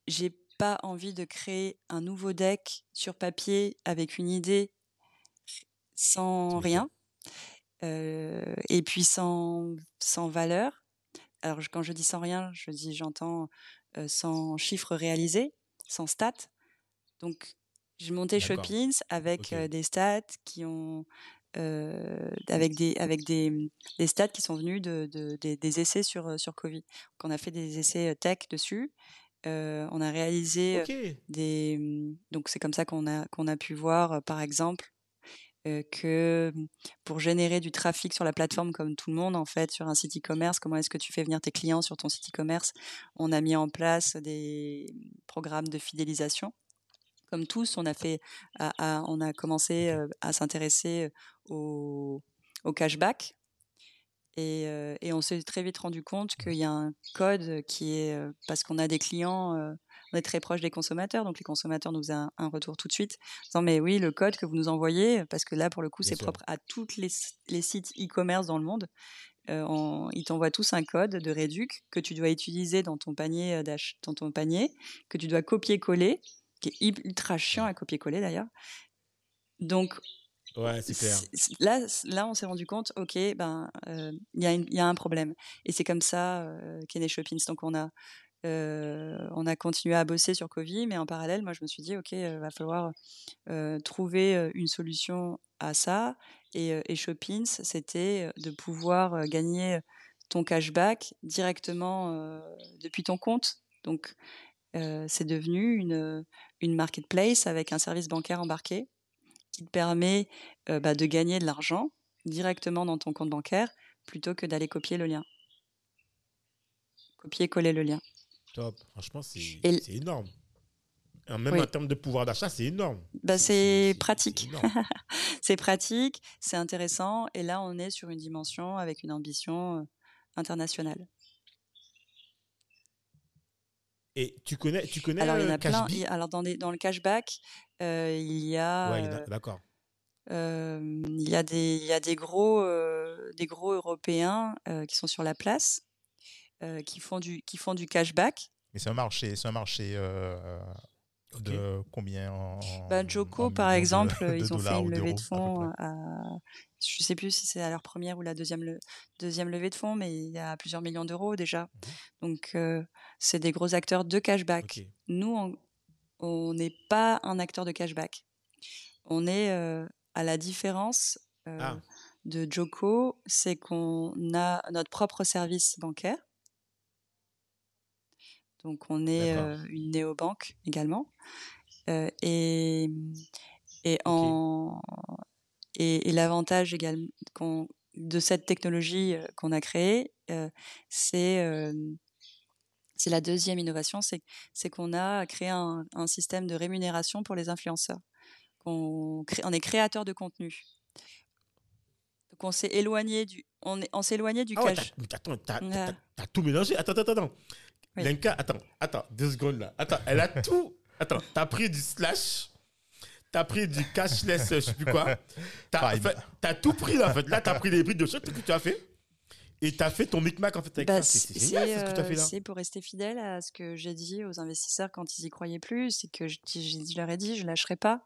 j'ai pas envie de créer un nouveau deck sur papier avec une idée sans rien. Euh, et puis sans, sans valeur. Alors quand je dis sans rien, je dis j'entends euh, sans chiffres réalisés, sans stats. Donc j'ai monté Shoppings avec euh, des stats qui ont euh, avec des avec des, des stats qui sont venus de, de, des, essais sur euh, sur Covid. Donc on a fait des essais euh, tech dessus. Euh, on a réalisé des mmh, donc c'est comme ça qu'on a qu'on a pu voir par exemple euh, que mmh, pour générer du trafic sur la plateforme comme tout le monde en fait sur un site e-commerce, comment est-ce que tu fais venir tes clients sur ton site e-commerce On a mis en place des mmh, programmes de fidélisation comme tous, on a fait, on a commencé à s'intéresser au, cashback. Et, on s'est très vite rendu compte qu'il y a un code qui est parce qu'on a des clients, on est très proche des consommateurs, donc les consommateurs nous ont un, retour tout de suite, disant mais oui le code que vous nous envoyez, parce que là pour le coup c'est propre à tous les, sites e-commerce dans le monde, ils t'envoient tous un code de réduc que tu dois utiliser dans ton panier dans ton panier, que tu dois copier-coller qui est ultra chiant à copier-coller d'ailleurs. Donc, ouais, là, là, on s'est rendu compte, ok, ben, euh, il y, y, a un problème. Et c'est comme ça euh, qu'est né Shoppings. Donc, on a, euh, on a continué à bosser sur Covid, mais en parallèle, moi, je me suis dit, ok, il va falloir trouver une solution à ça. Et, et Shoppings, c'était de pouvoir gagner ton cashback directement depuis ton compte. Donc, euh, c'est devenu une, une marketplace avec un service bancaire embarqué qui te permet euh, bah, de gagner de l'argent directement dans ton compte bancaire plutôt que d'aller copier le lien. Copier-coller le lien. Top. Franchement, c'est c'est énorme. Même Oui. en termes de pouvoir d'achat, c'est énorme. Bah, C'est- pratique. c'est pratique, c'est intéressant. Et là, on est sur une dimension avec une ambition internationale. Et tu connais, tu connais Alors, il y en euh, a plein. Il- Alors, dans, des- dans le cashback, euh, il y a, Ouais, a- euh, d'accord. euh, il y a des, il y a des gros, euh, des gros Européens euh, qui sont sur la place, qui font du, qui font du cashback. Mais c'est un marché, c'est un marché de combien en, Bah, Joko, par exemple, de ils ont fait une levée de fonds à, je sais plus si c'est à leur première ou la deuxième, le- deuxième levée de fonds, mais il y a plusieurs millions d'euros déjà. Donc, euh, c'est des gros acteurs de cashback. Nous, on- on n'est pas un acteur de cashback. On est euh, à la différence euh, Ah. de Joko, c'est qu'on a notre propre service bancaire. Donc, on est euh, une néobanque également. Euh, et et, en, et, et l'avantage également de cette technologie euh, qu'on a créée, c'est c'est la deuxième innovation, c'est qu'on a créé un, un système de rémunération pour les influenceurs. On, crée- on est créateur de contenu. Donc on s'est éloigné du, on on s'est éloigné du Ah ouais, cash. attends, t'as Ouais. t'as- t'as tout mélangé. Attends, attends, attends. Oui. Lenka, attends, attends, deux secondes là. Attends, elle a tout. Attends, t'as pris du slash, t'as pris du cashless, je sais plus quoi. T'as en fait, t'as tout pris là, en fait. Là, t'as pris les prix de chaque truc que tu as fait. Et t'as fait ton micmac en fait avec Bah, ça. C'est génial c'est ce que tu as euh, fait là. c'est pour rester fidèle à ce que j'ai dit aux investisseurs quand ils y croyaient plus, c'est que je, je- je leur ai dit je lâcherai pas,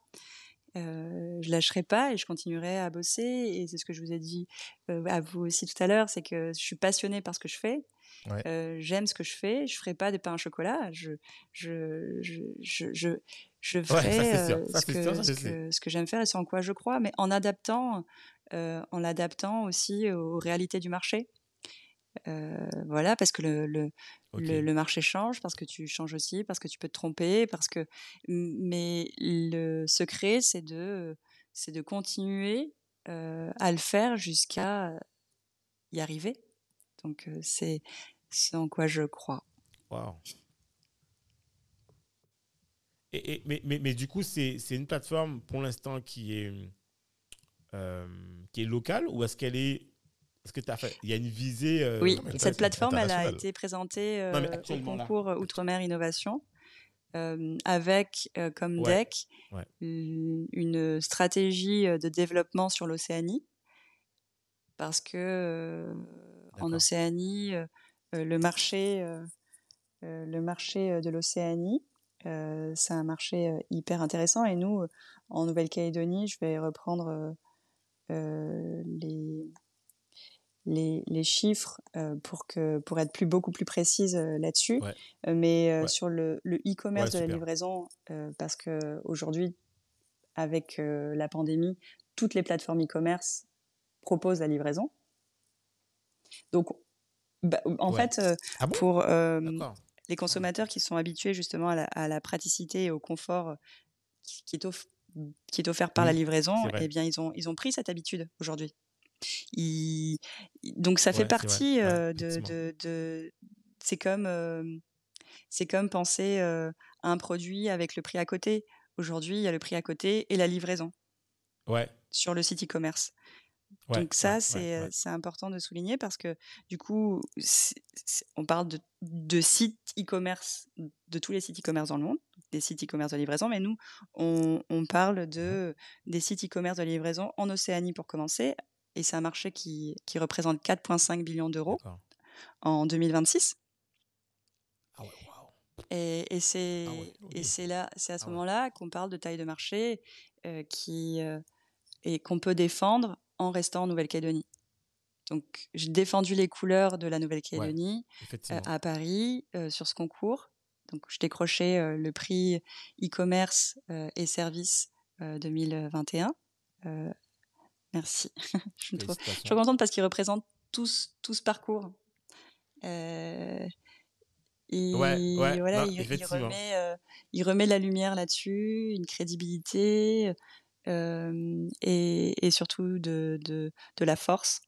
euh, je lâcherai pas et je continuerai à bosser et c'est ce que je vous ai dit euh, à vous aussi tout à l'heure, c'est que je suis passionnée par ce que je fais, Ouais. Euh, j'aime ce que je fais, je ferai pas de pain au chocolat, je je je je je, je ça, ferai Ça, ce que sûr, ça, ce je sais. que ce que j'aime faire et ce en quoi je crois, mais en adaptant euh, en l'adaptant aussi aux réalités du marché. Euh, voilà, parce que le, le, Ok. le, le marché change, parce que tu changes aussi, parce que tu peux te tromper, parce que. Mais le secret, c'est de, c'est de continuer euh, à le faire jusqu'à y arriver. Donc c'est, c'est en quoi je crois. Waouh. Et, et- mais, mais, mais du coup, c'est une plateforme pour l'instant qui est, euh, qui est locale ou est-ce qu'elle est. Est-ce que tu as fait. Il y a une visée. euh, oui, cette plateforme, elle a été présentée Non, euh, au actuellement, là. concours Outre-mer Innovation. euh, avec euh, comme Ouais, deck ouais. une stratégie de développement sur l'Océanie parce que en. Océanie le marché euh, euh, le marché euh, de l'Océanie. Euh, c'est un marché euh, hyper intéressant. Et nous euh, en Nouvelle-Calédonie je vais reprendre euh, euh, les les, les chiffres euh, pour que pour être plus beaucoup plus précise euh, là-dessus. Ouais. Euh, mais euh, Ouais. sur le e-commerce Ouais, de la livraison euh, parce que aujourd'hui avec euh, la pandémie toutes les plateformes e-commerce proposent la livraison. Donc bah, en Ouais. fait euh, Ah bon? pour euh, les consommateurs qui sont habitués justement à la, à la praticité et au confort euh, qui, est, off- qui est offert par la livraison, eh bien ils ont, ils ont pris cette habitude aujourd'hui. Ils- Donc ça Ouais, fait partie. Ouais, de, de, de- c'est comme c'est comme penser à un produit avec le prix à côté. Aujourd'hui, il y a le prix à côté et la livraison Ouais. sur le site e-commerce. Ouais, Donc ça, ouais, c'est ouais, important de souligner parce que du coup, on parle de, de sites e-commerce, de tous les sites e-commerce dans le monde, des sites e-commerce de livraison, mais nous, on, on parle de des sites e-commerce de livraison en Océanie pour commencer, et c'est un marché qui, qui représente 4,5 billions d'euros en 2026. Ah. Et, et c'est Ah c'est là, c'est à ce Ah moment-là qu'on parle de taille de marché euh, qui euh, et qu'on peut défendre en restant en Nouvelle-Calédonie. Donc j'ai défendu les couleurs de la Nouvelle-Calédonie euh, à Paris euh, sur ce concours. Donc je décrochais euh, le prix e-commerce et services euh, 2021. Euh, merci. je me trouve je suis contente parce qu'ils représentent tous tout ce parcours. Et Ouais, ouais, voilà, non, il, remet, il remet la lumière là-dessus, une crédibilité et, et surtout de, de, de la force.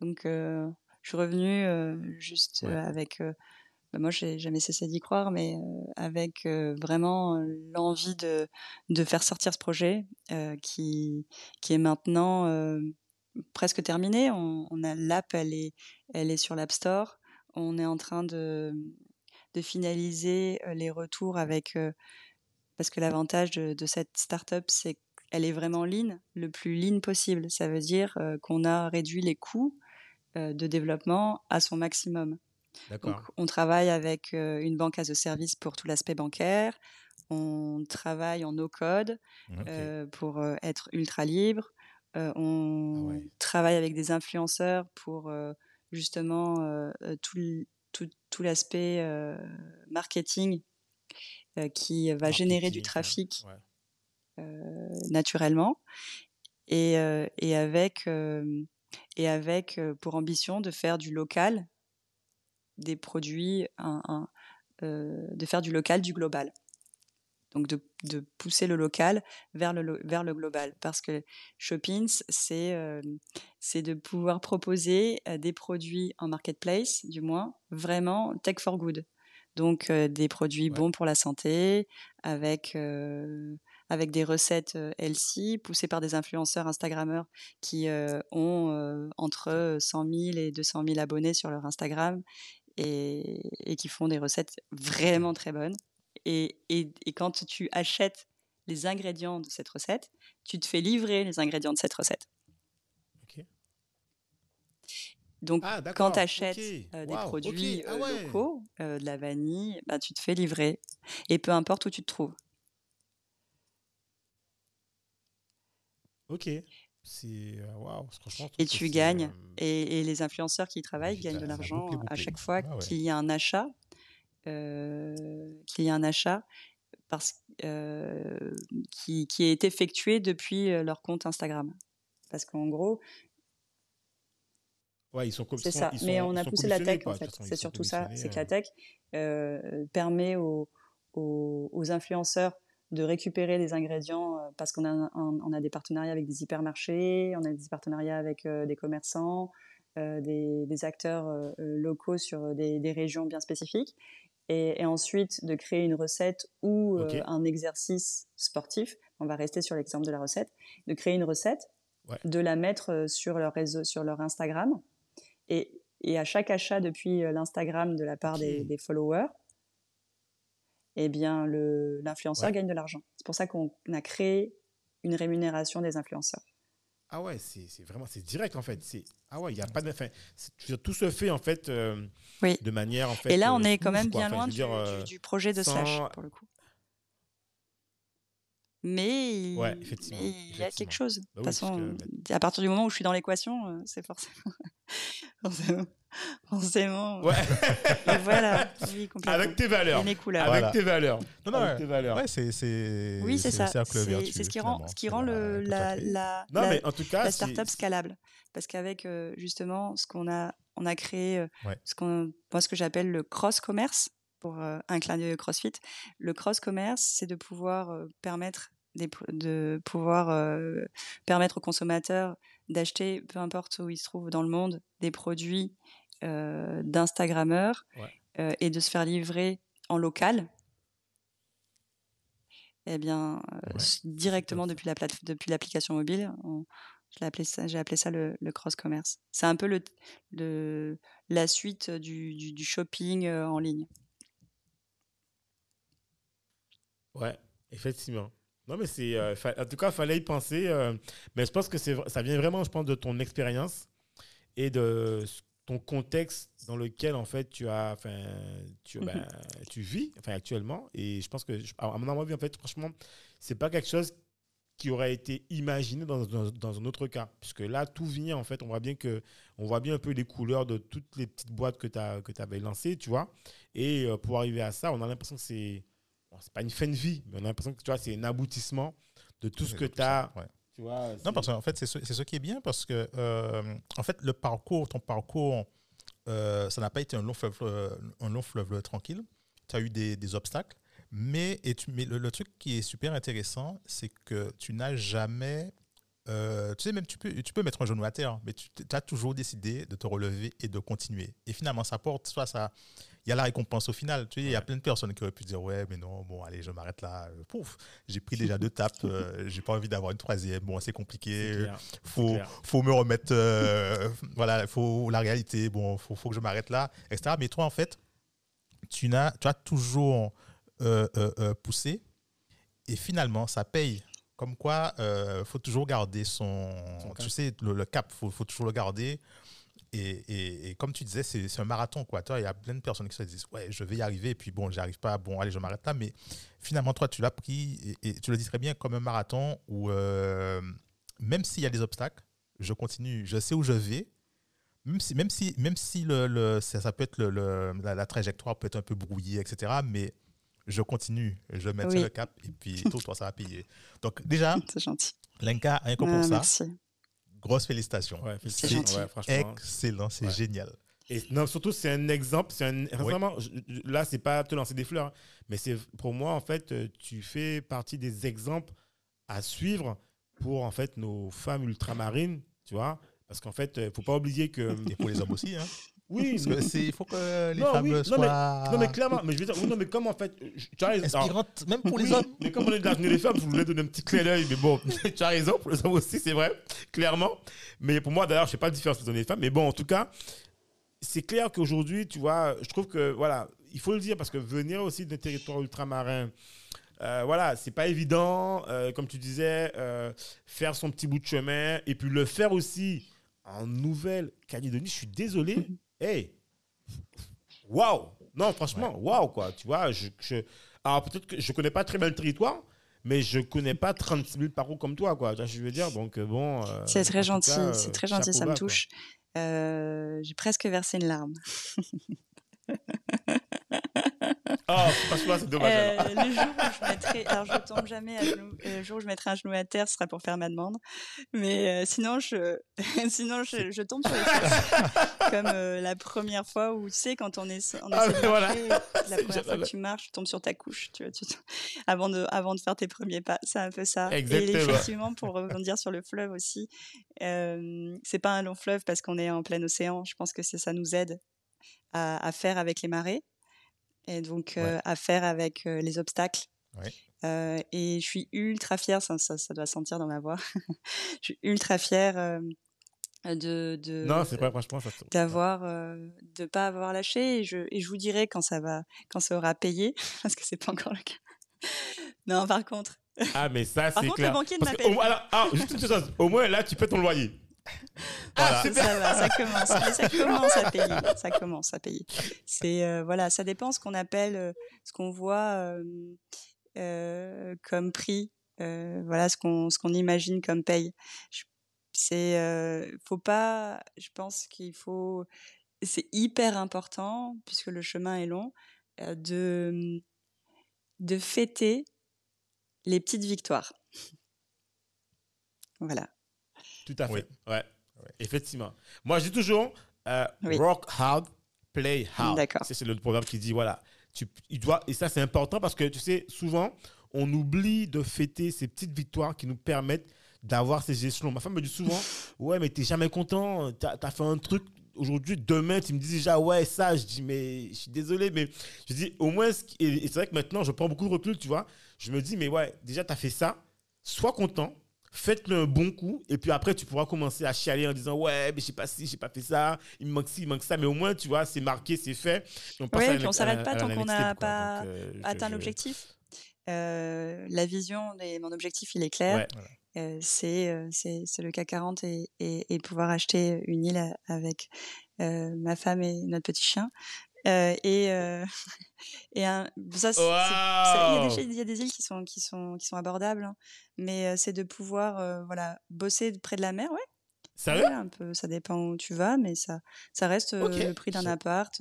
Donc, je suis revenue juste Ouais. avec bah, moi, j'ai jamais cessé d'y croire, mais avec vraiment l'envie de, de faire sortir ce projet qui, qui est maintenant presque terminé. On, on a l'app, elle est, elle est sur l'App Store. On est en train de, de finaliser les retours avec parce que l'avantage de, de, cette startup, c'est qu'elle est vraiment lean, le plus lean possible. Ça veut dire qu'on a réduit les coûts de développement à son maximum. Donc, on travaille avec une banque as a service pour tout l'aspect bancaire. On travaille en no-code pour être ultra libre. on ah travaille avec des influenceurs pour justement tout, tout, tout l'aspect marketing qui va générer du trafic naturellement. Et, et avec, et avec pour ambition de faire du local des produits, un, euh, de faire du local du global. Donc de, de, pousser le local vers le, vers le global. Parce que Shoppings, c'est euh, de pouvoir proposer euh, des produits en marketplace, du moins, vraiment tech for good. Donc des produits bons pour la santé, avec avec des recettes LC poussées par des influenceurs Instagrammeurs qui ont entre 100 000 et 200 000 abonnés sur leur Instagram et, qui font des recettes vraiment très bonnes. Et, et, quand tu achètes les ingrédients de cette recette, tu te fais livrer les ingrédients de cette recette. Donc, ah, quand tu achètes euh, des produits ah locaux, euh, de la vanille, bah, tu te fais livrer. Et peu importe où tu te trouves. Ok. C'est euh, franchement. Et tu gagnes. Euh, et, les influenceurs qui y travaillent gagnent de l'argent à chaque fois ah qu'il y a un achat. Euh, qu'il y a un achat parce, qui, qui, est effectué depuis leur compte Instagram. Parce qu'en gros, Ouais, ils sont C'est ça. Mais on a poussé la tech, en fait. C'est surtout ça. C'est que la tech permet aux, aux, aux, influenceurs de récupérer les ingrédients euh, parce qu'on a, on a des partenariats avec des hypermarchés, on a des partenariats avec euh, des commerçants, euh, des, des, acteurs locaux sur des, des, régions bien spécifiques. Et, et, ensuite de créer une recette ou un exercice sportif. On va rester sur l'exemple de la recette. De créer une recette, de la mettre sur leur réseau, sur leur Instagram. Et, et à chaque achat depuis l'Instagram de la part des, des followers, eh bien, l'influenceur gagne de l'argent. C'est pour ça qu'on a créé une rémunération des influenceurs. Ah ouais, c'est vraiment c'est direct en fait. Ah ouais, il y a pas de fin. Tout se fait en fait euh, de manière en fait. Et là, on euh, est quand même bien loin du, euh, du, projet de Slash pour le coup. Mais, il y a quelque chose. Bah de toute façon, à partir du moment où je suis dans l'équation, c'est forcément forcément. Ouais. voilà. Avec tes valeurs. Et mes couleurs. Avec tes valeurs. Non, non, Avec tes valeurs. Ouais, c'est, c'est, oui, c'est ça. C'est ce qui rend, ce qui rend le, la, la, non, mais en tout cas, la startup scalable. Parce qu'avec, euh, justement, ce qu'on a, on a créé, euh, ce qu'on, moi, ce que j'appelle le cross-commerce, pour euh, un clin d'œil CrossFit. Le cross-commerce, c'est de pouvoir permettre de pouvoir permettre aux consommateurs d'acheter, peu importe où ils se trouvent dans le monde, des produits euh, d'Instagrammeurs euh, et de se faire livrer en local. Eh bien, euh, directement depuis la plate depuis l'application mobile, j'ai appelé ça, j'ai appelé ça le, cross commerce. C'est un peu le, le la suite du, du, shopping en ligne. Ouais, effectivement. Non, mais c'est. en tout cas, il fallait y penser. mais je pense que ça vient vraiment, je pense, de ton expérience et de ton contexte dans lequel en fait tu as enfin tu, mhm. ben, tu vis enfin actuellement et je pense que à mon avis en fait franchement c'est pas quelque chose qui aurait été imaginé dans, dans, un autre cas puisque là tout vient en fait on voit bien que on voit bien un peu les couleurs de toutes les petites boîtes que tu que tu avais lancées tu vois et euh, pour arriver à ça on a l'impression que c'est bon, c'est pas une fin de vie mais on a l'impression que tu vois c'est un aboutissement de tout ce que tu as non, parce qu'en fait, c'est ce, ce, qui est bien parce que, euh, en fait, le parcours, ton parcours, euh, ça n'a pas été un long fleuve, euh, un long fleuve tranquille. Tu as eu des, des obstacles. Mais, et tu, mais le, truc qui est super intéressant, c'est que tu n'as jamais euh, tu sais, même tu peux, tu peux mettre un genou à terre, mais tu as toujours décidé de te relever et de continuer. Et finalement, ça porte, soit ça, il y a la récompense au final. Tu sais, il y a plein de personnes qui auraient pu dire, ouais, mais non, bon, allez, je m'arrête là. Pouf, j'ai pris déjà deux tapes, euh, j'ai pas envie d'avoir une troisième. Bon, c'est compliqué. Faut, faut me remettre, euh, voilà, faut la réalité. Bon, faut, faut que je m'arrête là, etc. Mais toi, en fait, tu as, tu as toujours poussé et finalement, ça paye. Comme quoi, il euh, faut toujours garder son, tu sais, le, cap, il faut, toujours le garder. Et, et, comme tu disais, c'est un marathon. Quoi. Toi, il y a plein de personnes qui se disent, ouais, je vais y arriver, et puis bon, j'y arrive pas, bon, allez, je m'arrête là. Mais finalement, toi, tu l'as pris, et, tu le dis très bien, comme un marathon où, euh, même s'il y a des obstacles, je continue, je sais où je vais. Même si, même si, même si le, le ça, peut être le, la, la, trajectoire peut être un peu brouillée, etc. Mais je continue, je mets le cap et puis tout, toi, ça va payer. Donc, déjà, c'est gentil. Lenka, rien que pour ah, ça, merci. grosse félicitations. c'est gentil. excellent, c'est génial. Et non, surtout, c'est un exemple. C'est un, vraiment, là, c'est pas te lancer des fleurs, hein, mais c'est pour moi, en fait, euh, tu fais partie des exemples à suivre pour en fait nos femmes ultramarines, tu vois, parce qu'en fait, il euh, faut pas oublier que et pour les hommes aussi, hein. Oui, il faut que les femmes soient. Non mais, non, mais clairement, mais je veux dire, non, mais comme en fait. Tu as raison. Inspirante, même pour les hommes. Mais comme on est dans les femmes, je voulais donner un petit clin d'œil, mais bon, tu as raison, pour les hommes aussi, c'est vrai, clairement. Mais pour moi, d'ailleurs, je ne sais pas la différence entre les femmes, mais bon, en tout cas, c'est clair qu'aujourd'hui, tu vois, je trouve que, voilà, il faut le dire, parce que venir aussi d'un territoire ultramarin, euh, voilà, c'est pas évident, euh, comme tu disais, euh, faire son petit bout de chemin, et puis le faire aussi en Nouvelle-Calédonie, je suis désolé, hey, waouh, non, franchement, waouh, quoi. Tu vois, je, alors peut-être que je connais pas très bien le territoire, mais je connais pas 36 000 parcours comme toi, quoi. je veux dire, donc euh, bon. Euh, c'est très gentil, c'est très gentil, ça me touche. Euh, j'ai presque versé une larme. Oh, franchement, c'est dommage. Euh, le jour où je mettrai, alors je tombe jamais à genoux, euh, le jour où je mettrai un genou à terre, ce sera pour faire ma demande. Mais euh, sinon, je, sinon je, je, tombe sur les fesses. Comme la première fois où, tu sais, quand on est, on ah, marcher, la première fois que tu marches, tu tombes sur ta couche, tu vois, tu, avant de, avant de faire tes premiers pas. C'est un peu ça. Exactement. Et effectivement, pour rebondir sur le fleuve aussi, c'est pas un long fleuve parce qu'on est en plein océan. Je pense que ça nous aide à, à faire avec les marées et donc à faire avec les obstacles. et je suis ultra fière, ça, ça, doit sentir dans ma voix. je suis ultra fière de, de non c'est pas franchement d'avoir de pas avoir lâché et je, et je vous dirai quand ça va quand ça aura payé parce que c'est pas encore le cas. Non par contre. Ah mais ça c'est clair le banquier ne alors, ah, juste une chose au moins là tu peux ton loyer ah, ça va, ça commence, ça commence à payer, ça commence à payer. C'est euh, voilà, ça dépend ce qu'on appelle, euh, ce qu'on voit euh, comme prix, voilà ce qu'on ce qu'on imagine comme paye. C'est faut pas, je pense qu'il faut, c'est hyper important puisque le chemin est long de de fêter les petites victoires. Voilà. Tout à fait. Ouais. Effectivement. Moi, je dis toujours euh, rock hard, play hard. C'est le programme qui dit voilà, tu, il doit, et ça c'est important parce que tu sais, souvent, on oublie de fêter ces petites victoires qui nous permettent d'avoir ces échelons. Ma femme me dit souvent ouais, mais t'es jamais content, t'as as fait un truc aujourd'hui, demain, tu me dis déjà, ouais, ça, je dis, mais je suis désolé, mais je dis, au moins, et, c'est vrai que maintenant, je prends beaucoup de recul, tu vois, je me dis, mais ouais, déjà, tu as fait ça, sois content, faites-le un bon coup, et puis après, tu pourras commencer à chialer en disant Ouais, mais je sais pas si, j'ai pas fait ça, il me manque ci, il manque ça, mais au moins, tu vois, c'est marqué, c'est fait. on oui, et puis on s'arrête pas tant qu'on n'a pas euh, atteint l'objectif. Euh, la vision, et mon objectif, il est clair. Euh, c'est le CAC 40 et, et, pouvoir acheter une île avec ma femme et notre petit chien. Euh, et euh, et un, ça, il, y a des îles qui sont qui sont qui sont abordables, hein, mais euh, c'est de pouvoir voilà bosser près de la mer, ouais. Sérieux? un peu, ça dépend où tu vas, mais ça ça reste le prix d'un appart.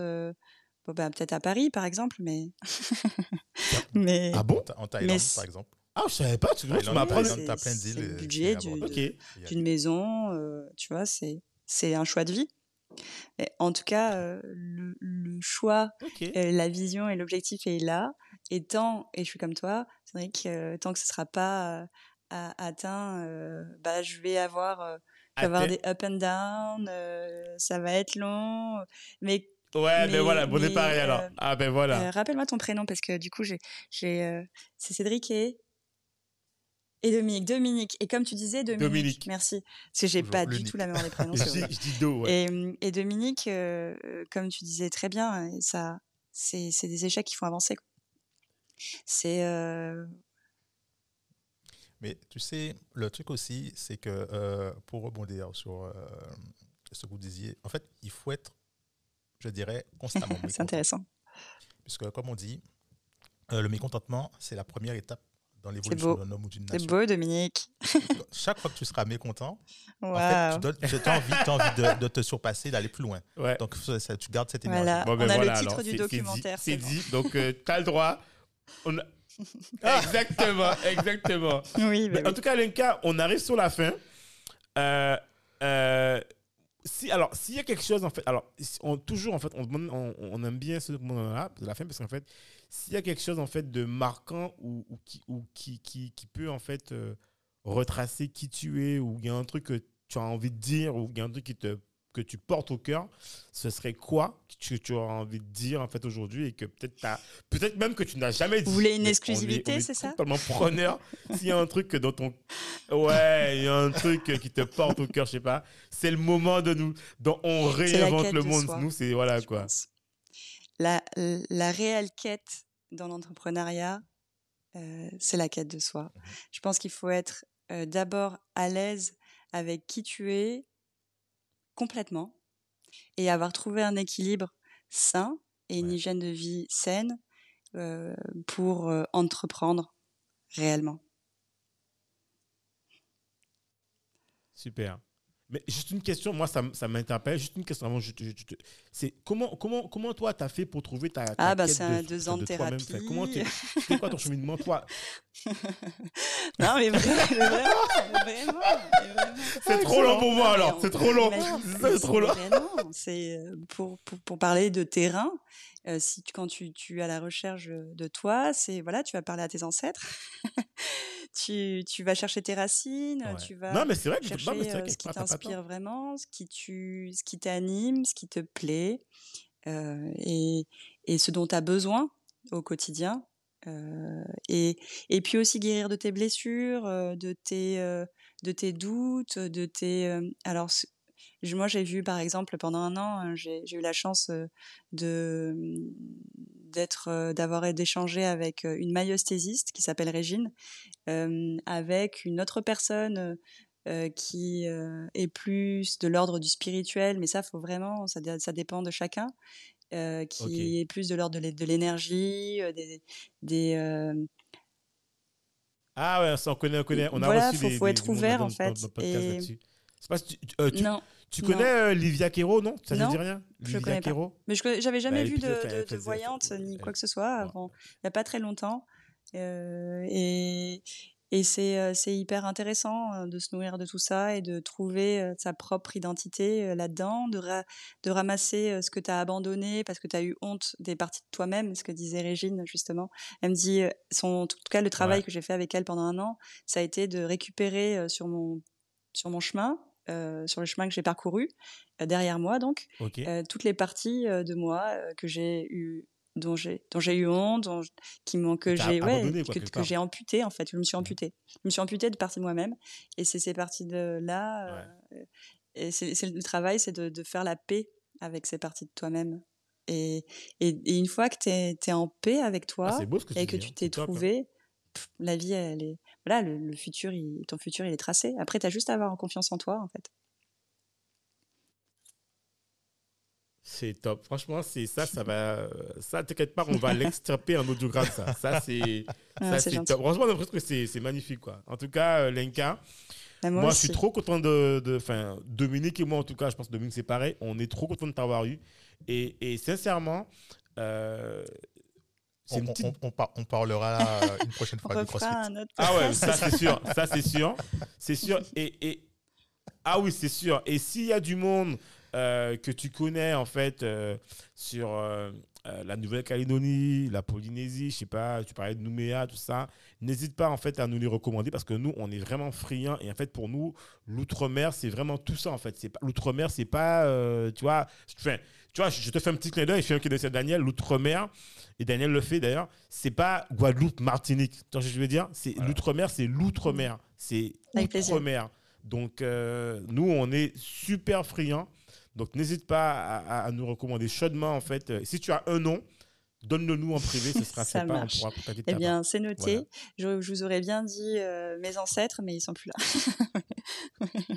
Bon, ben, peut-être à Paris par exemple, mais mais ah bon? En Thaïlande par exemple. Ah, je savais pas, tu, tu m'apprends. T'as plein d'îles. Le budget d'une maison, tu vois, c'est c'est un choix de vie en tout cas, euh, le, choix, euh, la vision et l'objectif est là. Et tant, et je suis comme toi, c'est vrai que euh, tant que ce sera pas atteint, bah, je vais avoir, avoir des up and down, ça va être long, mais Ouais, ben voilà, bon, est pareil alors? ah ben voilà. Rappelle-moi ton prénom parce que du coup, j'ai, j'ai, c'est Cédric et et Dominique. Dominique. Et comme tu disais, Dominique. Dominique. Merci. Parce que j'ai pas du tout la mémoire des prénoms. je, dis Do, ouais. et, et, Dominique, euh, comme tu disais très bien, ça, c'est, c'est des échecs qui font avancer. C'est. Euh, Mais tu sais, le truc aussi, c'est que euh, pour rebondir sur ce que vous disiez, en fait, il faut être, je dirais, constamment. c'est intéressant. Puisque, comme on dit, le mécontentement, c'est la première étape dans l'évolution d'un homme ou d'une nation. C'est beau, Dominique. Chaque fois que tu seras mécontent, en fait, tu as envie, as envie de, te surpasser, d'aller plus loin. Donc, ça, tu gardes cette énergie. Voilà. Ben On a le titre du documentaire. C'est dit, donc euh, tu as le droit. On exactement, exactement. Oui, ben En tout cas, Lenka, on arrive sur la fin. Euh, euh, si, alors, s'il y a quelque chose, en fait, alors, toujours, en fait, on, on, on aime bien ce moment-là, de la fin, parce qu'en fait, s'il y a quelque chose, en fait, de marquant ou, ou, qui, ou qui, qui, qui, peut, en fait, euh, retracer qui tu es, ou il y a un truc que tu as envie de dire, ou il y a un truc qui te que tu portes au cœur, ce serait quoi que tu, auras envie de dire en fait aujourd'hui et que peut-être peut-être même que tu n'as jamais dit? Vous voulez une exclusivité, c'est ça? Totalement preneur. S'il y a un truc dans ton ouais, il y a un truc qui te porte au cœur, je sais pas. C'est le moment de nous, dont on réinvente le monde. Nous, c'est voilà quoi. La, la réelle quête dans l'entrepreneuriat, euh, c'est la quête de soi. Mhm. Je pense qu'il faut être euh, d'abord à l'aise avec qui tu es, complètement et avoir trouvé un équilibre sain et une hygiène de vie saine euh, pour euh, entreprendre réellement. Super. Mais juste une question, moi ça, ça m'interpelle, juste une question avant, je, c'est comment, comment, comment toi tu as fait pour trouver ta, ta Ah bah c'est deux ans de, thérapie. Comment c'est quoi ton cheminement toi? Non mais vraiment, vraiment, C'est trop long pour moi alors, c'est trop long. C'est trop long. C'est euh, pour, pour, pour, parler de terrain, euh, si quand tu, tu es à la recherche de toi, c'est voilà, tu vas parler à tes ancêtres. tu, tu, vas chercher tes racines, tu vas non, mais vrai que chercher vrai ce qui t'inspire vraiment, ce qui, tu, ce qui t'anime, ce qui te plaît euh, et, et, ce dont tu as besoin au quotidien. Euh, et, et puis aussi guérir de tes blessures, de tes, de tes doutes, de tes... alors, moi, j'ai vu, par exemple, pendant un an, j'ai eu la chance de d'être, euh, d'avoir d'échanger avec euh, une maïosthésiste qui s'appelle Régine, euh, avec une autre personne qui est plus de l'ordre du spirituel, mais ça, faut vraiment, ça, ça dépend de chacun, qui est plus de l'ordre de l'énergie, des, des ah ouais, ça on connaît, on connaît. On a voilà, reçu faut, des, faut être ouvert en fait. et... Pas, tu, tu, non. Tu connais euh, Livia Kero, non? Ça ne dit rien? Livia je connais Kero pas. Mais je j'avais jamais bah, vu de, de, voyante ni quoi que ce soit avant. Il n'y a pas très longtemps. Euh, et et c'est euh, c'est hyper intéressant de se nourrir de tout ça et de trouver sa propre identité là-dedans, de, de ramasser ce que tu as abandonné parce que tu as eu honte des parties de toi-même, ce que disait Régine justement. Elle me dit, son, en tout cas le travail que j'ai fait avec elle pendant un an, ça a été de récupérer sur mon, sur mon chemin euh, sur le chemin que j'ai parcouru euh, derrière moi donc euh, toutes les parties de moi que j'ai eu dont j'ai dont j'ai eu honte qui m'ont que j'ai ouais, que, j'ai amputé en fait. Je me suis mmh. amputée. Je me suis amputée de parties de moi-même. Et c'est ces parties de là et c'est le travail c'est de, de, faire la paix avec ces parties de toi-même. Et, et, une fois que tu es, en paix avec toi ah, et que tu hein. t'es hein. trouvé la vie, elle est, voilà, le, futur, ton futur, il est tracé. Après, tu as juste à avoir confiance en toi, en fait. C'est top. Franchement, c'est ça, ça va. Ça, t'inquiète pas, on va l'extirper en audiogramme, ça. Ça, c'est ah, top. Franchement, l'impression que c'est magnifique, quoi. En tout cas, euh, Lenka, bah, moi, je suis trop content de. Enfin, Dominique et moi, en tout cas, je pense que Dominique, c'est pareil. On est trop content de t'avoir eu. Et, et sincèrement, euh, on, parlera une prochaine fois de CrossFit. Ah ouais, ça c'est sûr, ça c'est sûr, c'est sûr. Et, ah oui, c'est sûr. Et s'il y a du monde euh, que tu connais en fait euh, sur euh, la Nouvelle-Calédonie, la Polynésie, je sais pas, tu parlais de Nouméa, tout ça, n'hésite pas en fait à nous les recommander parce que nous, on est vraiment friands et en fait pour nous, l'outre-mer, c'est vraiment tout ça en fait. C'est pas l'outre-mer, c'est pas, euh, tu vois, enfin, tu vois, je te fais un petit clin d'œil, je fais un clin d'œil à Daniel, l'outre-mer, et Daniel le fait d'ailleurs, c'est pas Guadeloupe, Martinique. Tu vois ce que je veux dire? C'est l'outre-mer, c'est l'outre-mer, c'est Avec plaisir. outre-mer. Donc euh, nous, on est super friands. Donc n'hésite pas à, nous recommander chaudement en fait. Euh, Si tu as un nom, donne-le nous en privé, ce sera Ça sympa, on marche. pourra contacter Eh ta bien, c'est noté. Voilà. Je, je vous aurais bien dit euh, mes ancêtres, mais ils sont plus là.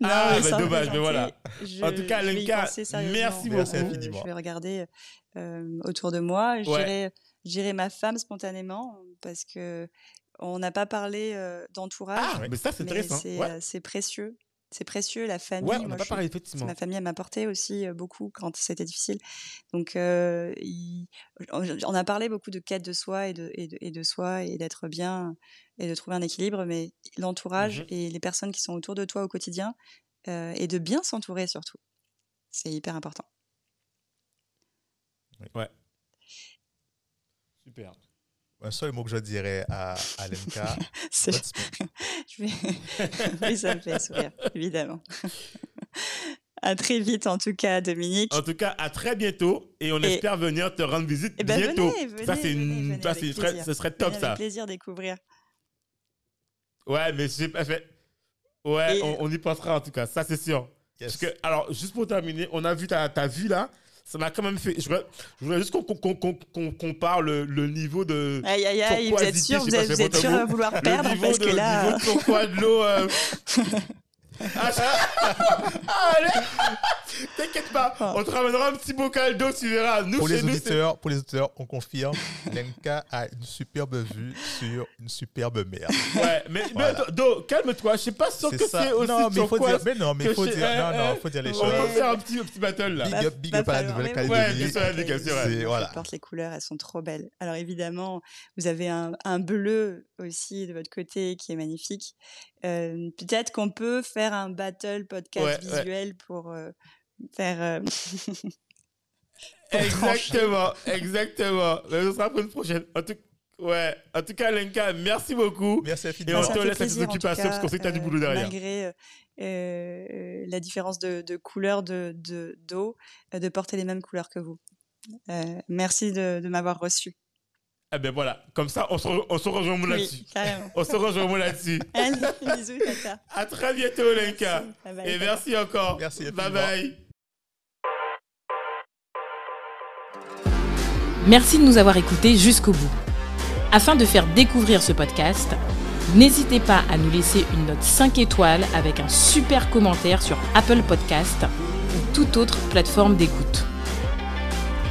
Non, Ah, mais bah, dommage, mais voilà. je- En tout cas, Lenka, merci beaucoup. infiniment. Je vais regarder euh, autour de moi. Ouais. dirais ma femme spontanément parce que on n'a pas parlé euh, d'entourage. Ah, mais ça c'est intéressant. c'est Ouais, c'est précieux. C'est précieux, la famille. ouais on n'a pas parlé effectivement. Ma famille m'a apporté aussi euh, beaucoup quand c'était difficile. Donc, euh, il- on a parlé beaucoup de quête de soi et de, et de, et de soi et d'être bien et de trouver un équilibre, mais l'entourage Mhm. et les personnes qui sont autour de toi au quotidien euh, et de bien s'entourer surtout. C'est hyper important. Super. Un seul mot que je dirais à, à Lenka, je vais- oui, ça me fait sourire, évidemment. à très vite, en tout cas, Dominique. En tout cas, à très bientôt et on Et- espère venir te rendre visite Eh ben, bientôt. venez, venez, ça c'est venez, une- venez ça, avec c'est très- plaisir. ce serait top Venez ça. Plaisir découvrir. Ouais, mais j'ai pas fait. Ouais, Et- on, on y pensera en tout cas, ça c'est sûr. Yes. Parce que, alors, juste pour terminer, on a vu ta, ta vue là, ça m'a quand même fait. Je voudrais, je voudrais juste qu'on qu'on compare le, le niveau de. Aïe, aïe, aïe, vous êtes sûr, vous êtes sûr de vouloir perdre parce de, que là. niveau de pourquoi de l'eau. euh. Ah, ah, allez T'inquiète pas, Oh. on te ramènera un petit bocal d'eau, tu verras. Nous, Pour chez les, nous, auditeurs, pour les auditeurs, on confirme, Lenka a une superbe vue sur une superbe mer. Ouais, mais, Voilà. mais Do, calme-toi, je suis pas sûr que C'est aussi Non, mais il faut dire, mais non, mais faut dire, eh, non, non, eh, faut dire les On choses. peut faire un petit, un petit battle là. Big up, big up à la. Nouvelle-Calédonie. Ouais, c'est voilà. Les couleurs, elles sont trop belles. Alors évidemment, vous avez un, un bleu aussi de votre côté qui est magnifique. Euh, Peut-être qu'on peut faire un battle podcast Ouais, ouais. visuel pour euh, faire. euh, pour Exactement, exactement. Mais ce sera pour une prochaine. En tout, ouais, en tout cas, Lenka, merci beaucoup. Merci Et infiniment. on Ça te laisse à tes occupations, parce qu'on sait que t'as du cas, boulot derrière. Malgré euh, euh, la différence de, de couleur de de- d'eau, de porter les mêmes couleurs que vous. Euh, merci de, de m'avoir reçu. Ah ben voilà, comme ça, on se, re- on se rejoint là-dessus. On se rejoint là-dessus. Allez, bisous, tata. À très bientôt, Lenka. Merci. Bye bye, Et tata. merci encore. Merci Bye bye. Merci de nous avoir écoutés jusqu'au bout. Afin de faire découvrir ce podcast, n'hésitez pas à nous laisser une note 5 étoiles avec un super commentaire sur Apple Podcast ou toute autre plateforme d'écoute.